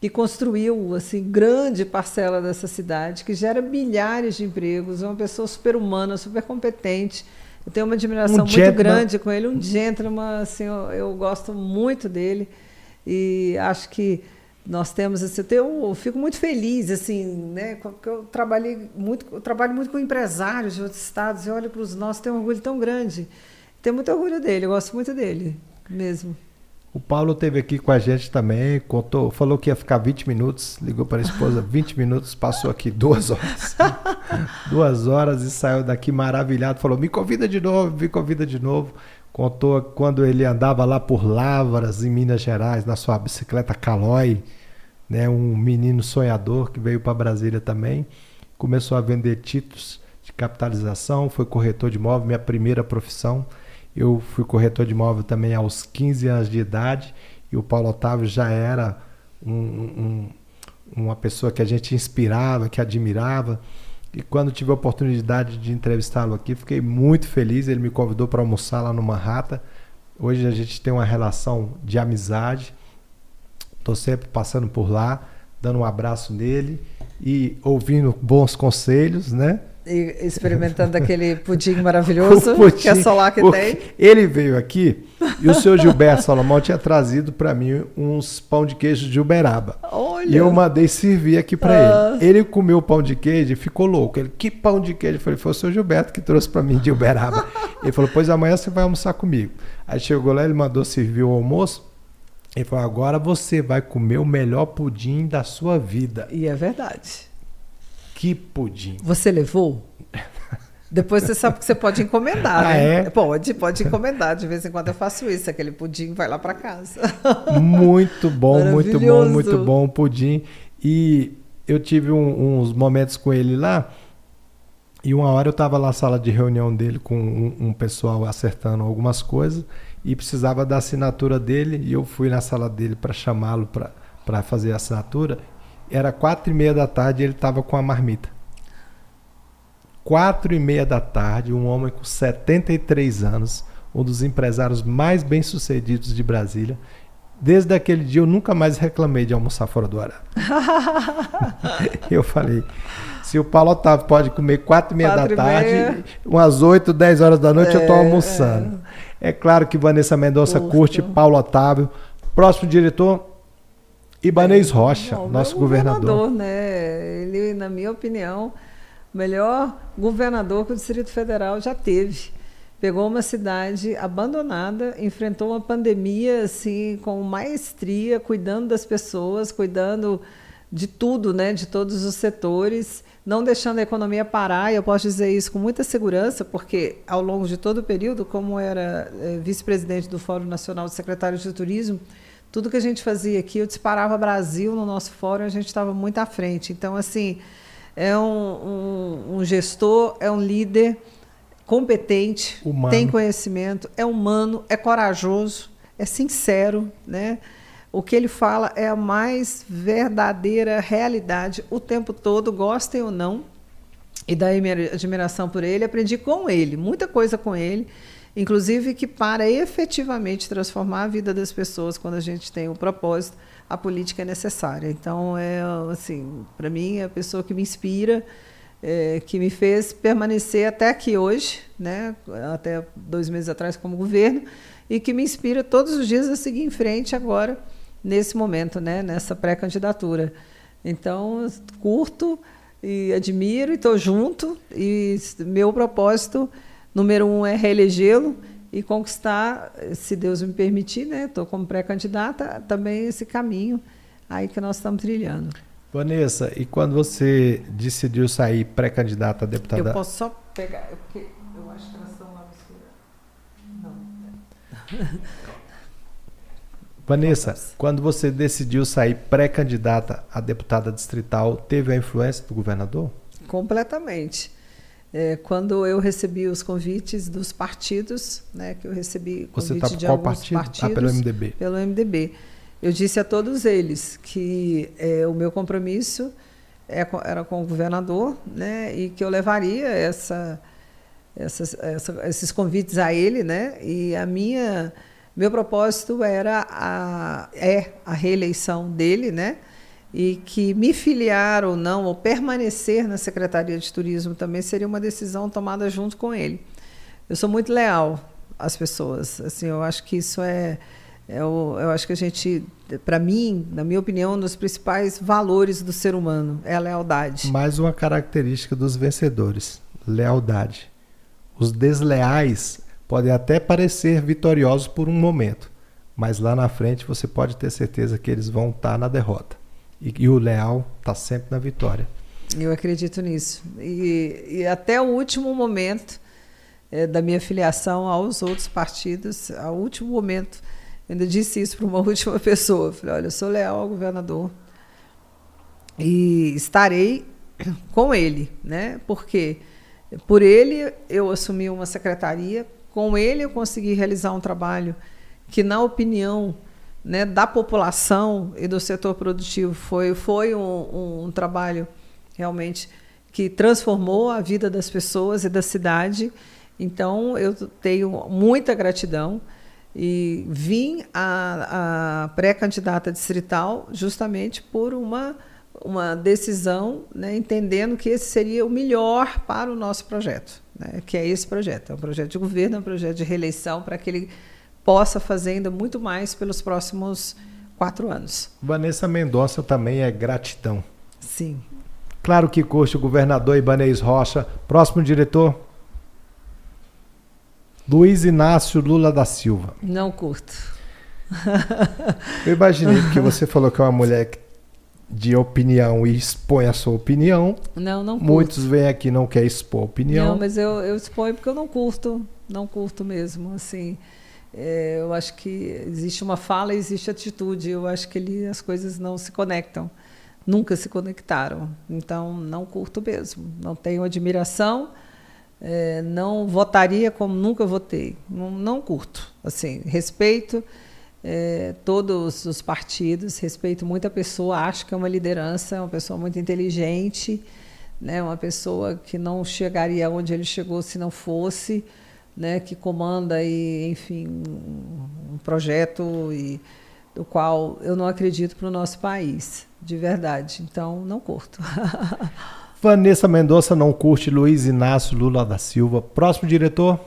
que construiu assim grande parcela dessa cidade, que gera milhares de empregos, é uma pessoa super humana, super competente. Eu tenho uma admiração um muito grande com ele, um gentleman, assim, eu, eu, gosto muito dele e acho que nós temos assim, eu, tenho, eu fico muito feliz assim, né, porque eu trabalhei muito, eu trabalho muito com empresários de outros estados e olho para os nossos, tenho um orgulho tão grande. Tenho muito orgulho dele, eu gosto muito dele mesmo. O Paulo teve aqui com a gente também, contou, falou que ia ficar 20 minutos, ligou para a esposa 20 minutos, passou aqui duas horas. <laughs> duas horas e saiu daqui maravilhado, falou: "Me convida de novo, me convida de novo". Contou quando ele andava lá por Lavras, em Minas Gerais, na sua bicicleta Calói, né, um menino sonhador que veio para Brasília também, começou a vender títulos de capitalização, foi corretor de imóvel, minha primeira profissão. Eu fui corretor de imóvel também aos 15 anos de idade e o Paulo Otávio já era um, um, uma pessoa que a gente inspirava, que admirava. E quando tive a oportunidade de entrevistá-lo aqui, fiquei muito feliz. Ele me convidou para almoçar lá no Manhattan. Hoje a gente tem uma relação de amizade. Estou sempre passando por lá, dando um abraço nele e ouvindo bons conselhos, né? Experimentando aquele pudim maravilhoso <laughs> pudim, que é só lá que tem. Ele veio aqui e o senhor Gilberto Salomão tinha trazido para mim uns pão de queijo de Uberaba. Olha. E eu mandei servir aqui para ah. ele. Ele comeu o pão de queijo e ficou louco. Ele, que pão de queijo? Eu falei, foi o senhor Gilberto que trouxe para mim de Uberaba. <laughs> ele falou, pois amanhã você vai almoçar comigo. Aí chegou lá, ele mandou servir o almoço. Ele falou, agora você vai comer o melhor pudim da sua vida. E é verdade. Que pudim. Você levou? Depois você sabe que você pode encomendar, <laughs> ah, né? É? Pode, pode encomendar. De vez em quando eu faço isso. Aquele pudim vai lá para casa. Muito bom, muito bom, muito bom o pudim. E eu tive um, uns momentos com ele lá. E uma hora eu estava na sala de reunião dele com um, um pessoal acertando algumas coisas e precisava da assinatura dele. E eu fui na sala dele para chamá-lo para fazer a assinatura. Era quatro e meia da tarde e ele estava com a marmita. Quatro e meia da tarde, um homem com 73 anos, um dos empresários mais bem-sucedidos de Brasília. Desde aquele dia eu nunca mais reclamei de almoçar fora do horário. <laughs> eu falei, se o Paulo Otávio pode comer quatro e meia quatro da tarde, meia. umas oito, dez horas da noite é, eu estou almoçando. É. é. claro que Vanessa Mendonça curte Paulo Otávio. Próximo diretor, Ibanez é, Rocha, nosso governador. governador. né? Ele, na minha opinião, melhor governador que o Distrito Federal já teve. Pegou uma cidade abandonada, enfrentou uma pandemia assim com maestria, cuidando das pessoas, cuidando de tudo, né, de todos os setores, não deixando a economia parar. E eu posso dizer isso com muita segurança, porque ao longo de todo o período, como era é, vice-presidente do Fórum Nacional de Secretários de Turismo, tudo que a gente fazia aqui, eu disparava Brasil no nosso fórum, a gente estava muito à frente. Então, assim, é um, um, um gestor, é um líder competente, humano. tem conhecimento, é humano, é corajoso, é sincero, né? O que ele fala é a mais verdadeira realidade o tempo todo, gostem ou não. E daí minha admiração por ele, aprendi com ele, muita coisa com ele inclusive que para efetivamente transformar a vida das pessoas quando a gente tem um propósito, a política é necessária. Então é assim, para mim é a pessoa que me inspira, é, que me fez permanecer até aqui hoje, né, até dois meses atrás como governo, e que me inspira todos os dias a seguir em frente agora nesse momento, né, nessa pré-candidatura. Então curto e admiro e estou junto e meu propósito Número um é reelegê-lo e conquistar, se Deus me permitir, né? Estou como pré-candidata, também esse caminho aí que nós estamos trilhando. Vanessa, e quando você decidiu sair pré-candidata a deputada? Eu posso só pegar, porque eu acho que elas estão lá Não. <laughs> Vanessa, quando você decidiu sair pré-candidata a deputada distrital, teve a influência do governador? Completamente. É, quando eu recebi os convites dos partidos, né, que eu recebi Você convite tá de qual partido? partidos. Ah, pelo MDB. Pelo MDB. Eu disse a todos eles que é, o meu compromisso é, era com o governador, né, e que eu levaria essa, essas, essa, esses convites a ele, né, e a minha meu propósito era a, é a reeleição dele, né, e que me filiar ou não, ou permanecer na Secretaria de Turismo também seria uma decisão tomada junto com ele. Eu sou muito leal às pessoas. Assim, eu acho que isso é, é eu acho que a gente, para mim, na minha opinião, um dos principais valores do ser humano é a lealdade. Mais uma característica dos vencedores: lealdade. Os desleais podem até parecer vitoriosos por um momento, mas lá na frente você pode ter certeza que eles vão estar na derrota. E, e o leal está sempre na vitória. Eu acredito nisso. E, e até o último momento é, da minha filiação aos outros partidos, ao último momento, ainda disse isso para uma <laughs> última pessoa. Falei, olha, eu sou leal ao governador e estarei <coughs> com ele, né? Porque por ele eu assumi uma secretaria, com ele eu consegui realizar um trabalho que, na opinião né, da população e do setor produtivo foi, foi um, um trabalho realmente que transformou a vida das pessoas e da cidade. Então, eu tenho muita gratidão e vim a, a pré-candidata distrital justamente por uma, uma decisão, né, entendendo que esse seria o melhor para o nosso projeto, né, que é esse projeto. É um projeto de governo, é um projeto de reeleição para que ele possa fazer ainda muito mais pelos próximos quatro anos. Vanessa Mendonça também é gratidão. Sim. Claro que curte o governador Ibanez Rocha. Próximo diretor? Luiz Inácio Lula da Silva. Não curto. <laughs> Eu imaginei, porque você falou que é uma mulher de opinião e expõe a sua opinião. Não, não curto. Muitos vêm aqui e não querem expor opinião. Não, mas eu, eu exponho porque eu não curto. Não curto mesmo, assim. É, eu acho que existe uma fala existe atitude. Eu acho que ele, as coisas não se conectam. Nunca se conectaram. Então, não curto mesmo. Não tenho admiração. É, não votaria como nunca votei. Não, não curto. Assim, respeito é, todos os partidos, respeito muito a pessoa. Acho que é uma liderança, é uma pessoa muito inteligente, né? Uma pessoa que não chegaria onde ele chegou se não fosse né, que comanda e, enfim, um, um projeto e do qual eu não acredito para o nosso país, de verdade. Então, não curto. <laughs> Vanessa Mendonça não curte Luiz Inácio Lula da Silva. Próximo diretor,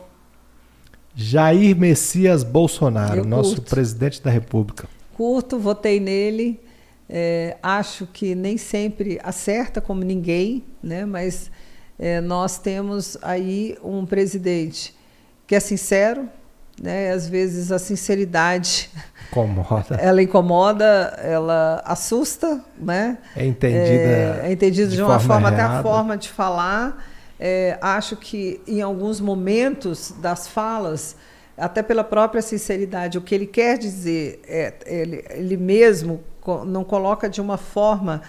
Jair Messias Bolsonaro, eu nosso curto. presidente da República. Curto, votei nele. É, acho que nem sempre acerta como ninguém, né? mas É, nós temos aí um presidente que é sincero, né? Às vezes a sinceridade <laughs> incomoda. Ela incomoda, ela assusta, né? É entendida. É, é entendida de, de uma forma, forma até a forma de falar. É, acho que em alguns momentos das falas, até pela própria sinceridade, o que ele quer dizer, é, ele, ele mesmo não coloca de uma forma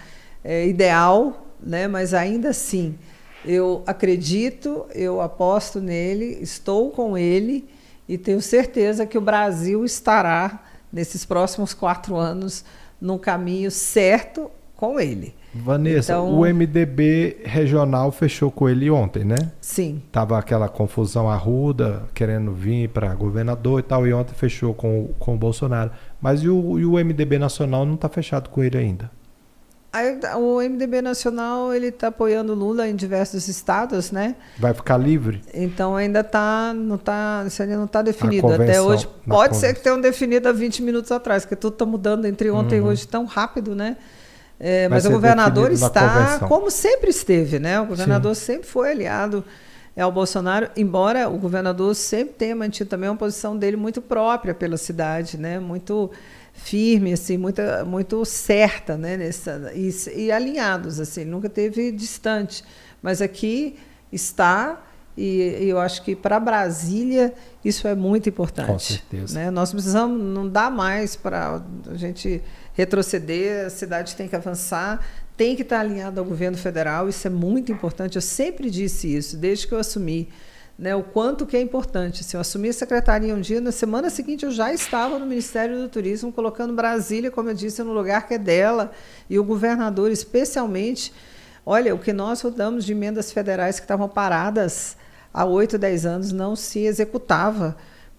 é, ideal, né? Mas ainda assim, eu acredito, eu aposto nele, estou com ele e tenho certeza que o Brasil estará, nesses próximos quatro anos, no caminho certo com ele. Vanessa, então, o MDB regional fechou com ele ontem, né? Sim. Tava aquela confusão arruda, querendo vir para governador e tal, e ontem fechou com, com o Bolsonaro. Mas e o, e o MDB nacional não está fechado com ele ainda? O MDB nacional ele está apoiando Lula em diversos estados, né? Vai ficar livre? Então ainda está, não tá, isso ainda não está definido até hoje. Pode ser que tenham definido há 20 minutos atrás, porque tudo está mudando entre ontem uhum. e hoje tão rápido, né? É, mas o governador está como sempre esteve, né? O governador Sim. sempre foi aliado ao Bolsonaro, embora o governador sempre tenha mantido também uma posição dele muito própria pela cidade, né? Muito firme, assim, muito, muito certa, né? Nessa, e, e alinhados, assim, nunca teve distante. Mas aqui está, e, e eu acho que para Brasília isso é muito importante. Com certeza. Né? Nós precisamos, não dá mais para a gente retroceder, a cidade tem que avançar, tem que estar alinhado ao governo federal, isso é muito importante. Eu sempre disse isso, desde que eu assumi né, o quanto que é importante. Se eu assumi a secretaria um dia, na semana seguinte eu já estava no Ministério do Turismo, colocando Brasília, como eu disse, no lugar que é dela, e o governador especialmente. Olha, o que nós rodamos de emendas federais que estavam paradas há oito, dez anos não se executava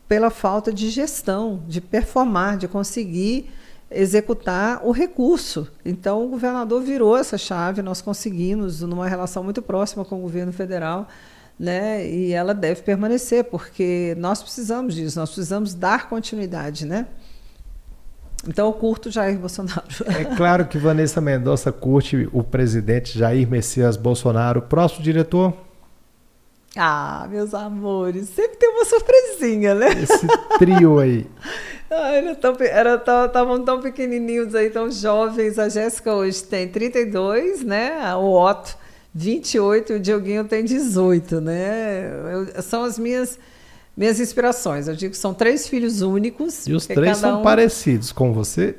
pela falta de gestão, de performar, de conseguir executar o recurso. Então, o governador virou essa chave, nós conseguimos, numa relação muito próxima com o governo federal, né? E ela deve permanecer, porque nós precisamos disso, nós precisamos dar continuidade, né? Então eu curto Jair Bolsonaro. É claro que Vanessa Mendonça curte o presidente Jair Messias Bolsonaro. Próximo diretor? Ah, meus amores, sempre tem uma surpresinha, né? Esse trio aí. <laughs> Ah, estavam era tão, tão, tão pequenininhos aí, tão jovens. A Jéssica hoje tem 32, né? O Otto 28 e o Dioguinho tem 18, né? Eu, são as minhas minhas inspirações. Eu digo que são três filhos únicos. E os três são um... parecidos com você?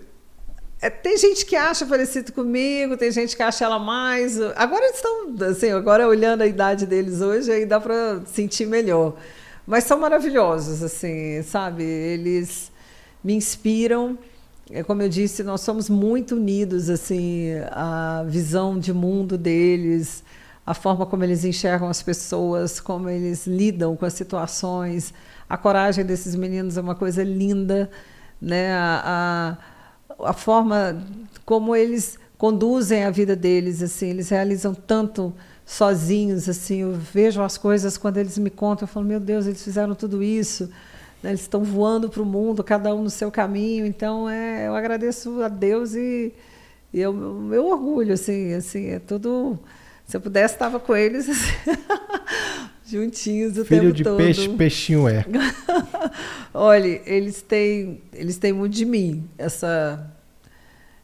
É, tem gente que acha parecido comigo, tem gente que acha ela mais. Agora eles estão, assim, agora olhando a idade deles hoje, aí dá para sentir melhor. Mas são maravilhosos, assim, sabe? Eles me inspiram é como eu disse, nós somos muito unidos, assim, a visão de mundo deles, a forma como eles enxergam as pessoas, como eles lidam com as situações. A coragem desses meninos é uma coisa linda, né? A, a, a forma como eles conduzem a vida deles, assim, eles realizam tanto sozinhos, assim, eu vejo as coisas quando eles me contam, eu falo, meu Deus, eles fizeram tudo isso. Né? Eles estão voando para o mundo, cada um no seu caminho. Então, é, eu agradeço a Deus e, e eu, meu orgulho, assim, assim, é tudo. Se eu pudesse, estava com eles <laughs> juntinhos o Filho tempo de todo. peixe, peixinho é. <laughs> Olha, eles têm, eles têm muito de mim. Essa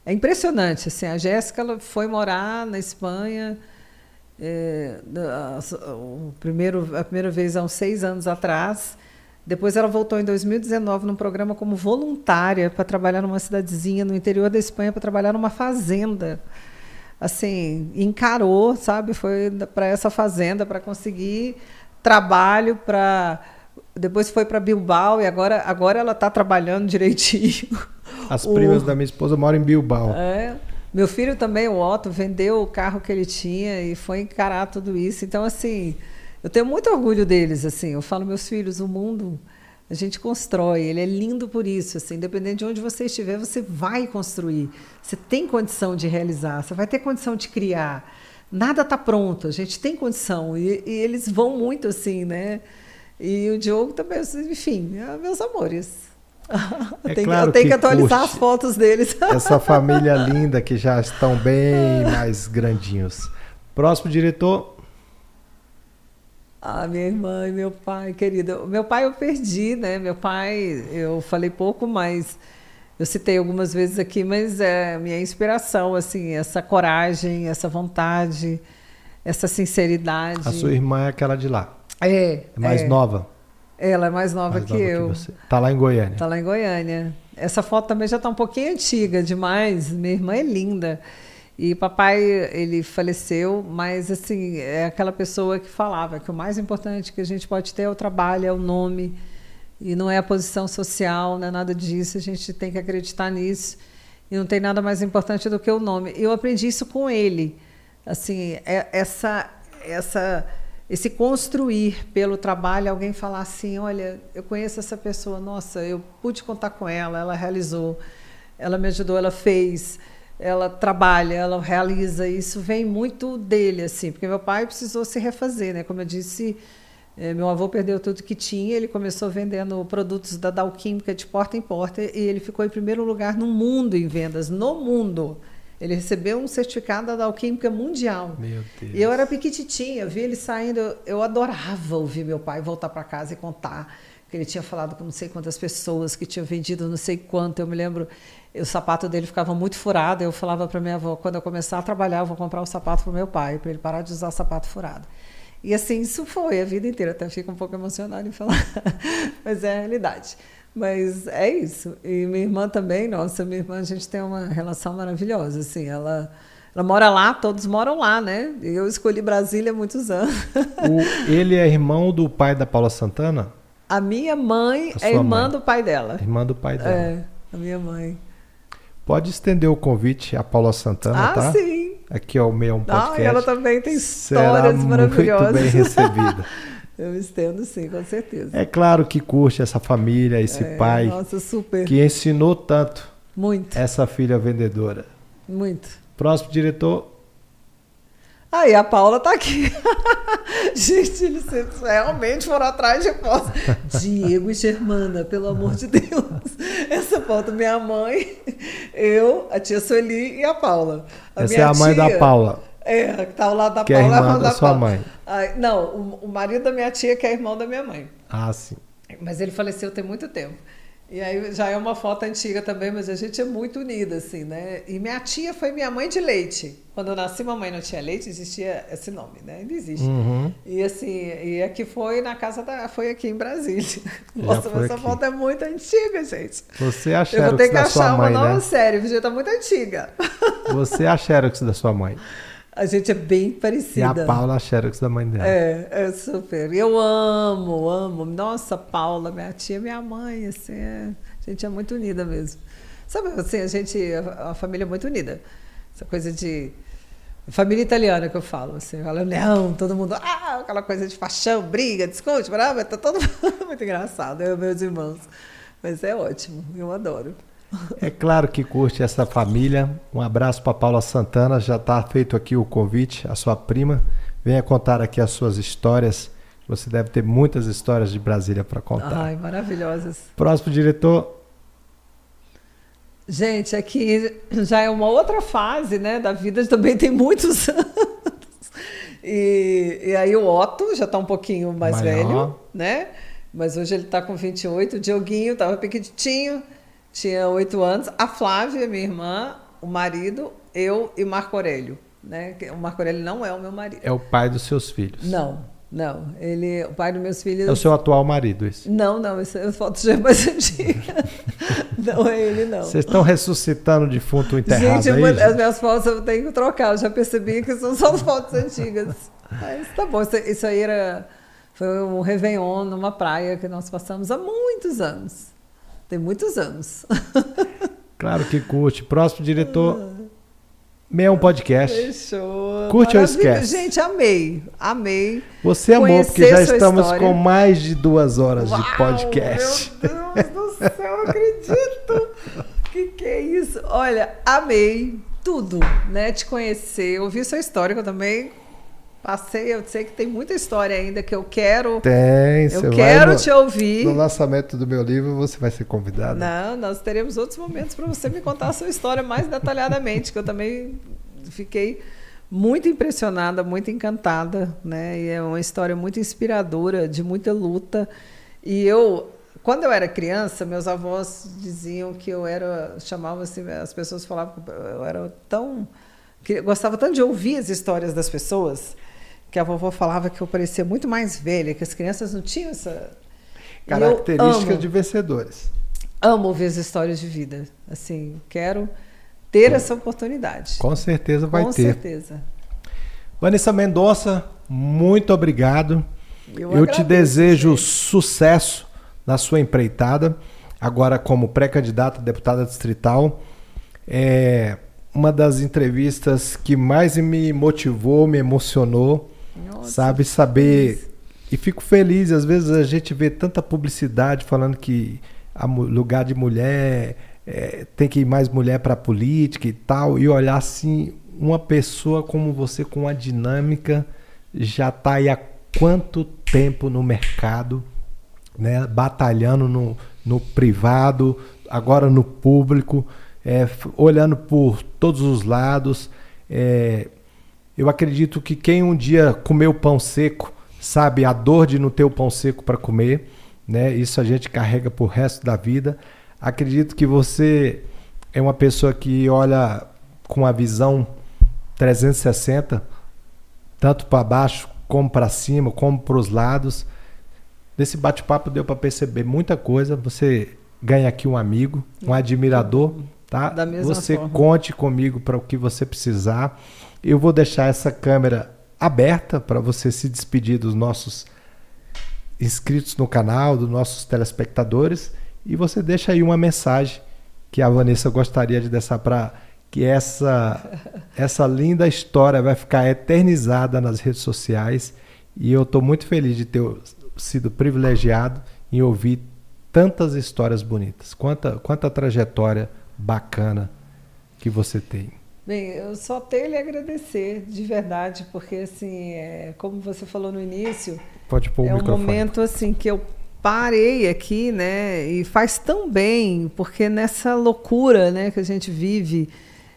é impressionante. Assim, a Jéssica foi morar na Espanha. É, a, o primeiro, a primeira vez há uns seis anos atrás. Depois ela voltou em 2019 num programa como voluntária para trabalhar numa cidadezinha no interior da Espanha para trabalhar numa fazenda. Assim, encarou, sabe, foi para essa fazenda para conseguir trabalho para depois foi para Bilbao e agora agora ela está trabalhando direitinho. <laughs> As primas o... da minha esposa moram em Bilbao. É. Meu filho também, o Otto, vendeu o carro que ele tinha e foi encarar tudo isso. Então, assim, eu tenho muito orgulho deles, assim. Eu falo, meus filhos, o mundo a gente constrói, ele é lindo por isso, assim, independente de onde você estiver, você vai construir. Você tem condição de realizar, você vai ter condição de criar. Nada está pronto, a gente tem condição e, e, eles vão muito assim, né? E o Diogo também, enfim, é meus amores. <laughs> É eu tenho, claro eu tenho que, que atualizar as fotos deles. <laughs> Essa família <laughs> linda que já estão bem mais grandinhos. Próximo diretor. Ah, minha irmã e meu pai, querido. Meu pai eu perdi, né? Meu pai, eu falei pouco, mas eu citei algumas vezes aqui, mas é minha inspiração, assim, essa coragem, essa vontade, essa sinceridade. A sua irmã é aquela de lá. É. É mais é. nova. Ela é mais nova Mais que nova eu. você. Tá lá em Goiânia. Tá lá em Goiânia. Essa foto também já está um pouquinho antiga demais. Minha irmã é linda. E papai, ele faleceu, mas assim, é aquela pessoa que falava que o mais importante que a gente pode ter é o trabalho, é o nome, e não é a posição social, não é nada disso. A gente tem que acreditar nisso. E não tem nada mais importante do que o nome. Eu aprendi isso com ele. Assim, é- essa essa esse construir pelo trabalho, alguém falar assim, olha, eu conheço essa pessoa, nossa, eu pude contar com ela, ela realizou, ela me ajudou, ela fez, ela trabalha, ela realiza, isso vem muito dele, assim, porque meu pai precisou se refazer, né? Como eu disse, eh, meu avô perdeu tudo que tinha, ele começou vendendo produtos da Dow Química de porta em porta e ele ficou em primeiro lugar no mundo em vendas, no mundo. Ele recebeu um certificado da Dow Química Mundial. Meu Deus. E eu era pequititinha, eu vi ele saindo, eu- eu adorava ouvir meu pai voltar para casa e contar que ele tinha falado com não sei quantas pessoas, que tinha vendido não sei quanto. Eu me lembro, o sapato dele ficava muito furado. Eu falava para minha avó, quando eu começar a trabalhar, eu vou comprar um sapato para meu pai, para ele parar de usar sapato furado. E assim, isso foi a vida inteira. Até fico um pouco emocionada em falar, <laughs> mas é a realidade. Mas é isso. E minha irmã também, nossa, minha irmã, a gente tem uma relação maravilhosa. Assim, ela, ela mora lá, todos moram lá, né? Eu escolhi Brasília há muitos anos. O- ele é irmão do pai da Paula Santana? A minha mãe A é irmã mãe. do pai dela. Irmã do pai dela. É, a minha mãe. Pode estender o convite à Paula Santana, ah, tá? sim. Aqui é o Meia um Ah, Podcast. e ela também tem Será histórias muito maravilhosas. bem recebida. <laughs> Eu estendo sim, com certeza. É claro que curte essa família, esse É, pai Nossa, super. que ensinou tanto Muito, essa filha vendedora. muito. Próximo diretor, Aí a Paula tá aqui. <laughs> Gente, eles realmente foram atrás de fotos. Diego e Germana, pelo amor de Deus. Essa foto, minha mãe, eu, a tia Sueli e a Paula. A essa é a mãe tia- da Paula. É, que tá ao lado da Que é Paula. irmã a da sua Paula. mãe. Não, o, o marido da minha tia, que é irmão da minha mãe. Ah, sim. Mas ele faleceu tem muito tempo. E aí já é uma foto antiga também, mas a gente é muito unida, assim, né? E minha tia foi minha mãe de leite. Quando eu nasci, mamãe não tinha leite, existia esse nome, né? Ainda existe. Uhum. E assim, e aqui foi na casa da. Foi aqui em Brasília. <laughs> Nossa, foi mas essa aqui. foto é muito antiga, gente. Você é a eu vou ter que achar uma mãe, nova né? série, porque já tá muito antiga. Você é a Xerox da sua mãe. <laughs> A gente é bem E parecida. a Paula a Xerox da mãe dela. É, é super. Eu amo, amo. Nossa, Paula, minha tia, minha mãe, assim, é- a gente é muito unida mesmo. Sabe, assim, a gente, a, a família é muito unida. Essa coisa de família italiana que eu falo, assim, fala leão, todo mundo, ah, aquela coisa de paixão, briga, discute, brava, tá todo <laughs> mundo muito engraçado, eu e meus irmãos. Mas é ótimo, eu adoro. É claro que curte essa família. Um abraço para Paula Santana. Já está feito aqui o convite, a sua prima. Venha contar aqui as suas histórias. Você deve ter muitas histórias de Brasília para contar. Ai, maravilhosas. Próximo diretor, Gente, aqui já é uma outra fase, né, da vida, também tem muitos <laughs> anos. E, e aí o Otto já está um pouquinho mais Maior. velho, né? Mas hoje ele está com 28. O Dioguinho estava pequitinho, tinha 8 anos. A Flávia, minha irmã, o marido, eu e Marco Aurélio, né? O Marco Aurélio não é o meu marido. é o pai dos seus filhos. Não, não. Ele, o pai dos meus filhos. É o seu atual marido, esse. Não, não, essa é foto já é mais <laughs> antiga. não é ele, não. Vocês estão ressuscitando o defunto enterrado Gente, aí? uma- gente? as minhas fotos eu tenho que trocar. Eu já percebi que são só fotos antigas. Mas tá bom. Isso, isso aí era. Foi um Réveillon numa praia que nós passamos há muitos anos. Tem muitos anos. Claro que curte. Próximo diretor, Meia um Podcast. Fechou. Curte ou esquece? Gente, amei. Amei. Você amou, porque já estamos história. com mais de duas horas de Uau, podcast. Meu Deus do céu, eu acredito. que que é isso? Olha, amei tudo, né? Te conhecer, ouvir sua história, que eu também passei, eu sei que tem muita história ainda que eu quero. Tem, eu quero no, te ouvir. no lançamento do meu livro, você vai ser convidado. Não, nós teremos outros momentos para você me contar a sua história mais detalhadamente, que eu também fiquei muito impressionada, muito encantada, né? E é uma história muito inspiradora, de muita luta. E eu, quando eu era criança, meus avós diziam que eu era, chamavam assim, as pessoas falavam que eu era tão que gostava tanto de ouvir as histórias das pessoas, que a vovó falava que eu parecia muito mais velha, que as crianças não tinham essa característica de vencedores. Amo ouvir as histórias de vida. Assim, quero ter essa oportunidade. Com certeza vai Com ter. Com certeza. Vanessa Mendonça, muito obrigado. Eu, Eu te desejo sucesso na sua empreitada, agora como pré-candidata a deputada distrital. É uma das entrevistas que mais me motivou, me emocionou, Nossa, sabe? Saber. E fico feliz, às vezes a gente vê tanta publicidade falando que a lugar de mulher é, tem que ir mais mulher para a política e tal, e olhar assim, uma pessoa como você com uma dinâmica já está aí há quanto tempo no mercado, né, batalhando no, no privado, agora no público, é, olhando por todos os lados. É, eu acredito que quem um dia comeu pão seco sabe a dor de não ter o pão seco para comer, né? Isso a gente carrega por resto da vida. Acredito que você é uma pessoa que olha com a visão 360, tanto para baixo como para cima, como para os lados. Nesse bate-papo deu para perceber muita coisa. Você ganha aqui um amigo, um admirador, tá? Da mesma você forma. conte comigo para o que você precisar. Eu vou deixar essa câmera aberta para você se despedir dos nossos inscritos no canal, dos nossos telespectadores e você deixa aí uma mensagem que a Vanessa gostaria de deixar para que essa essa linda história vai ficar eternizada nas redes sociais e eu estou muito feliz de ter sido privilegiado em ouvir tantas histórias bonitas. Quanta quanta trajetória bacana que você tem. Bem, eu só tenho lhe agradecer, de verdade, porque assim, é, como você falou no início, Pode pôr é um microfone. momento assim que eu parei aqui, né? E faz tão bem, porque nessa loucura, né, que a gente vive,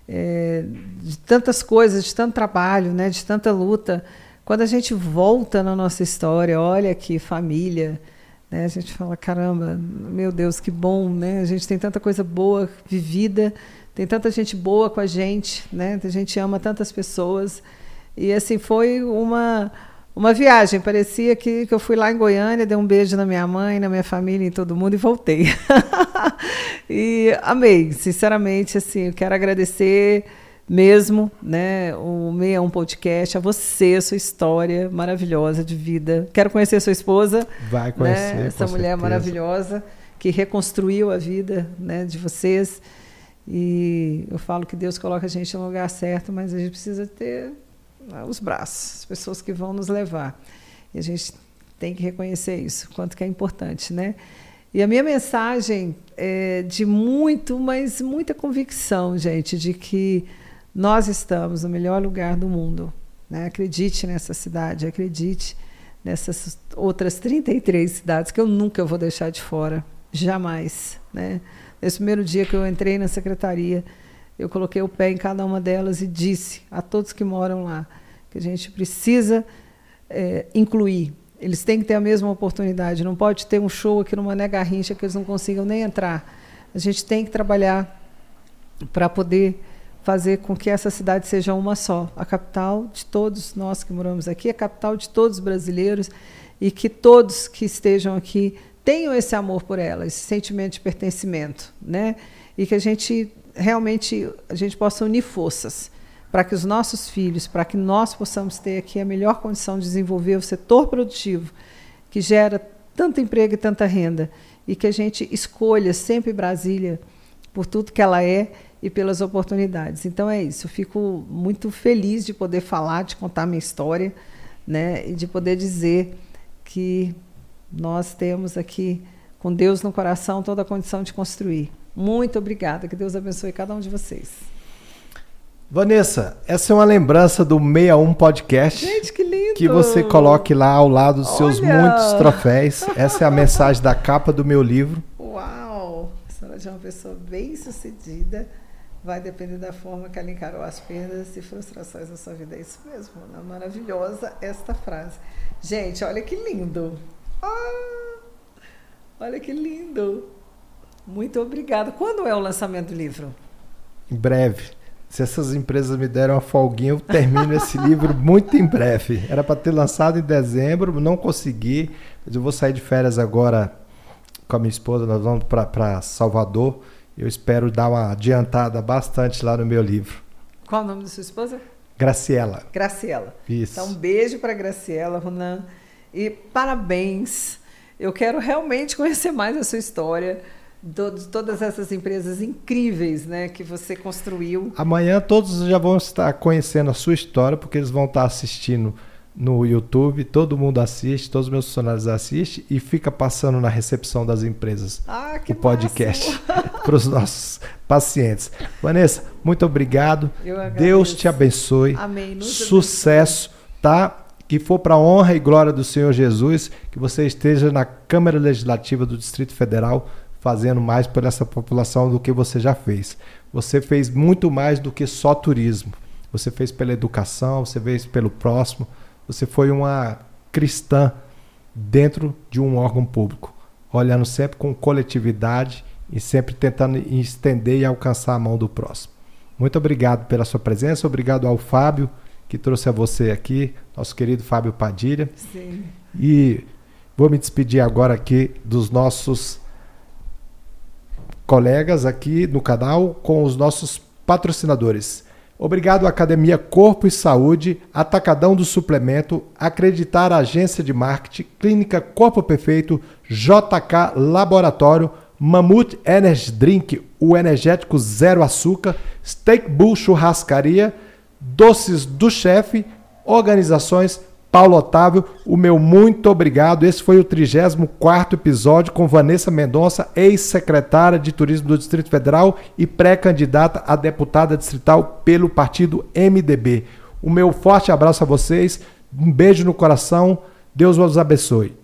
é, de tantas coisas, de tanto trabalho, né, de tanta luta, quando a gente volta na nossa história, olha aqui, família, né, a gente fala, caramba, meu Deus, que bom, né? A gente tem tanta coisa boa vivida, tem tanta gente boa com a gente, né? A gente ama tantas pessoas. E assim, foi uma uma viagem, parecia que, que eu fui lá em Goiânia, dei um beijo na minha mãe, na minha família, em todo mundo e voltei. <laughs> e amei, sinceramente, assim, eu quero agradecer mesmo, né, o 61 Podcast, a você, a sua história maravilhosa de vida. Quero conhecer a sua esposa. Vai conhecer, né, essa mulher certeza. maravilhosa que reconstruiu a vida, né, de vocês. E eu falo que Deus coloca a gente no lugar certo, mas a gente precisa ter os braços, as pessoas que vão nos levar. E a gente tem que reconhecer isso, quanto que é importante, né? E a minha mensagem é de muito, mas muita convicção, gente, de que nós estamos no melhor lugar do mundo. Né? Acredite nessa cidade, acredite nessas outras 33 cidades que eu nunca vou deixar de fora, jamais. Né? Nesse primeiro dia que eu entrei na secretaria, eu coloquei o pé em cada uma delas e disse a todos que moram lá que a gente precisa é, incluir. Eles têm que ter a mesma oportunidade. Não pode ter um show aqui no Mané Garrincha que eles não consigam nem entrar. A gente tem que trabalhar para poder fazer com que essa cidade seja uma só, a capital de todos nós que moramos aqui, a capital de todos os brasileiros e que todos que estejam aqui tenham esse amor por ela, esse sentimento de pertencimento, né? E que a gente realmente a gente possa unir forças para que os nossos filhos, para que nós possamos ter aqui a melhor condição de desenvolver o setor produtivo que gera tanto emprego e tanta renda e que a gente escolha sempre Brasília por tudo que ela é e pelas oportunidades. Então é isso. Eu fico muito feliz de poder falar, de contar minha história, né, e de poder dizer que nós temos aqui com Deus no coração toda a condição de construir. Muito obrigada. Que Deus abençoe cada um de vocês. Vanessa, essa é uma lembrança do 61 Podcast. Gente, que lindo! Que você coloque lá ao lado dos seus Olha! muitos troféus. Essa é a mensagem da capa do meu livro. Uau! A senhora é uma pessoa bem sucedida, vai depender da forma que ela encarou as perdas e frustrações da sua vida. É isso mesmo, né? maravilhosa esta frase. Gente, olha que lindo. Ah, olha que lindo. Muito obrigada. Quando é o lançamento do livro? Em breve. Se essas empresas me deram uma folguinha, eu termino esse livro muito em breve. Era para ter lançado em dezembro, não consegui. Mas eu vou sair de férias agora com a minha esposa. Nós vamos para Salvador eu espero dar uma adiantada bastante lá no meu livro. Qual o nome da sua esposa? Graciela. Graciela. Isso. Então, um beijo para Graciela, Ronan. E parabéns. Eu quero realmente conhecer mais a sua história de todas essas empresas incríveis né, que você construiu. Amanhã todos já vão estar conhecendo a sua história, porque eles vão estar assistindo no YouTube, todo mundo assiste, todos os meus funcionários assistem e fica passando na recepção das empresas ah, o podcast <laughs> para os nossos pacientes. Vanessa, muito obrigado. Deus te abençoe. Amém. Nos Sucesso, abençoe. tá? Que for para a honra e glória do Senhor Jesus, que você esteja na Câmara Legislativa do Distrito Federal fazendo mais por essa população do que você já fez. Você fez muito mais do que só turismo. Você fez pela educação, você fez pelo próximo você foi uma cristã dentro de um órgão público, olhando sempre com coletividade e sempre tentando estender e alcançar a mão do próximo. Muito obrigado pela sua presença, obrigado ao Fábio que trouxe a você aqui, nosso querido Fábio Padilha. Sim. E vou me despedir agora aqui dos nossos colegas aqui no canal com os nossos patrocinadores. Obrigado Academia Corpo e Saúde, Atacadão do Suplemento, Acreditar Agência de Marketing, Clínica Corpo Perfeito, JK Laboratório, Mamute Energy Drink, o energético zero açúcar, Steak Bull Churrascaria, Doces do Chefe, Organizações Paulo Otávio, o meu muito obrigado. Esse foi o 34 episódio com Vanessa Mendonça, ex-secretária de Turismo do Distrito Federal e pré-candidata a deputada distrital pelo partido MDB. O meu forte abraço a vocês, um beijo no coração, Deus os abençoe.